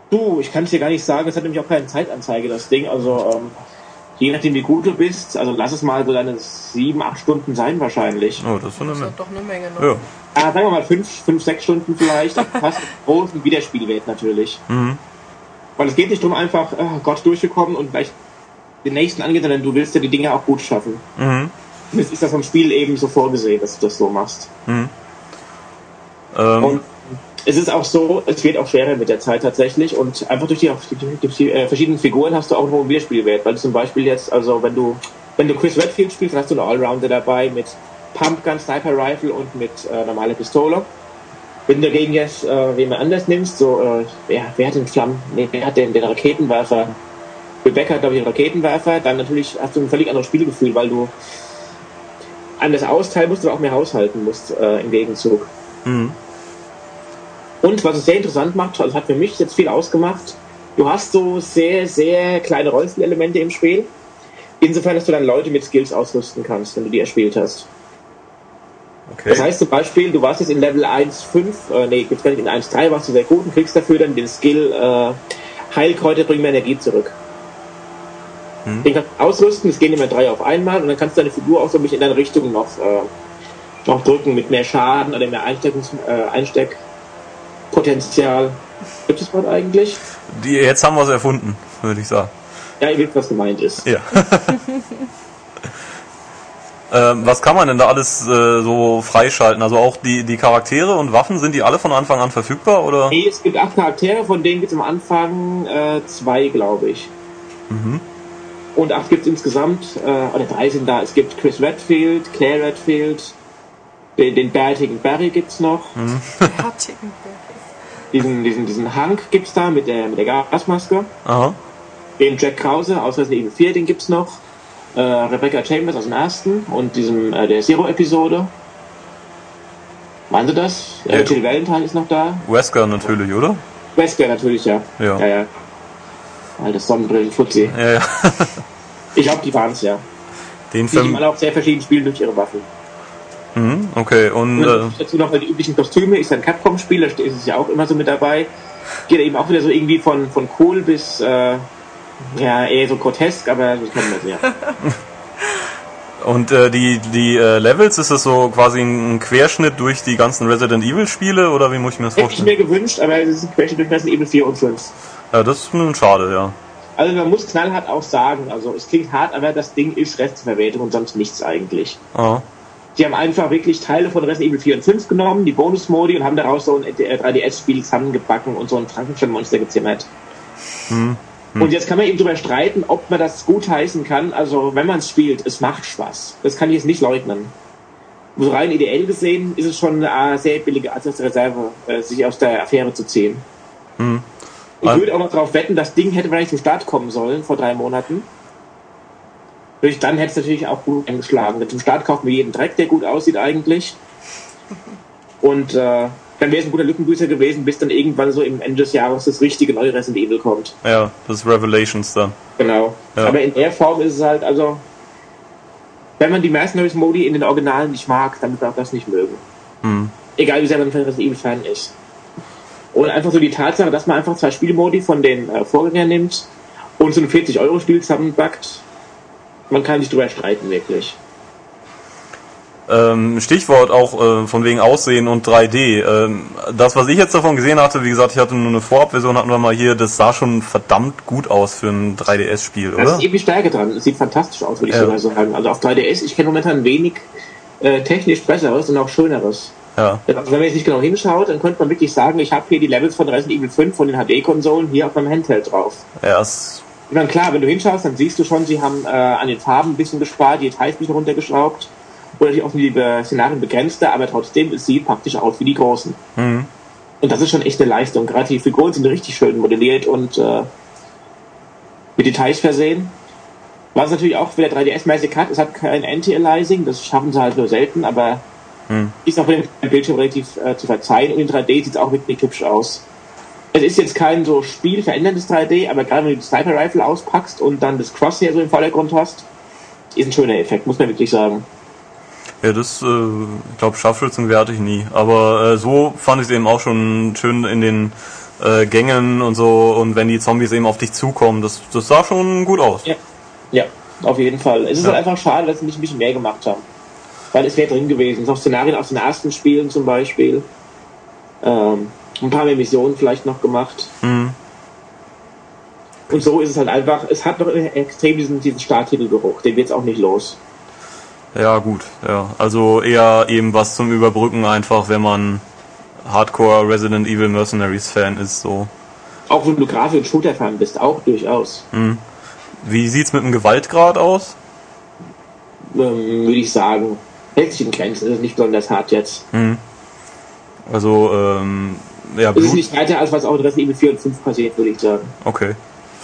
Du, ich kann es dir gar nicht sagen, es hat nämlich auch keine Zeitanzeige, das Ding. Also, ähm, je nachdem, wie gut du bist, also lass es mal so deine sieben, acht Stunden sein wahrscheinlich. Oh, das ist eine Das ist doch eine Menge, ne? Ja. Ah, sagen wir mal fünf, fünf, sechs Stunden vielleicht. Das passt großen Wiederspielwert natürlich. Mhm. Weil es geht nicht darum, einfach, oh Gott, durchgekommen und gleich den nächsten angehen, sondern du willst ja die Dinge auch gut schaffen. Mhm. Und es ist das vom Spiel eben so vorgesehen, dass du das so machst. Ähm, Und es ist auch so, es wird auch schwerer mit der Zeit tatsächlich und einfach durch die, durch die äh, verschiedenen Figuren hast du auch einen hohen Wiederspielwert, weil zum Beispiel jetzt, also wenn du, wenn du Chris Redfield spielst, dann hast du einen Allrounder dabei mit Pumpgun, Sniper Rifle und mit äh, normaler Pistole. Wenn du dagegen jetzt äh, wen anders nimmst, so, äh, wer, wer hat den Flammen, nee, wer hat den, den Raketenwerfer? Rebecca hat, glaube ich, den Raketenwerfer, dann natürlich hast du ein völlig anderes Spielgefühl, weil du anders austeilen musst, aber auch mehr haushalten musst äh, im Gegenzug. mhm. Und was es sehr interessant macht, also hat für mich jetzt viel ausgemacht, du hast so sehr, sehr kleine Rollenspielelemente im Spiel. Insofern, dass du dann Leute mit Skills ausrüsten kannst, wenn du die erspielt hast. Okay. Das heißt zum Beispiel, du warst jetzt in Level 1.5, äh, nee, gibt's gar nicht, in 1.3 warst du sehr gut und kriegst dafür dann den Skill äh, Heilkräuter bringen mehr Energie zurück. Hm. Den kannst du ausrüsten, es gehen immer drei auf einmal und dann kannst du deine Figur auch so ein bisschen in deine Richtung noch, äh, noch drücken mit mehr Schaden oder mehr Einsteckungs äh, Einsteckpotenzial. Gibt es das Wort eigentlich? Die, jetzt haben wir es erfunden, würde ich sagen. Ja, ihr wisst, was gemeint ist. Ja. ähm, was kann man denn da alles äh, so freischalten? Also auch die, die Charaktere und Waffen, sind die alle von Anfang an verfügbar oder? Nee, es gibt acht Charaktere, von denen gibt es am Anfang äh, zwei, glaube ich. Und acht gibt es insgesamt, äh, oder drei sind da. Es gibt Chris Redfield, Claire Redfield, den, den bärtigen Barry gibt's noch, Hartigen diesen, diesen, diesen Hank gibt's da mit der, mit der Gasmaske, Aha. den Jack Krause aus Resident Evil 4, den gibt's noch, äh, Rebecca Chambers aus dem ersten und diesem, äh, der Zero-Episode. Waren sie das? Ja. Äh, Jill Valentine ist noch da. Wesker natürlich, oder? Wesker natürlich, ja. Ja. Ja, ja. Alter Sonnenbrillen, Fuzzi. Ja, ja. Ich glaube, die waren's ja. Den Die, die Film. auch sehr verschieden spielen durch ihre Waffen. Mhm, okay, und Und äh, dazu noch die üblichen Kostüme, ist ein Capcom-Spiel, da ist es ja auch immer so mit dabei. Geht eben auch wieder so irgendwie von, von cool bis, äh, ja, eher so grotesk, aber das kennen wir ja. und äh, die die äh, Levels ist das so quasi ein Querschnitt durch die ganzen Resident Evil Spiele oder wie muss ich mir das Hätte ich vorstellen? mir gewünscht, aber es ist ein Querschnitt durch Resident Evil 4 und 5. Ja, das ist nun schade, ja. Also man muss knallhart auch sagen, also es klingt hart, aber das Ding ist Restverwertung und sonst nichts eigentlich. Aha. Die haben einfach wirklich Teile von Resident Evil 4 und 5 genommen, die Bonusmodi und haben daraus so ein 3DS-Spiel zusammengebacken und so ein Frankenstein-Monster gezimmert. Und jetzt kann man eben drüber streiten, ob man das gut heißen kann. Also wenn man es spielt, es macht Spaß. Das kann ich jetzt nicht leugnen. So rein ideell gesehen ist es schon eine sehr billige Reserve, äh, sich aus der Affäre zu ziehen. Ich Also- würde auch noch darauf wetten, das Ding hätte vielleicht zum Start kommen sollen vor drei Monaten. Natürlich, dann hätte es natürlich auch gut eingeschlagen. Denn zum Start kaufen wir jeden Dreck, der gut aussieht eigentlich. Und äh, dann wäre es ein guter Lückenbüßer gewesen, bis dann irgendwann so im Ende des Jahres das richtige neue Resident Evil kommt. Ja, das ist Revelations dann. Genau. Ja. Aber in der Form ist es halt, also, wenn man die Mercenaries Modi in den Originalen nicht mag, dann wird man auch das nicht mögen. Hm. Egal wie sehr man ein Resident Evil Fan ist. Und einfach so die Tatsache, dass man einfach zwei Spielmodi von den äh, Vorgängern nimmt und so ein 40-Euro-Spiel zusammenpackt, man kann sich drüber streiten, wirklich. Ähm, Stichwort auch äh, von wegen Aussehen und 3D. Ähm, das, was ich jetzt davon gesehen hatte, wie gesagt, ich hatte nur eine Vorabversion, hatten wir mal hier, das sah schon verdammt gut aus für ein 3DS-Spiel, Das oder? ist eben die Stärke dran. Es sieht fantastisch aus, würde ich Ja. sogar sagen. Also auf 3DS, ich kenne momentan wenig äh, technisch besseres und auch schöneres. Ja. Also wenn man jetzt nicht genau hinschaut, dann könnte man wirklich sagen, ich habe hier die Levels von Resident Evil 5 von den HD-Konsolen hier auf meinem Handheld drauf. Ja, es, Ich meine, klar, wenn du hinschaust, dann siehst du schon, sie haben äh, an den Farben ein bisschen gespart, die Details ein bisschen runtergeschraubt oder die auch die äh, Szenarien begrenzter, aber trotzdem, sieht praktisch aus wie die großen. mhm. Und das ist schon echt eine Leistung. Gerade die Figuren sind richtig schön modelliert und äh, mit Details versehen. Was natürlich auch wieder 3DS-mäßig hat, es hat kein Anti-Aliasing, das schaffen sie halt nur selten, aber Hm. ist auch mit dem Bildschirm relativ äh, zu verzeihen und in 3D sieht es auch wirklich hübsch aus. Es ist jetzt kein so spielveränderndes 3D, aber gerade wenn du die Sniper Rifle auspackst und dann das Crosshair so im Vordergrund hast, ist ein schöner Effekt, muss man wirklich sagen. ja, das, äh, ich glaube, Scharfschützen hatte ich nie. Aber äh, so fand ich es eben auch schon schön in den äh, Gängen und so und wenn die Zombies eben auf dich zukommen, das, das sah schon gut aus. Ja. Ja, auf jeden Fall. Es ist Ja. halt einfach schade, dass sie nicht ein bisschen mehr gemacht haben. Weil es wäre drin gewesen. So Szenarien aus den ersten Spielen zum Beispiel. Ähm, ein paar mehr Missionen vielleicht noch gemacht. Mhm. Und so ist es halt einfach, es hat noch extrem diesen, diesen Starttitelgeruch. Den wird's auch nicht los. Ja, gut, ja. Also eher eben was zum Überbrücken einfach, wenn man Hardcore Resident Evil Mercenaries Fan ist, so. Auch wenn du Grafik- und Shooter-Fan bist, auch durchaus. Wie sieht's mit dem Gewaltgrad aus? Ähm, Würde ich sagen. Hält sich in Grenzen, ist nicht besonders hart jetzt. Also, ähm, ja, Es ist Blut. nicht weiter, als was auch in Resident Evil 4 und 5 passiert, würde ich sagen. Okay.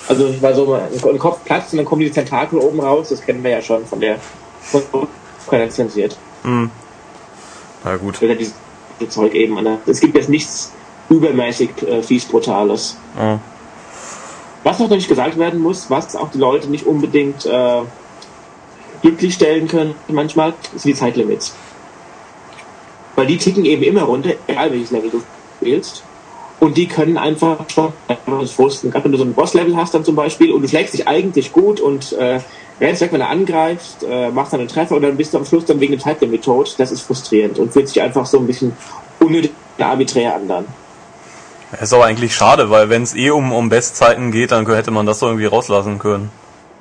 Also weil so ein Kopf platzt und dann kommen diese Tentakel oben raus, das kennen wir ja schon von der von zensiert. Na gut. Oder dieses Zeug eben. ne? Es gibt jetzt nichts übermäßig äh, fies Brutales. Ja. Was noch nicht gesagt werden muss, was auch die Leute nicht unbedingt äh, glücklich stellen können manchmal, sind die Zeitlimits. Weil die ticken eben immer runter, egal welches Level du spielst. Und die können einfach schon, das gerade wenn du so ein Boss-Level hast dann zum Beispiel und du schlägst dich eigentlich gut und äh, rennst weg, wenn er angreifst, äh, machst dann einen Treffer und dann bist du am Schluss dann wegen dem Zeitlimit tot, das ist frustrierend und fühlt sich einfach so ein bisschen unnötig arbiträr an dann. Ist aber eigentlich schade, weil wenn es eh um, um Bestzeiten geht, dann hätte man das doch irgendwie rauslassen können.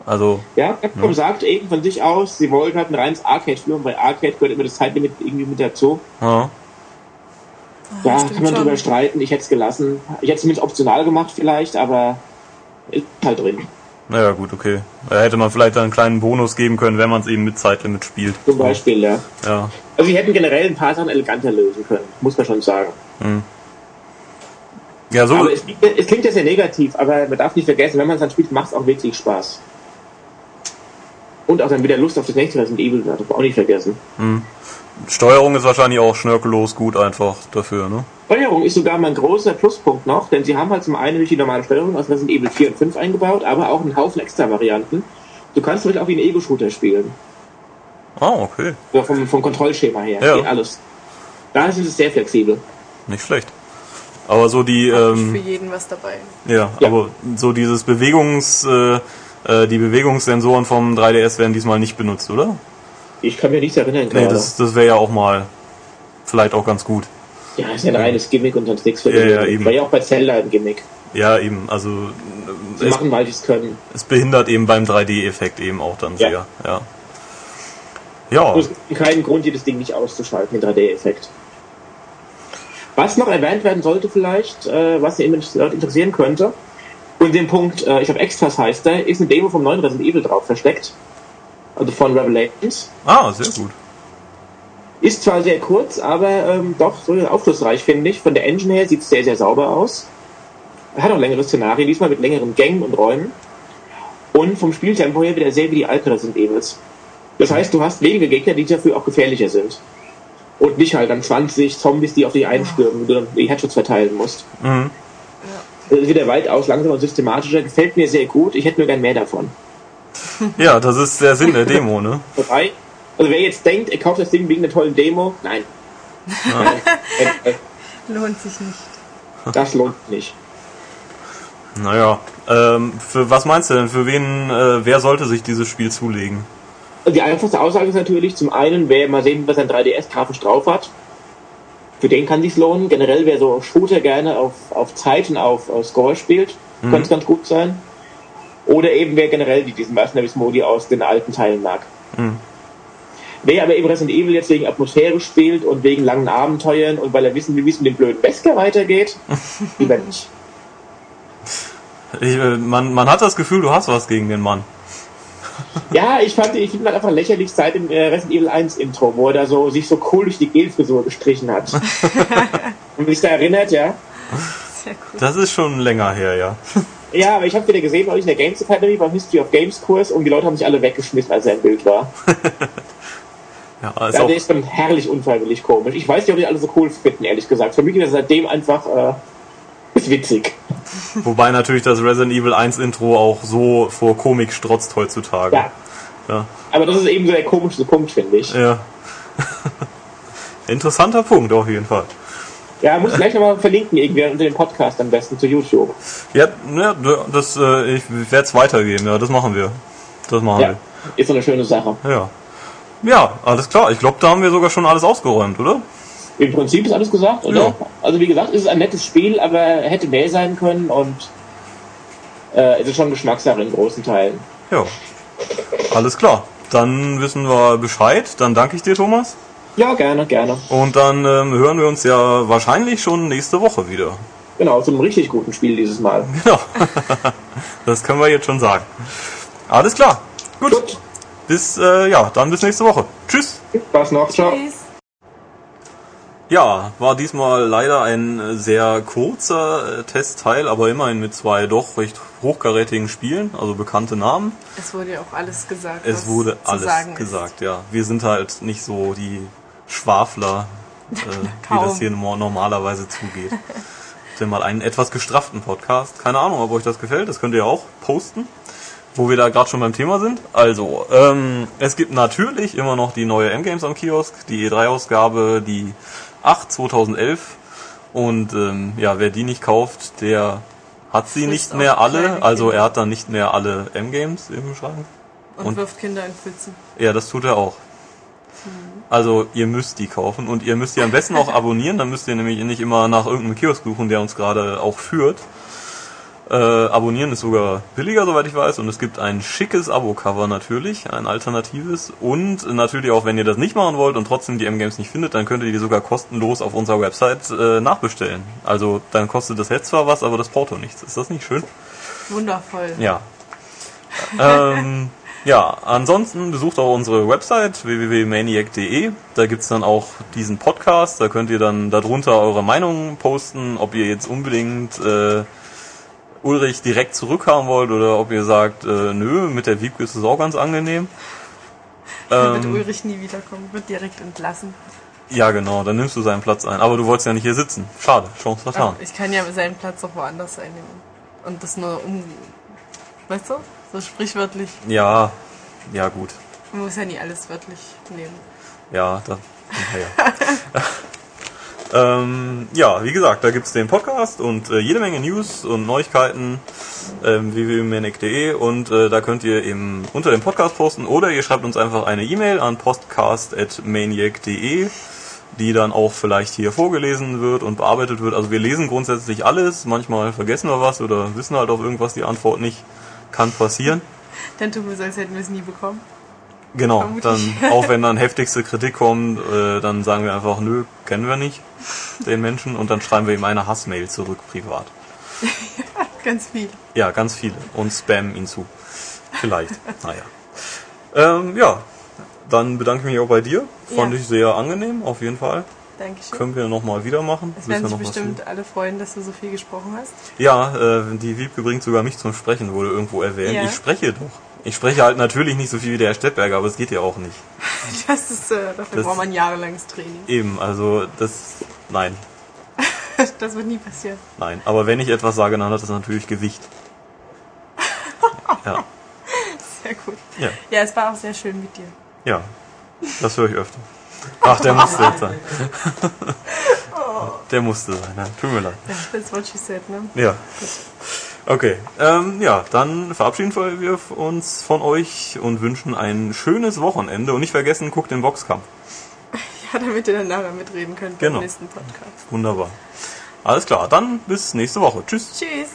Also, Ja, Capcom sagt eben von sich aus, sie wollten halt ein reines Arcade-Spiel und bei Arcade gehört immer das Zeitlimit irgendwie mit dazu. ja. Ja, stimmt kann man schon. drüber streiten. Ich hätte es gelassen. Ich hätte es zumindest optional gemacht vielleicht, aber ist halt drin. Naja, gut, okay. Da hätte man vielleicht einen kleinen Bonus geben können, wenn man es eben mit Zeitlimit spielt. Zum Beispiel, ja. Ja. Also sie hätten generell ein paar Sachen eleganter lösen können, muss man schon sagen. Ja, so. Es, es klingt ja sehr negativ, aber man darf nicht vergessen, wenn man es dann spielt, macht es auch wirklich Spaß. Und auch dann wieder Lust auf das nächste Resident Evil, das darf man auch nicht vergessen. Steuerung ist wahrscheinlich auch schnörkellos gut einfach dafür, ne? Steuerung ist sogar mein großer Pluspunkt noch, denn sie haben halt zum einen durch die normale Steuerung aus Resident Evil 4 und 5 eingebaut, aber auch einen Haufen extra Varianten. Du kannst wirklich auch wie ein Ego-Shooter spielen. Ah, okay. So vom, vom Kontrollschema her. Ja. Geht alles. Da ist es sehr flexibel. Nicht schlecht. Aber so die, Für ähm, jeden was dabei. ja, Ja. aber so dieses Bewegungs, äh, äh, die Bewegungssensoren vom 3DS werden diesmal nicht benutzt, oder? Ich kann mir nichts erinnern Nee, gerade. das, das wäre ja auch mal vielleicht auch ganz gut. ja, ist ja ein reines Gimmick und sonst nichts für Ja, die- ja, eben. War ja auch bei Zelda ein Gimmick. Ja, eben, also Sie es, machen, weil sie es können. es behindert eben beim 3D-Effekt eben auch dann Ja. sehr, ja. Ja, es gibt keinen Grund, jedes Ding nicht auszuschalten, den 3D-Effekt. Was noch erwähnt werden sollte vielleicht, äh, was ihr Leute interessieren könnte, und den Punkt, äh, ich habe Extras heißt der, ist eine Demo vom neuen Resident Evil drauf versteckt. Also von Revelations. ah, sehr gut. Ist zwar sehr kurz, aber ähm, doch so aufschlussreich, finde ich. Von der Engine her sieht es sehr, sehr sauber aus. Hat auch längere Szenarien, diesmal mit längeren Gängen und Räumen. Und vom Spieltempo her wieder sehr wie die alten Resident Evils. Das heißt, du hast wenige Gegner, die dafür auch gefährlicher sind. Und nicht halt dann 20 Zombies, die auf dich einstürmen, wo du dann die Headshots verteilen musst. Mhm. Das ist wieder weitaus langsamer und systematischer. Gefällt mir sehr gut. Ich hätte nur gern mehr davon. Ja, das ist der Sinn der Demo, ne? Wobei, also wer jetzt denkt, er kauft das Ding wegen einer tollen Demo, nein. Nein. Äh, Lohnt sich nicht. Das lohnt nicht. Naja, ähm, für was meinst du denn? Für wen, äh, wer sollte sich dieses Spiel zulegen? Die einfachste Aussage ist natürlich, zum einen, wer mal sehen, was ein 3DS grafisch drauf hat, für den kann sich's lohnen. Generell, wer so Shooter gerne auf, auf Zeit und auf, auf Score spielt, könnte es ganz gut sein. Oder eben, wer generell die- diesen Mercenaries-Modi aus den alten Teilen mag. Wer aber eben Resident Evil jetzt wegen Atmosphäre spielt und wegen langen Abenteuern und weil er wissen will, wie es mit dem blöden Wesker weitergeht, lieber nicht. Ich, äh, man, man hat das Gefühl, du hast was gegen den Mann. Ja, ich fand, ich finde halt einfach lächerlich seit dem äh, Resident Evil 1 Intro, wo er da so, sich so cool durch die Gelfrisur gestrichen hat. und mich da erinnert, ja. Sehr cool. Das ist schon länger her, ja. Ja, aber ich habe wieder gesehen, neulich in der Games Academy beim History of Games Kurs und die Leute haben sich alle weggeschmissen, als er im Bild war. Ja, ist Ja, der ist dann herrlich unfreiwillig komisch. Ich weiß nicht, ob die alle so cool finden, ehrlich gesagt. Für mich ist er seitdem einfach äh, ist witzig. wobei natürlich das Resident Evil 1 Intro auch so vor Komik strotzt heutzutage. Ja. Ja. Aber das ist eben so der komischste Punkt, finde ich. ja. Interessanter Punkt auf jeden Fall. Ja, muss gleich nochmal verlinken irgendwie unter dem Podcast am besten zu YouTube. Ja, ja das, äh, ich werde es weitergeben, ja, das machen wir. Das machen Ja, ist so eine schöne Sache. wir. Ja. Ja, alles klar. Ich glaube, da haben wir sogar schon alles ausgeräumt, oder? Im Prinzip ist alles gesagt, oder? Ja. Also wie gesagt, es ist ein nettes Spiel, aber hätte mehr sein können und äh, es ist schon Geschmackssache in großen Teilen. Ja. Alles klar. Dann wissen wir Bescheid. Dann danke ich dir, Thomas. Ja, gerne, gerne. Und dann ähm, hören wir uns ja wahrscheinlich schon nächste Woche wieder. Genau, zu einem richtig guten Spiel dieses Mal. Genau. das können wir jetzt schon sagen. Alles klar. Gut. Gut, Bis, äh, ja, dann bis nächste Woche. Tschüss. Spaß noch, ciao. Tschüss. Ja, war diesmal leider ein sehr kurzer äh, Testteil, aber immerhin mit zwei doch recht hochkarätigen Spielen, also bekannte Namen. Es wurde ja auch alles gesagt. Es was wurde zu alles sagen ist. gesagt, ja. Wir sind halt nicht so die Schwafler, äh, wie das hier no- normalerweise zugeht. Denn mal einen etwas gestrafften Podcast. Keine Ahnung, ob euch das gefällt. Das könnt ihr auch posten, wo wir da gerade schon beim Thema sind. Also, ähm, es gibt natürlich immer noch die neue M-Games am Kiosk, die E3-Ausgabe, die 8 2011. Und ähm, ja, wer die nicht kauft, der hat sie nicht mehr alle. Also er hat dann nicht mehr alle M-Games im Schrank. Und, Und- wirft Kinder in Pfützen. Ja, das tut er auch. Also ihr müsst die kaufen und ihr müsst die am besten auch abonnieren, dann müsst ihr nämlich nicht immer nach irgendeinem Kiosk suchen, der uns gerade auch führt. Äh, abonnieren ist sogar billiger, soweit ich weiß, und es gibt ein schickes Abo-Cover natürlich, ein alternatives. Und natürlich auch, wenn ihr das nicht machen wollt und trotzdem die M-Games nicht findet, dann könnt ihr die sogar kostenlos auf unserer Website äh, nachbestellen. Also dann kostet das jetzt zwar was, aber das Porto nichts. Ist das nicht schön? Wundervoll. Ja. ähm, ja, ansonsten besucht auch unsere Website www.maniac.de. Da gibt's dann auch diesen Podcast. Da könnt ihr dann darunter eure Meinung posten, ob ihr jetzt unbedingt äh, Ulrich direkt zurückhaben wollt oder ob ihr sagt, äh, nö, mit der Wiebke ist es auch ganz angenehm. Dann wird Ähm, Ulrich nie wiederkommen, wird direkt entlassen. ja, genau, dann nimmst du seinen Platz ein. Aber du wolltest ja nicht hier sitzen. Schade, Chance vertan. ich kann ja seinen Platz auch woanders einnehmen. Und das nur um. Weißt du? So sprichwörtlich. Ja, ja gut. Man muss ja nie alles wörtlich nehmen. Ja, da, ja. ähm, ja, wie gesagt, da gibt's den Podcast und äh, jede Menge News und Neuigkeiten ähm, www.manic.de und äh, da könnt ihr eben unter dem Podcast posten oder ihr schreibt uns einfach eine E-Mail an podcast.maniac.de die dann auch vielleicht hier vorgelesen wird und bearbeitet wird. Also wir lesen grundsätzlich alles, manchmal vergessen wir was oder wissen halt auf irgendwas die Antwort nicht. Kann passieren. Dann tun wir so, als hätten wir es nie bekommen. Genau, Vermutlich. dann auch wenn dann heftigste Kritik kommt, äh, dann sagen wir einfach, nö, kennen wir nicht den Menschen und dann schreiben wir ihm eine Hassmail zurück privat. Ganz viel. Ja, ganz viele und spammen ihn zu. Vielleicht, naja. Ähm, ja, dann bedanke ich mich auch bei dir. Fand Ja. ich sehr angenehm, auf jeden Fall. Dankeschön. Können wir nochmal wieder machen. Es werden sich bestimmt alle freuen, dass du so viel gesprochen hast. Ja, äh, die Wiebke bringt sogar mich zum Sprechen, wurde irgendwo erwähnt. Ja. Ich spreche doch. Ich spreche halt natürlich nicht so viel wie der Herr Stettberger, aber es geht ja auch nicht. Das ist, äh, dafür Das- braucht man jahrelanges Training. Eben, also das, nein. Das wird nie passieren. Nein, aber wenn ich etwas sage, dann hat das natürlich Gewicht. Ja, Sehr gut. ja, Ja, es war auch sehr schön mit dir. ja. Das höre ich öfter. Ach, der musste jetzt sein. Der musste sein, ja. Tut mir leid. That's what she said, ne? Ja. Okay, ähm, ja, dann verabschieden wir uns von euch und wünschen ein schönes Wochenende. Und nicht vergessen, guckt den Boxkampf. Ja, damit ihr dann nachher mitreden könnt Genau. beim nächsten Podcast. Wunderbar. Alles klar, dann bis nächste Woche. Tschüss. Tschüss.